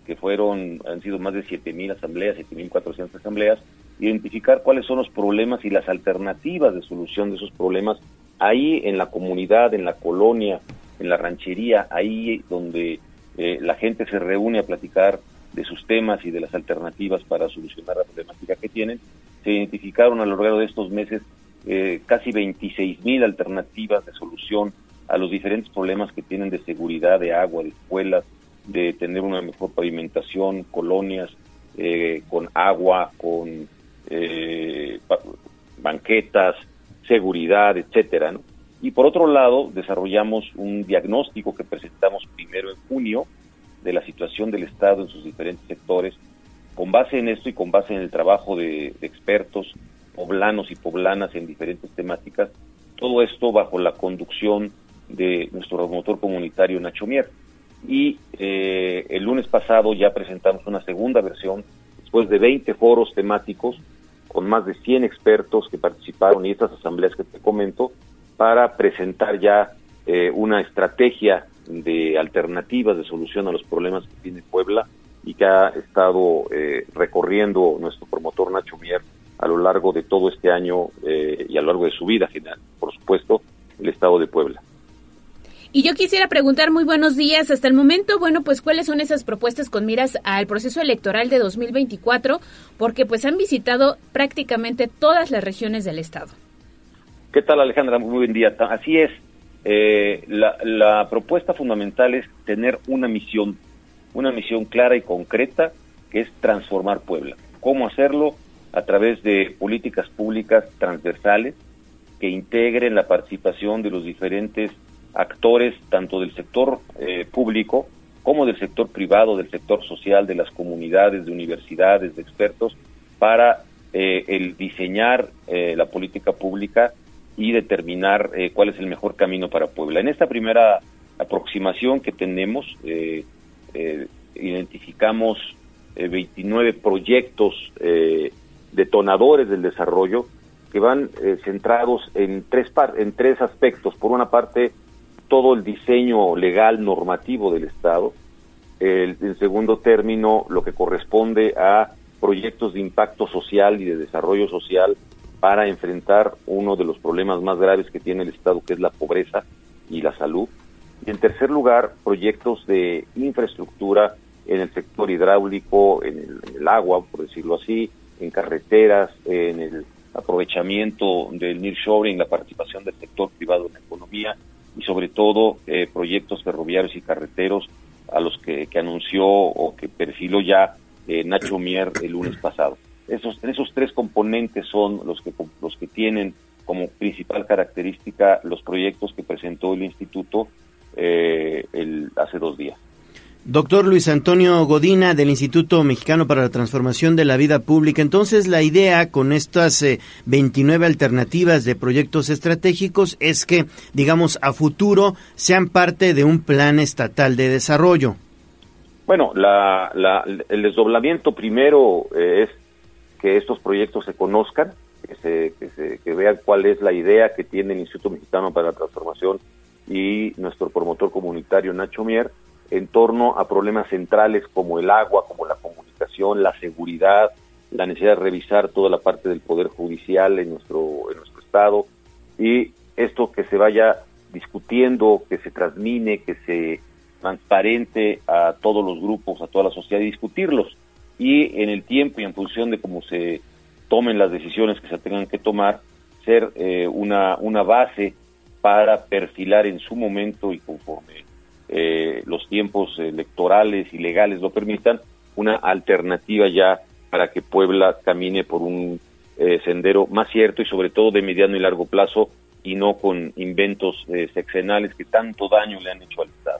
que fueron, han sido más de 7.000 asambleas, 7.400 asambleas, identificar cuáles son los problemas y las alternativas de solución de esos problemas ahí en la comunidad, en la colonia, en la ranchería, ahí donde eh, la gente se reúne a platicar de sus temas y de las alternativas para solucionar la problemática que tienen. Se identificaron a lo largo de estos meses eh, casi 26 mil alternativas de solución a los diferentes problemas que tienen de seguridad, de agua, de escuelas, de tener una mejor pavimentación, colonias eh, con agua, con eh, ba- banquetas, seguridad, etcétera, ¿no? Y por otro lado, desarrollamos un diagnóstico que presentamos primero en junio de la situación del Estado en sus diferentes sectores. Con base en esto y con base en el trabajo de, de expertos poblanos y poblanas en diferentes temáticas, todo esto bajo la conducción de nuestro promotor comunitario Nacho Mier. Y eh, el lunes pasado ya presentamos una segunda versión, después de 20 foros temáticos, con más de 100 expertos que participaron y estas asambleas que te comento, para presentar ya eh, una estrategia de alternativas de solución a los problemas que tiene Puebla y que ha estado eh, recorriendo nuestro promotor Nacho Mier a lo largo de todo este año eh, y a lo largo de su vida general, por supuesto, el estado de Puebla. Y yo quisiera preguntar, muy buenos días, hasta el momento, bueno, pues cuáles son esas propuestas con miras al proceso electoral de 2024, porque pues han visitado prácticamente todas las regiones del estado. ¿Qué tal Alejandra? Muy buen día. Así es, eh, la, la propuesta fundamental es tener una misión, una misión clara y concreta que es transformar Puebla. ¿Cómo hacerlo? A través de políticas públicas transversales que integren la participación de los diferentes actores, tanto del sector eh, público como del sector privado, del sector social, de las comunidades, de universidades, de expertos, para eh, el diseñar eh, la política pública y determinar eh, cuál es el mejor camino para Puebla. En esta primera aproximación que tenemos, eh, eh, identificamos eh, 29 proyectos detonadores del desarrollo que van eh, centrados en tres, par en tres aspectos. Por una parte, todo el diseño legal normativo del Estado. El- en segundo término, lo que corresponde a proyectos de impacto social y de desarrollo social para enfrentar uno de los problemas más graves que tiene el Estado, que es la pobreza y la salud. Y en tercer lugar, proyectos de infraestructura en el sector hidráulico, en el, en el agua, por decirlo así, en carreteras, en el aprovechamiento del nearshoring, la participación del sector privado en la economía y sobre todo eh, proyectos ferroviarios y carreteros a los que, anunció o que perfiló ya eh, Nacho Mier el lunes pasado. Esos, esos tres componentes son los que, los que tienen como principal característica los proyectos que presentó el instituto eh, el, hace dos días. Doctor Luis Antonio Godina del Instituto Mexicano para la Transformación de la Vida Pública. Entonces, la idea con estas eh, 29 alternativas de proyectos estratégicos es que, digamos, a futuro sean parte de un plan estatal de desarrollo. Bueno, la, la, el desdoblamiento primero eh, es que estos proyectos se conozcan, que, se, que, se, que vean cuál es la idea que tiene el Instituto Mexicano para la Transformación y nuestro promotor comunitario Nacho Mier en torno a problemas centrales como el agua, como la comunicación, la seguridad, la necesidad de revisar toda la parte del poder judicial en nuestro en nuestro estado y esto que se vaya discutiendo, que se transmine, que se transparente a todos los grupos, a toda la sociedad y discutirlos. Y en el tiempo y en función de cómo se tomen las decisiones que se tengan que tomar, ser eh, una, una base para perfilar en su momento y conforme eh, los tiempos electorales y legales lo permitan, una alternativa ya para que Puebla camine por un eh, sendero más cierto y sobre todo de mediano y largo plazo y no con inventos eh, sexenales que tanto daño le han hecho al Estado.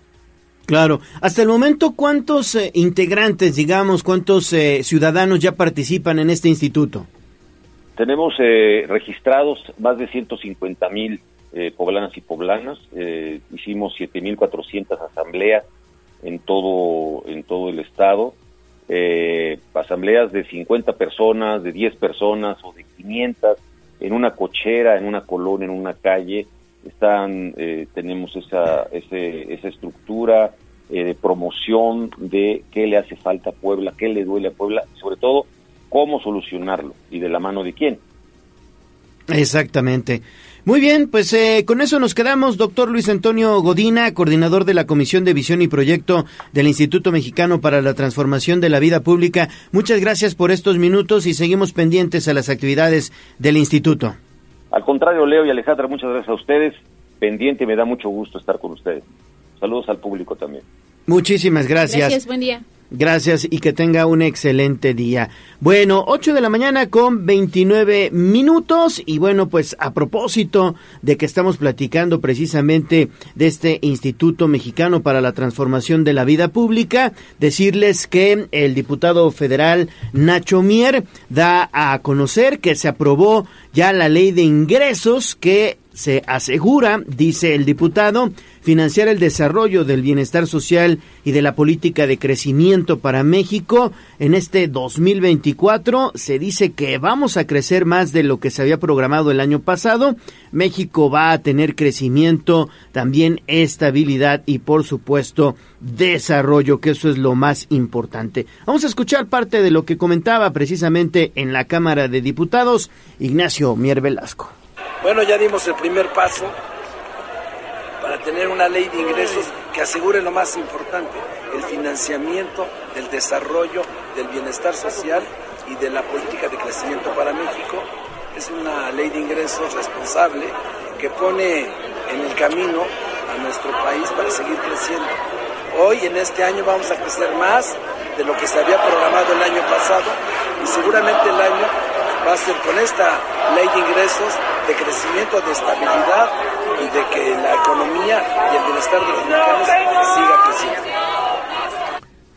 Claro. Hasta el momento, ¿cuántos eh, integrantes, digamos, cuántos eh, ciudadanos ya participan en este instituto? Tenemos eh, registrados más de 150 mil eh, poblanas y poblanas. Eh, hicimos 7.400 asambleas en todo, en todo el estado. Eh, asambleas de 50 personas, de 10 personas o de 500 en una cochera, en una colonia, en una calle. Están, eh, tenemos esa, ese, esa estructura eh, de promoción de qué le hace falta a Puebla, qué le duele a Puebla, y sobre todo cómo solucionarlo y de la mano de quién. Exactamente. Muy bien, pues eh, con eso nos quedamos, doctor Luis Antonio Godina, coordinador de la Comisión de Visión y Proyecto del Instituto Mexicano para la Transformación de la Vida Pública. Muchas gracias por estos minutos y seguimos pendientes a las actividades del instituto. Al contrario, Leo y Alejandra, muchas gracias a ustedes. Pendiente, me da mucho gusto estar con ustedes. Saludos al público también. Muchísimas gracias. Gracias, buen día. Gracias y que tenga un excelente día. Bueno, 8 de la mañana con 29 minutos y bueno, pues a propósito de que estamos platicando precisamente de este Instituto Mexicano para la Transformación de la Vida Pública, decirles que el diputado federal Nacho Mier da a conocer que se aprobó ya la ley de ingresos que se asegura, dice el diputado, financiar el desarrollo del bienestar social y de la política de crecimiento para México. En este 2024 se dice que vamos a crecer más de lo que se había programado el año pasado. México va a tener crecimiento, también estabilidad y por supuesto desarrollo, que eso es lo más importante. Vamos a escuchar parte de lo que comentaba precisamente en la Cámara de Diputados Ignacio Mier Velasco. Bueno, ya dimos el primer paso para tener una ley de ingresos que asegure lo más importante, el financiamiento del desarrollo, del bienestar social y de la política de crecimiento para México. Es una ley de ingresos responsable que pone en el camino a nuestro país para seguir creciendo. Hoy, en este año, vamos a crecer más de lo que se había programado el año pasado y seguramente el año va a ser con esta ley de ingresos de crecimiento, de estabilidad y de que la economía y el bienestar de los mexicanos siga creciendo.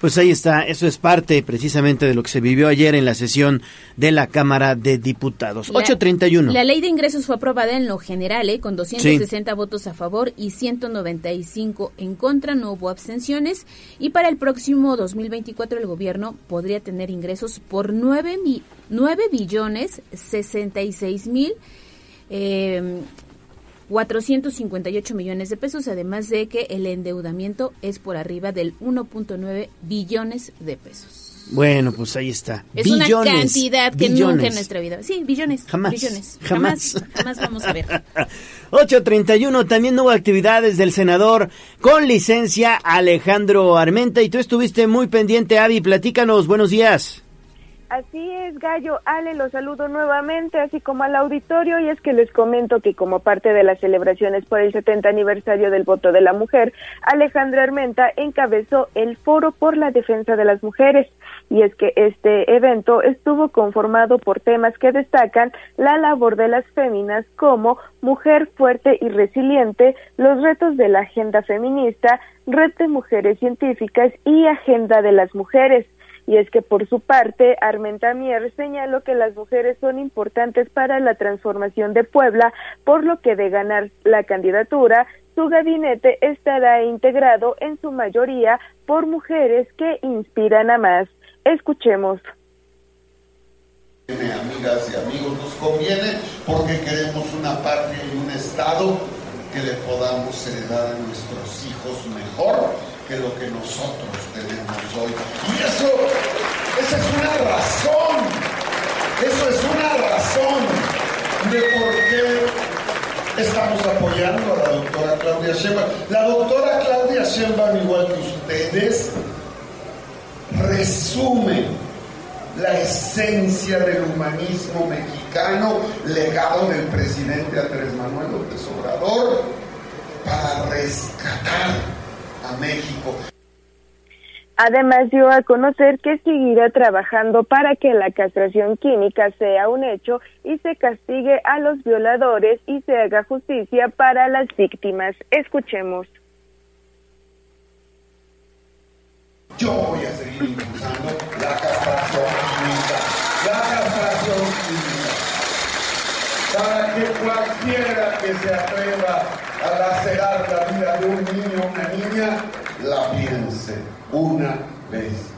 Pues ahí está, eso es parte precisamente de lo que se vivió ayer en la sesión de la Cámara de Diputados. La- 831. La ley de ingresos fue aprobada en lo general, ¿eh? con 260 votos a favor y 195 en contra, no hubo abstenciones. Y para el próximo 2024 el gobierno podría tener ingresos por 9, mi- 9 billones 66 mil. Eh, 458 millones de pesos, además de que el endeudamiento es por arriba del 1.9 billones de pesos. Bueno, pues ahí está. Es billones, una cantidad que billones. nunca en nuestra vida. Sí, billones. Jamás, Billones. jamás. Jamás, jamás vamos a ver. 831, también hubo actividades del senador con licencia Alejandro Armenta y tú estuviste muy pendiente, Avi, platícanos, buenos días. Así es, Gallo. Ale, los saludo nuevamente, así como al auditorio, y es que les comento que como parte de las celebraciones por el 70 aniversario del voto de la mujer, Alejandra Armenta encabezó el Foro por la Defensa de las Mujeres. Y es que este evento estuvo conformado por temas que destacan la labor de las féminas como mujer fuerte y resiliente, los retos de la agenda feminista, red de mujeres científicas y agenda de las mujeres. Y es que por su parte, Armenta Mier señaló que las mujeres son importantes para la transformación de Puebla, por lo que de ganar la candidatura, su gabinete estará integrado en su mayoría por mujeres que inspiran a más. Escuchemos. Amigas y amigos, nos conviene porque queremos una patria y un Estado que le podamos heredar a nuestros hijos mejor que lo que nosotros Y eso, esa es una razón, eso es una razón de por qué Estamos apoyando a la doctora Claudia Sheinbaum. La doctora Claudia Sheinbaum, igual que ustedes, resume la esencia del humanismo mexicano, legado del presidente Andrés Manuel López Obrador, para rescatar a México. Además dio a conocer que seguirá trabajando para que la castración química sea un hecho y se castigue a los violadores y se haga justicia para las víctimas. Escuchemos. Yo voy a seguir impulsando la castración química, la castración química, para que cualquiera que se atreva a lacerar la vida de un niño o una niña, la piense una vez.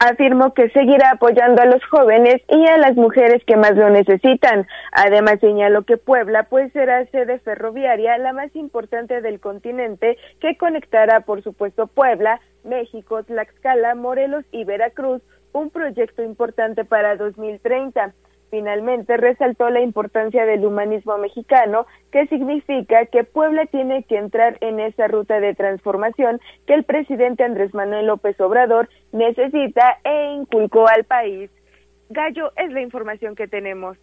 Afirmó que seguirá apoyando a los jóvenes y a las mujeres que más lo necesitan. Además señaló que Puebla pues será sede ferroviaria la más importante del continente que conectará por supuesto Puebla, México, Tlaxcala, Morelos y Veracruz, un proyecto importante para 2030. Finalmente resaltó la importancia del humanismo mexicano, que significa que Puebla tiene que entrar en esa ruta de transformación que el presidente Andrés Manuel López Obrador necesita e inculcó al país. Gallo es la información que tenemos.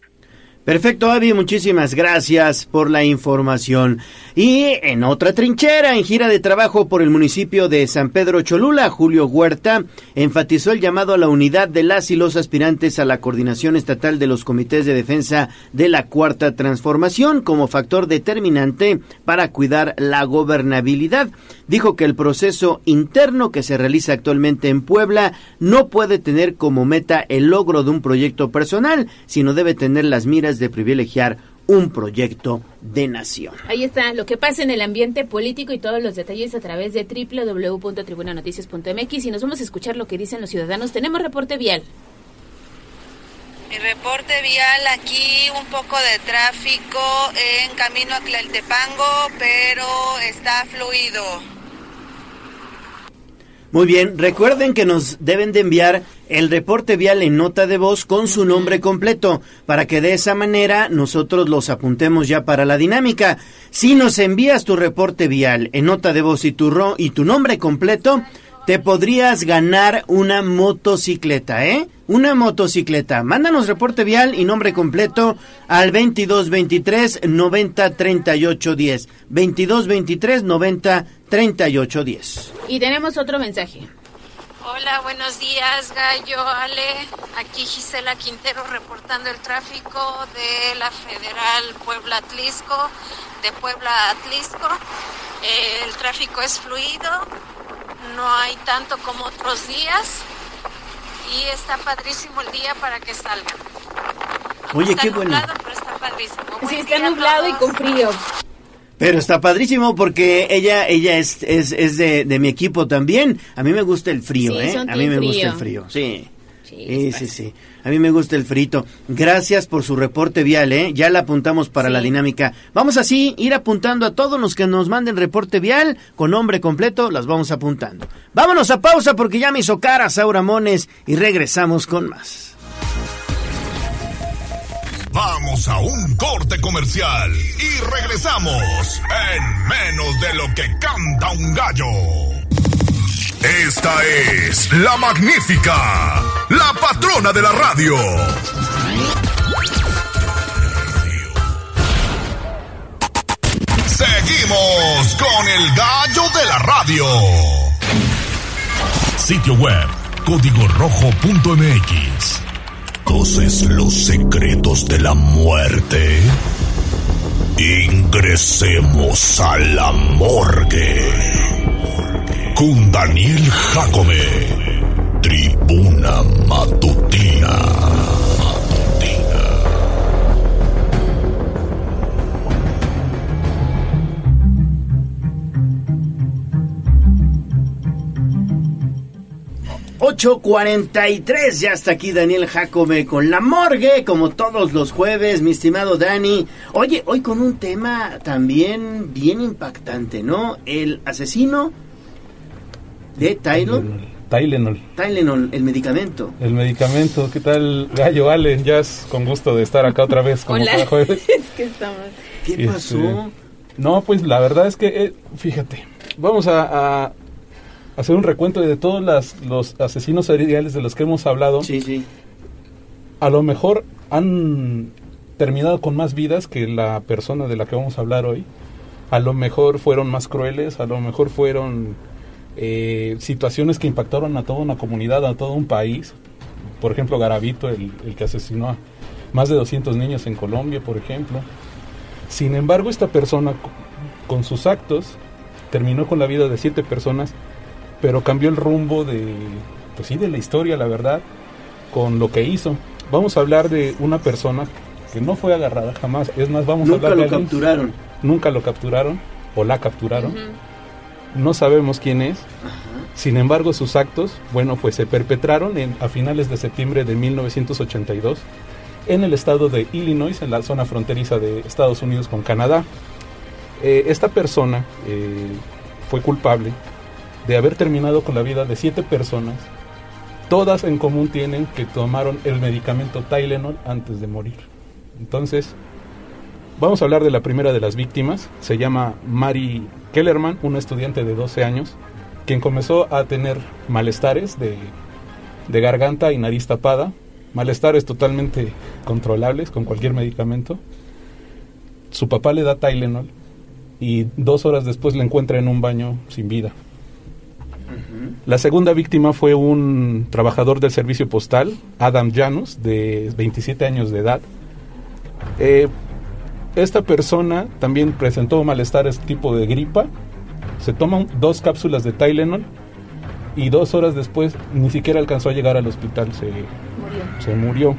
Perfecto, Avi, muchísimas gracias por la información. Y en otra trinchera, en gira de trabajo por el municipio de San Pedro Cholula, Julio Huerta enfatizó el llamado a la unidad de las y los aspirantes a la coordinación estatal de los comités de defensa de la cuarta transformación como factor determinante para cuidar la gobernabilidad. Dijo que el proceso interno que se realiza actualmente en Puebla no puede tener como meta el logro de un proyecto personal, sino debe tener las miras de privilegiar un proyecto de nación. Ahí está lo que pasa en el ambiente político y todos los detalles a través de www.tribunanoticias.mx y nos vamos a escuchar lo que dicen los ciudadanos. Tenemos reporte vial. Mi reporte vial aquí, un poco de tráfico en camino a Tlaltepango, pero está fluido. Muy bien, recuerden que nos deben de enviar el reporte vial en nota de voz con su nombre completo, para que de esa manera nosotros los apuntemos ya para la dinámica. Si nos envías tu reporte vial en nota de voz y tu, ro y tu nombre completo, te podrías ganar una motocicleta, ¿eh? Una motocicleta. Mándanos reporte vial y nombre completo al 2223 90 38 10. 2223 90 38 10. Y tenemos otro mensaje. Hola, buenos días, Gallo, Ale. Aquí Gisela Quintero reportando el tráfico de la Federal Puebla-Atlisco, de Puebla Atlisco. Eh, el tráfico es fluido, no hay tanto como otros días y está padrísimo el día para que salgan. Oye, está qué bueno. nublado, pero está padrísimo. Sí, está nublado y con frío. Pero está padrísimo porque ella ella es, es, es de, de mi equipo también. A mí me gusta el frío, Sí, ¿eh? son A mí me gusta el frío, sí. Sí, sí, sí. A mí me gusta el frito. Gracias por su reporte vial, ¿eh? Ya la apuntamos para la dinámica. Vamos así, ir apuntando a todos los que nos manden reporte vial con nombre completo, las vamos apuntando. Vámonos a pausa porque ya me hizo cara Saura Mones y regresamos con más. Vamos a un corte comercial y regresamos en menos de lo que canta un gallo. Esta es la magnífica, la patrona de la radio. Seguimos con el gallo de la radio. Sitio web código rojo.mx. ¿Conoces los secretos de la muerte? Ingresemos a la morgue. Con Daniel Jacome. Tribuna Matutina. Ocho cuarenta y tres, ya está aquí Daniel Jacome con la morgue, como todos los jueves, mi estimado Dani. Oye, hoy con un tema también bien impactante, ¿no? El asesino de Tyler Tylenol. Tylenol, el medicamento. El medicamento. ¿Qué tal, Gallo Ale? Ya es con gusto de estar acá otra vez como Hola. cada jueves. es que estamos. ¿Qué Este, pasó? No, pues la verdad es que, eh, fíjate, vamos a, a hacer un recuento de todos las- los asesinos seriales de los que hemos hablado. Sí, sí. A lo mejor han terminado con más vidas que la persona de la que vamos a hablar hoy. A lo mejor fueron más crueles, a lo mejor fueron eh, situaciones que impactaron a toda una comunidad, a todo un país. Por ejemplo, Garavito, el, el que asesinó a más de 200 niños en Colombia, por ejemplo. Sin embargo, esta persona, co- con sus actos, terminó con la vida de siete personas, pero cambió el rumbo de, pues sí, de la historia, la verdad, con lo que hizo. Vamos a hablar de una persona que no fue agarrada jamás. Es más, vamos Nunca a hablar lo de alguien- capturaron. Nunca lo capturaron o la capturaron. No sabemos quién es. Sin embargo, sus actos, bueno, pues se perpetraron en, a finales de septiembre de 1982 en el estado de Illinois, en la zona fronteriza de Estados Unidos con Canadá. Eh, esta persona eh, fue culpable de haber terminado con la vida de siete personas. Todas en común tienen que tomaron el medicamento Tylenol antes de morir. Entonces, vamos a hablar de la primera de las víctimas. Se llama Mary Kellerman, una estudiante de 12 años, quien comenzó a tener malestares de, de garganta y nariz tapada, malestares totalmente controlables con cualquier medicamento. Su papá le da Tylenol y dos horas después la encuentra en un baño sin vida. La segunda víctima fue un trabajador del servicio postal, Adam Janus, de 27 años de edad. Eh, esta persona también presentó malestares tipo de gripa. Se toman dos cápsulas de Tylenol y dos horas después ni siquiera alcanzó a llegar al hospital. Se Murió. se murió.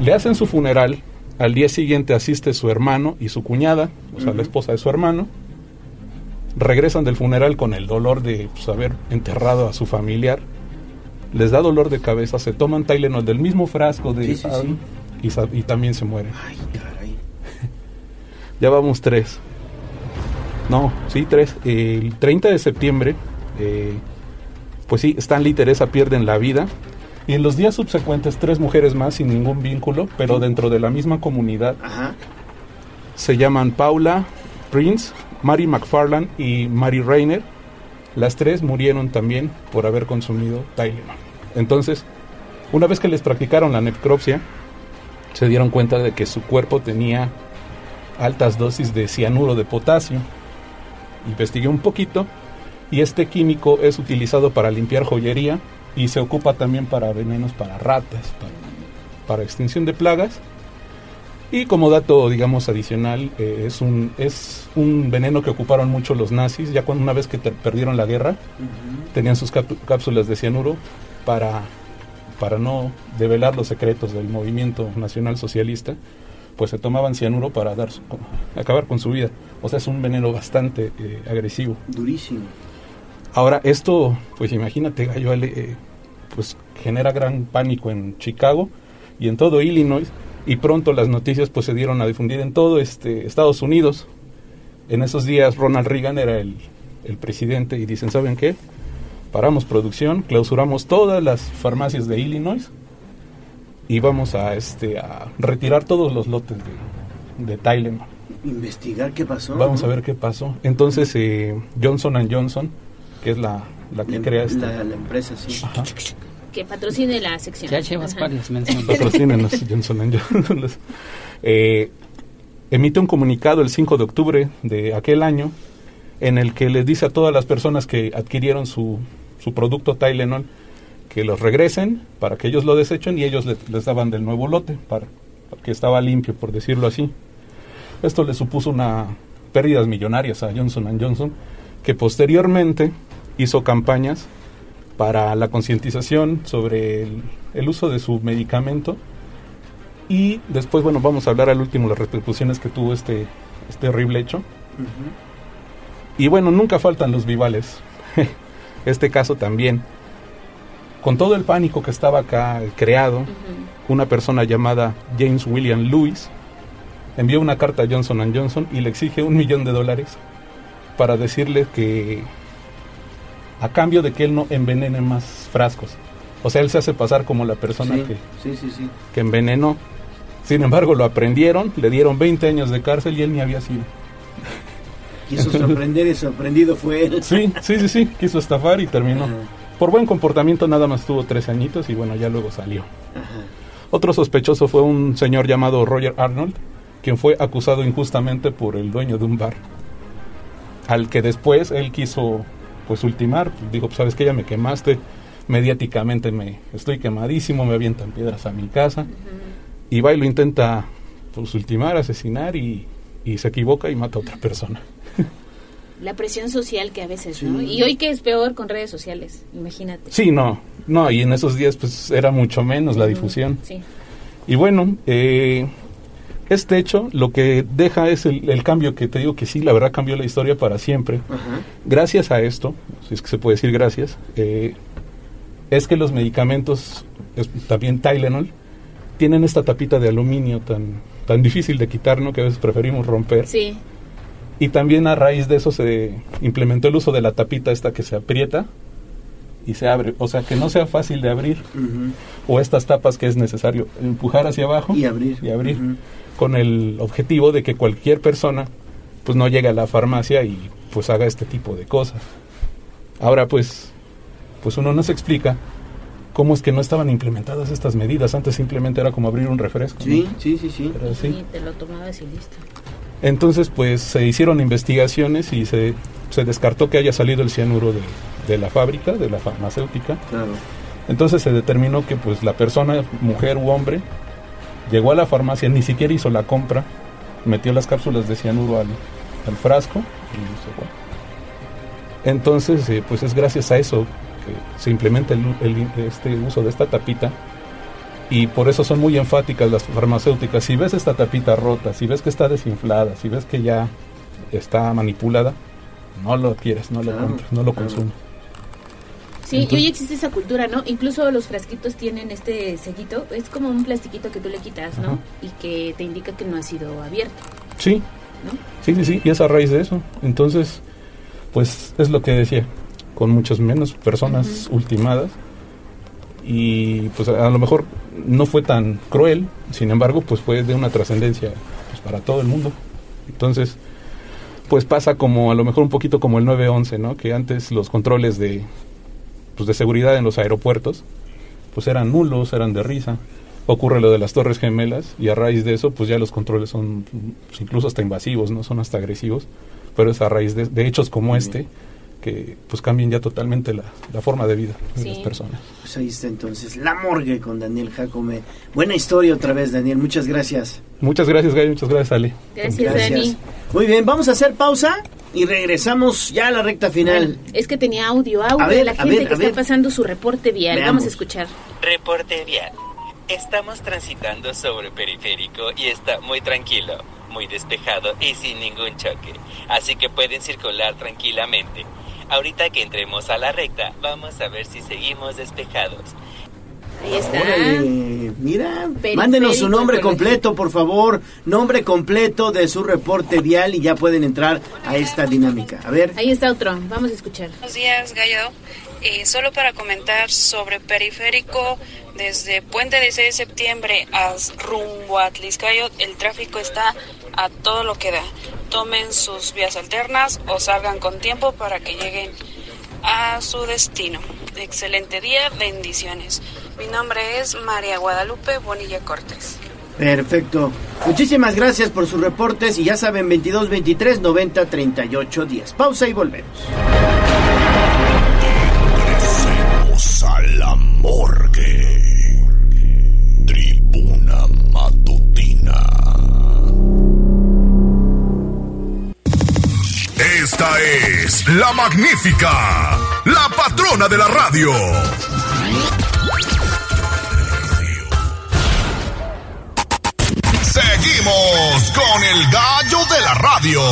Le hacen su funeral. Al día siguiente asiste su hermano y su cuñada, o sea, la esposa de su hermano. Regresan del funeral con el dolor de pues, haber enterrado a su familiar. Les da dolor de cabeza, se toman Tylenol del mismo frasco de Sí, sí, sí. Y, también se mueren. Ay, caray. Ya vamos tres. No, sí, tres. El 30 de septiembre, eh, pues sí, Stanley y Teresa pierden la vida. Y en los días subsecuentes, tres mujeres más sin ningún vínculo, pero dentro de la misma comunidad, Ajá. se llaman Paula Prince, Mary McFarland y Mary Rayner. Las tres murieron también por haber consumido Tylenol. Entonces, una vez que les practicaron la necropsia, se dieron cuenta de que su cuerpo tenía altas dosis de cianuro de potasio. Investigué un poquito y este químico es utilizado para limpiar joyería y se ocupa también para venenos para ratas, para, para extinción de plagas. Y como dato, digamos, adicional, eh, es, un, es un veneno que ocuparon mucho los nazis, ya cuando una vez que perdieron la guerra, tenían sus cápsulas de cianuro para, para no develar los secretos del movimiento nacional socialista, pues se tomaban cianuro para dar acabar con su vida. O sea, es un veneno bastante eh, agresivo. Durísimo. Ahora, esto, pues imagínate, Gallo eh, pues genera gran pánico en Chicago y en todo Illinois. Y pronto las noticias pues se dieron a difundir en todo este Estados Unidos. En esos días Ronald Reagan era el, el presidente y dicen, ¿saben qué? Paramos producción, clausuramos todas las farmacias de Illinois y vamos a este a retirar todos los lotes de, de Tylenol. Investigar qué pasó. Vamos a ver qué pasó. Entonces, eh, Johnson Johnson, que es la, la que La, crea la, la empresa, sí. Que patrocine la sección. Ya llevas Ajá. varias menciones. Patrocínenos, Johnson Johnson. Eh, emite un comunicado el 5 de octubre de aquel año en el que les dice a todas las personas que adquirieron su, su producto Tylenol que los regresen para que ellos lo desechen y ellos le- les daban del nuevo lote para, para que estaba limpio, por decirlo así. Esto le supuso una pérdidas millonarias a Johnson Johnson, que posteriormente hizo campañas para la concientización sobre el, el uso de su medicamento y después, bueno, vamos a hablar al último las repercusiones que tuvo este, este horrible hecho. Y bueno, nunca faltan los vivales. este caso también. Con todo el pánico que estaba acá creado, una persona llamada James William Lewis envió una carta a Johnson Johnson y le exige un millón de dólares para decirle que a cambio de que él no envenene más frascos. O sea, él se hace pasar como la persona Sí, que, sí, sí, sí. que envenenó. Sin embargo, lo aprendieron, le dieron 20 años de cárcel y él ni había sido. Quiso sorprender y sorprendido fue él. Sí, sí, sí, sí, quiso estafar y terminó. Por buen comportamiento nada más tuvo tres añitos y bueno, ya luego salió. Otro sospechoso fue un señor llamado Roger Arnold, quien fue acusado injustamente por el dueño de un bar. Al que después él quiso pues ultimar, dijo, pues sabes que ya me quemaste, mediáticamente me estoy quemadísimo, me avientan piedras a mi casa. Y va y lo intenta pues ultimar, asesinar y, y se equivoca y mata a otra persona. La presión social que a veces, ¿no? Y hoy que es peor con redes sociales, imagínate. Sí, no, no, y en esos días pues era mucho menos la difusión. Sí. Y bueno, eh, este hecho lo que deja es el, el cambio que te digo que sí, la verdad cambió la historia para siempre. Gracias a esto, si es que se puede decir gracias, eh, es que los medicamentos, es- también Tylenol, tienen esta tapita de aluminio tan, tan difícil de quitar, ¿no? Que a veces preferimos romper. Sí. Y también a raíz de eso se implementó el uso de la tapita esta que se aprieta y se abre. O sea, que no sea fácil de abrir. O estas tapas que es necesario empujar hacia abajo. Y abrir. Y abrir. Con el objetivo de que cualquier persona pues no llegue a la farmacia y pues haga este tipo de cosas. Ahora pues, pues uno no se explica cómo es que no estaban implementadas estas medidas. Antes simplemente era como abrir un refresco. Sí, ¿no? sí, sí, sí. Así. Y te lo tomabas y listo. Entonces, pues se hicieron investigaciones y se, se descartó que haya salido el cianuro de, de la fábrica, de la farmacéutica. Claro. Entonces se determinó que pues la persona, mujer u hombre, llegó a la farmacia, ni siquiera hizo la compra, metió las cápsulas de cianuro al, al frasco y se fue. Entonces, eh, pues es gracias a eso que se implementa el, el- este uso de esta tapita y por eso son muy enfáticas las farmacéuticas. Si ves esta tapita rota, si ves que está desinflada, si ves que ya está manipulada, no lo quieres, no lo Claro, compres, no lo claro. consumes. Sí, y hoy existe esa cultura, ¿no? Incluso los frasquitos tienen este sellito, es como un plastiquito que tú le quitas, ¿no? Ajá. Y que te indica que no ha sido abierto. Sí, sí, sí, sí, y es a raíz de eso. Entonces, pues es lo que decía, con muchas menos personas ultimadas. Y pues a lo mejor no fue tan cruel, sin embargo, pues fue de una trascendencia pues, para todo el mundo. Entonces, pues pasa como a lo mejor un poquito como el 911, ¿no? Que antes los controles de, pues, de seguridad en los aeropuertos, pues eran nulos, eran de risa. Ocurre lo de las Torres Gemelas y a raíz de eso, pues ya los controles son pues, incluso hasta invasivos, no son hasta agresivos, pero es a raíz de, de hechos como este que pues cambian ya totalmente la, la forma de vida de las Sí. personas. Pues ahí está entonces La Morgue con Daniel Jacome. Buena historia otra vez, Daniel. Muchas gracias. Muchas gracias, Gay, muchas gracias, Ale. Gracias, Dani. Muy bien, vamos a hacer pausa y regresamos ya a la recta final. Es que tenía audio, audio A ver, de la a gente ver, que está ver. pasando su reporte vial. Veamos. Vamos a escuchar. Reporte vial. Estamos transitando sobre periférico y está muy tranquilo, muy despejado y sin ningún choque. Así que pueden circular tranquilamente. Ahorita que entremos a la recta, vamos a ver si seguimos despejados. Ahí está. Órale, mira, Periférico mándenos su nombre ecológico. completo, por favor. Nombre completo de su reporte vial y ya pueden entrar a esta dinámica. A ver. Ahí está otro. Vamos a escuchar. Buenos días, Gallo. Eh, solo para comentar sobre Periférico, desde Puente de 6 de septiembre a rumbo a Tliscayo, el tráfico está a todo lo que da. Tomen sus vías alternas o salgan con tiempo para que lleguen a su destino. Excelente día, bendiciones. Mi nombre es María Guadalupe Bonilla Cortés. Perfecto. Muchísimas gracias por sus reportes y ya saben 22 23 90 38 10. Pausa y volvemos. Morgue. Tribuna matutina. Esta es la magnífica, la patrona de la radio. Seguimos con el gallo de la radio.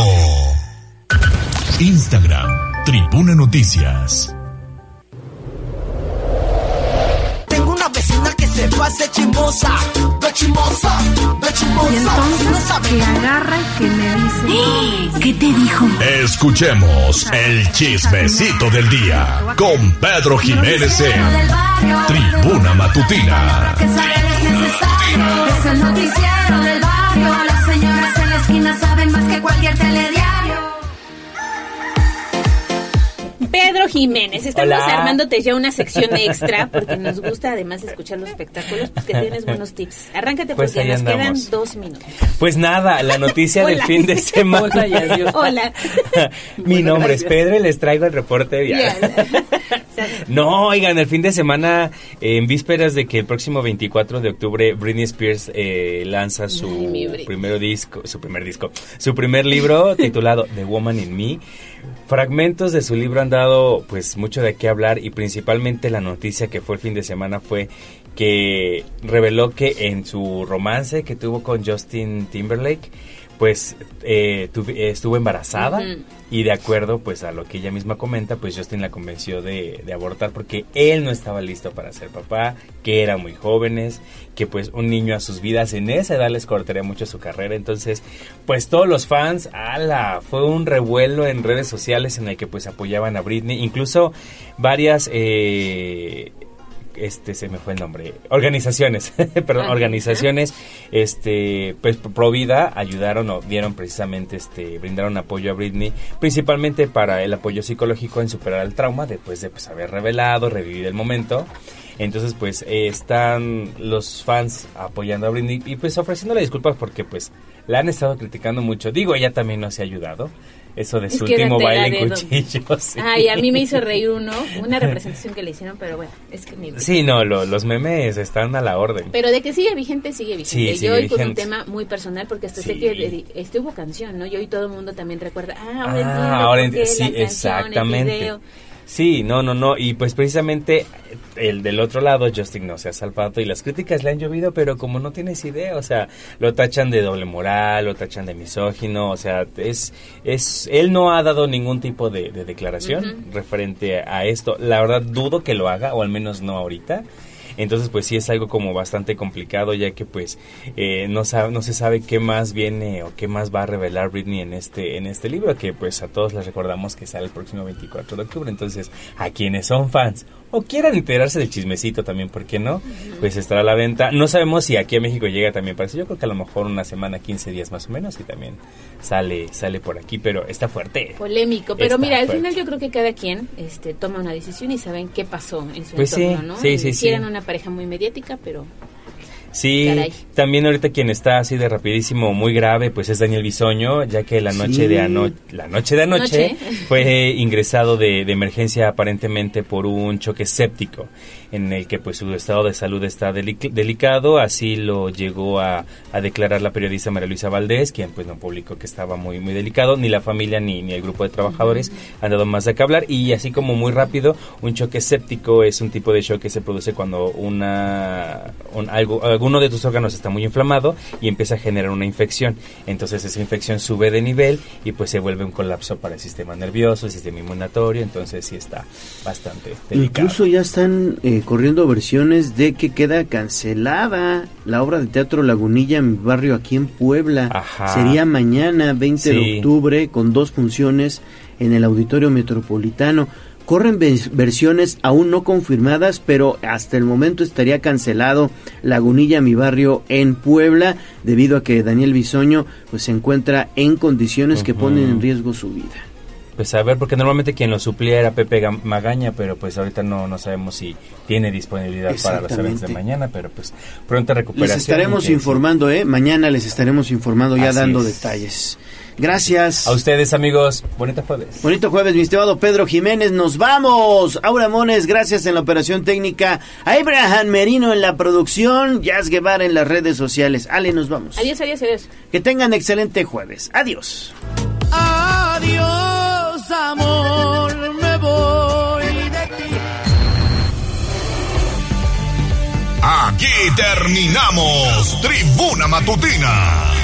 Instagram, Tribuna Noticias. Chimosa, de chimosa, de chimosa. Y entonces que agarra y que me dice... ¿Qué te dijo? Escuchemos el chismecito del día con Pedro Jiménez en Tribuna Matutina. Que saber es necesario. Es el noticiero del barrio. Las señoras en la esquina saben más que cualquier telediario. Pedro Jiménez, estamos Hola. armándote ya una sección extra porque nos gusta además escuchar los espectáculos, pues que tienes buenos tips. Arráncate Pues porque nos andamos. quedan dos minutos. Pues nada, la noticia del fin de semana. Hola. Mi nombre es. Pedro y les traigo el reporte vial. No, oigan, el fin de semana, en vísperas de que el próximo 24 de octubre Britney Spears eh, lanza su Ay, primer disco, su primer disco, su primer libro titulado The Woman in Me. Fragmentos de su libro han dado pues mucho de qué hablar y principalmente la noticia que fue el fin de semana fue que reveló que en su romance que tuvo con Justin Timberlake pues eh, eh, estuvo embarazada y de acuerdo pues a lo que ella misma comenta pues Justin la convenció de, de abortar porque él no estaba listo para ser papá que eran muy jóvenes que pues un niño a sus vidas en esa edad les cortaría mucho su carrera. Entonces pues todos los fans ala fue un revuelo en redes sociales en el que pues apoyaban a Britney. Incluso varias eh, este se me fue el nombre. Organizaciones perdón Ajá. organizaciones este pues pro vida ayudaron o dieron precisamente este brindaron apoyo a Britney principalmente para el apoyo psicológico en superar el trauma después de pues haber revelado revivir el momento. Entonces pues eh, están los fans apoyando a Britney y pues ofreciéndole disculpas porque pues la han estado criticando mucho. Digo ella también no se ha ayudado eso de Es su que era último baile en cuchillos sí. Ay, a mí me hizo reír uno, una representación que le hicieron, pero bueno, es que mi Sí, no, lo- los memes están a la orden. Pero de que sigue vigente, sigue vigente. Sí, Yo hoy con un tema muy personal, porque hasta sé Sí. que dedi- este hubo canción, ¿no? Y hoy todo el mundo también recuerda, ah, ahora Ah, entiendo ahora sí, la canción, el exactamente. video. Sí, no, no, no. Y pues precisamente el del otro lado, Justin no se ha salvado y las críticas le han llovido, pero como no tienes idea, o sea, lo tachan de doble moral, lo tachan de misógino, o sea, es, es, él no ha dado ningún tipo de, de declaración referente a esto. La verdad dudo que lo haga, o al menos no ahorita. Entonces, pues sí es algo como bastante complicado, ya que pues eh, no, sabe, no se sabe qué más viene o qué más va a revelar Britney en este, en este libro, que pues a todos les recordamos que sale el próximo 24 de octubre. Entonces, a quienes son fans o quieran enterarse del chismecito también, ¿por qué no? Pues estará a la venta. No sabemos si aquí a México llega también para eso. Yo creo que a lo mejor una semana, 15 días más o menos, y también sale, sale por aquí, pero está fuerte. Polémico, pero Está mira, al final yo creo que cada quien este, toma una decisión y saben qué pasó en su Pues sí, entorno, ¿no? sí, Y sí, sí. una pareja muy mediática, pero Sí, Caray. también ahorita quien está así de rapidísimo, muy grave, pues es Daniel Bisoño, ya que la noche Sí. de anoche, la noche de anoche, Noche. fue ingresado de, de emergencia aparentemente por un choque séptico, en el que pues su estado de salud está deli- delicado, así lo llegó a, a declarar la periodista María Luisa Valdés, quien pues no publicó que estaba muy muy delicado, ni la familia ni, ni el grupo de trabajadores han dado más de qué hablar, y así como muy rápido, un choque séptico es un tipo de shock que se produce cuando una un- algo, alguno de tus órganos está muy inflamado y empieza a generar una infección. Entonces esa infección sube de nivel y pues se vuelve un colapso para el sistema nervioso, el sistema inmunatorio, entonces sí está bastante delicado. Incluso ya están eh, corriendo versiones de que queda cancelada la obra de teatro Lagunilla, mi barrio aquí en Puebla. Ajá. Sería mañana, 20 de octubre, con dos funciones en el Auditorio Metropolitano. Corren vers- versiones aún no confirmadas, pero hasta el momento estaría cancelado Lagunilla, mi barrio en Puebla, debido a que Daniel Bisoño pues, se encuentra en condiciones que ponen en riesgo su vida. Pues a ver, porque normalmente quien lo suplía era Pepe Magaña, pero pues ahorita no, no sabemos si tiene disponibilidad para los eventos de mañana, pero pues pronta recuperación. Les estaremos informando, ¿eh? Mañana les estaremos informando ya Así dando es. detalles. Gracias. A ustedes, amigos. Bonito jueves. Bonito jueves, mi estimado Pedro Jiménez. Nos vamos. Aura Mones, gracias en la operación técnica. Abraham Merino en la producción. Jazz Guevara en las redes sociales. Ale, nos vamos. adiós, adiós, adiós. Que tengan excelente jueves. Adiós. Amor, me voy de ti. Aquí terminamos Tribuna Matutina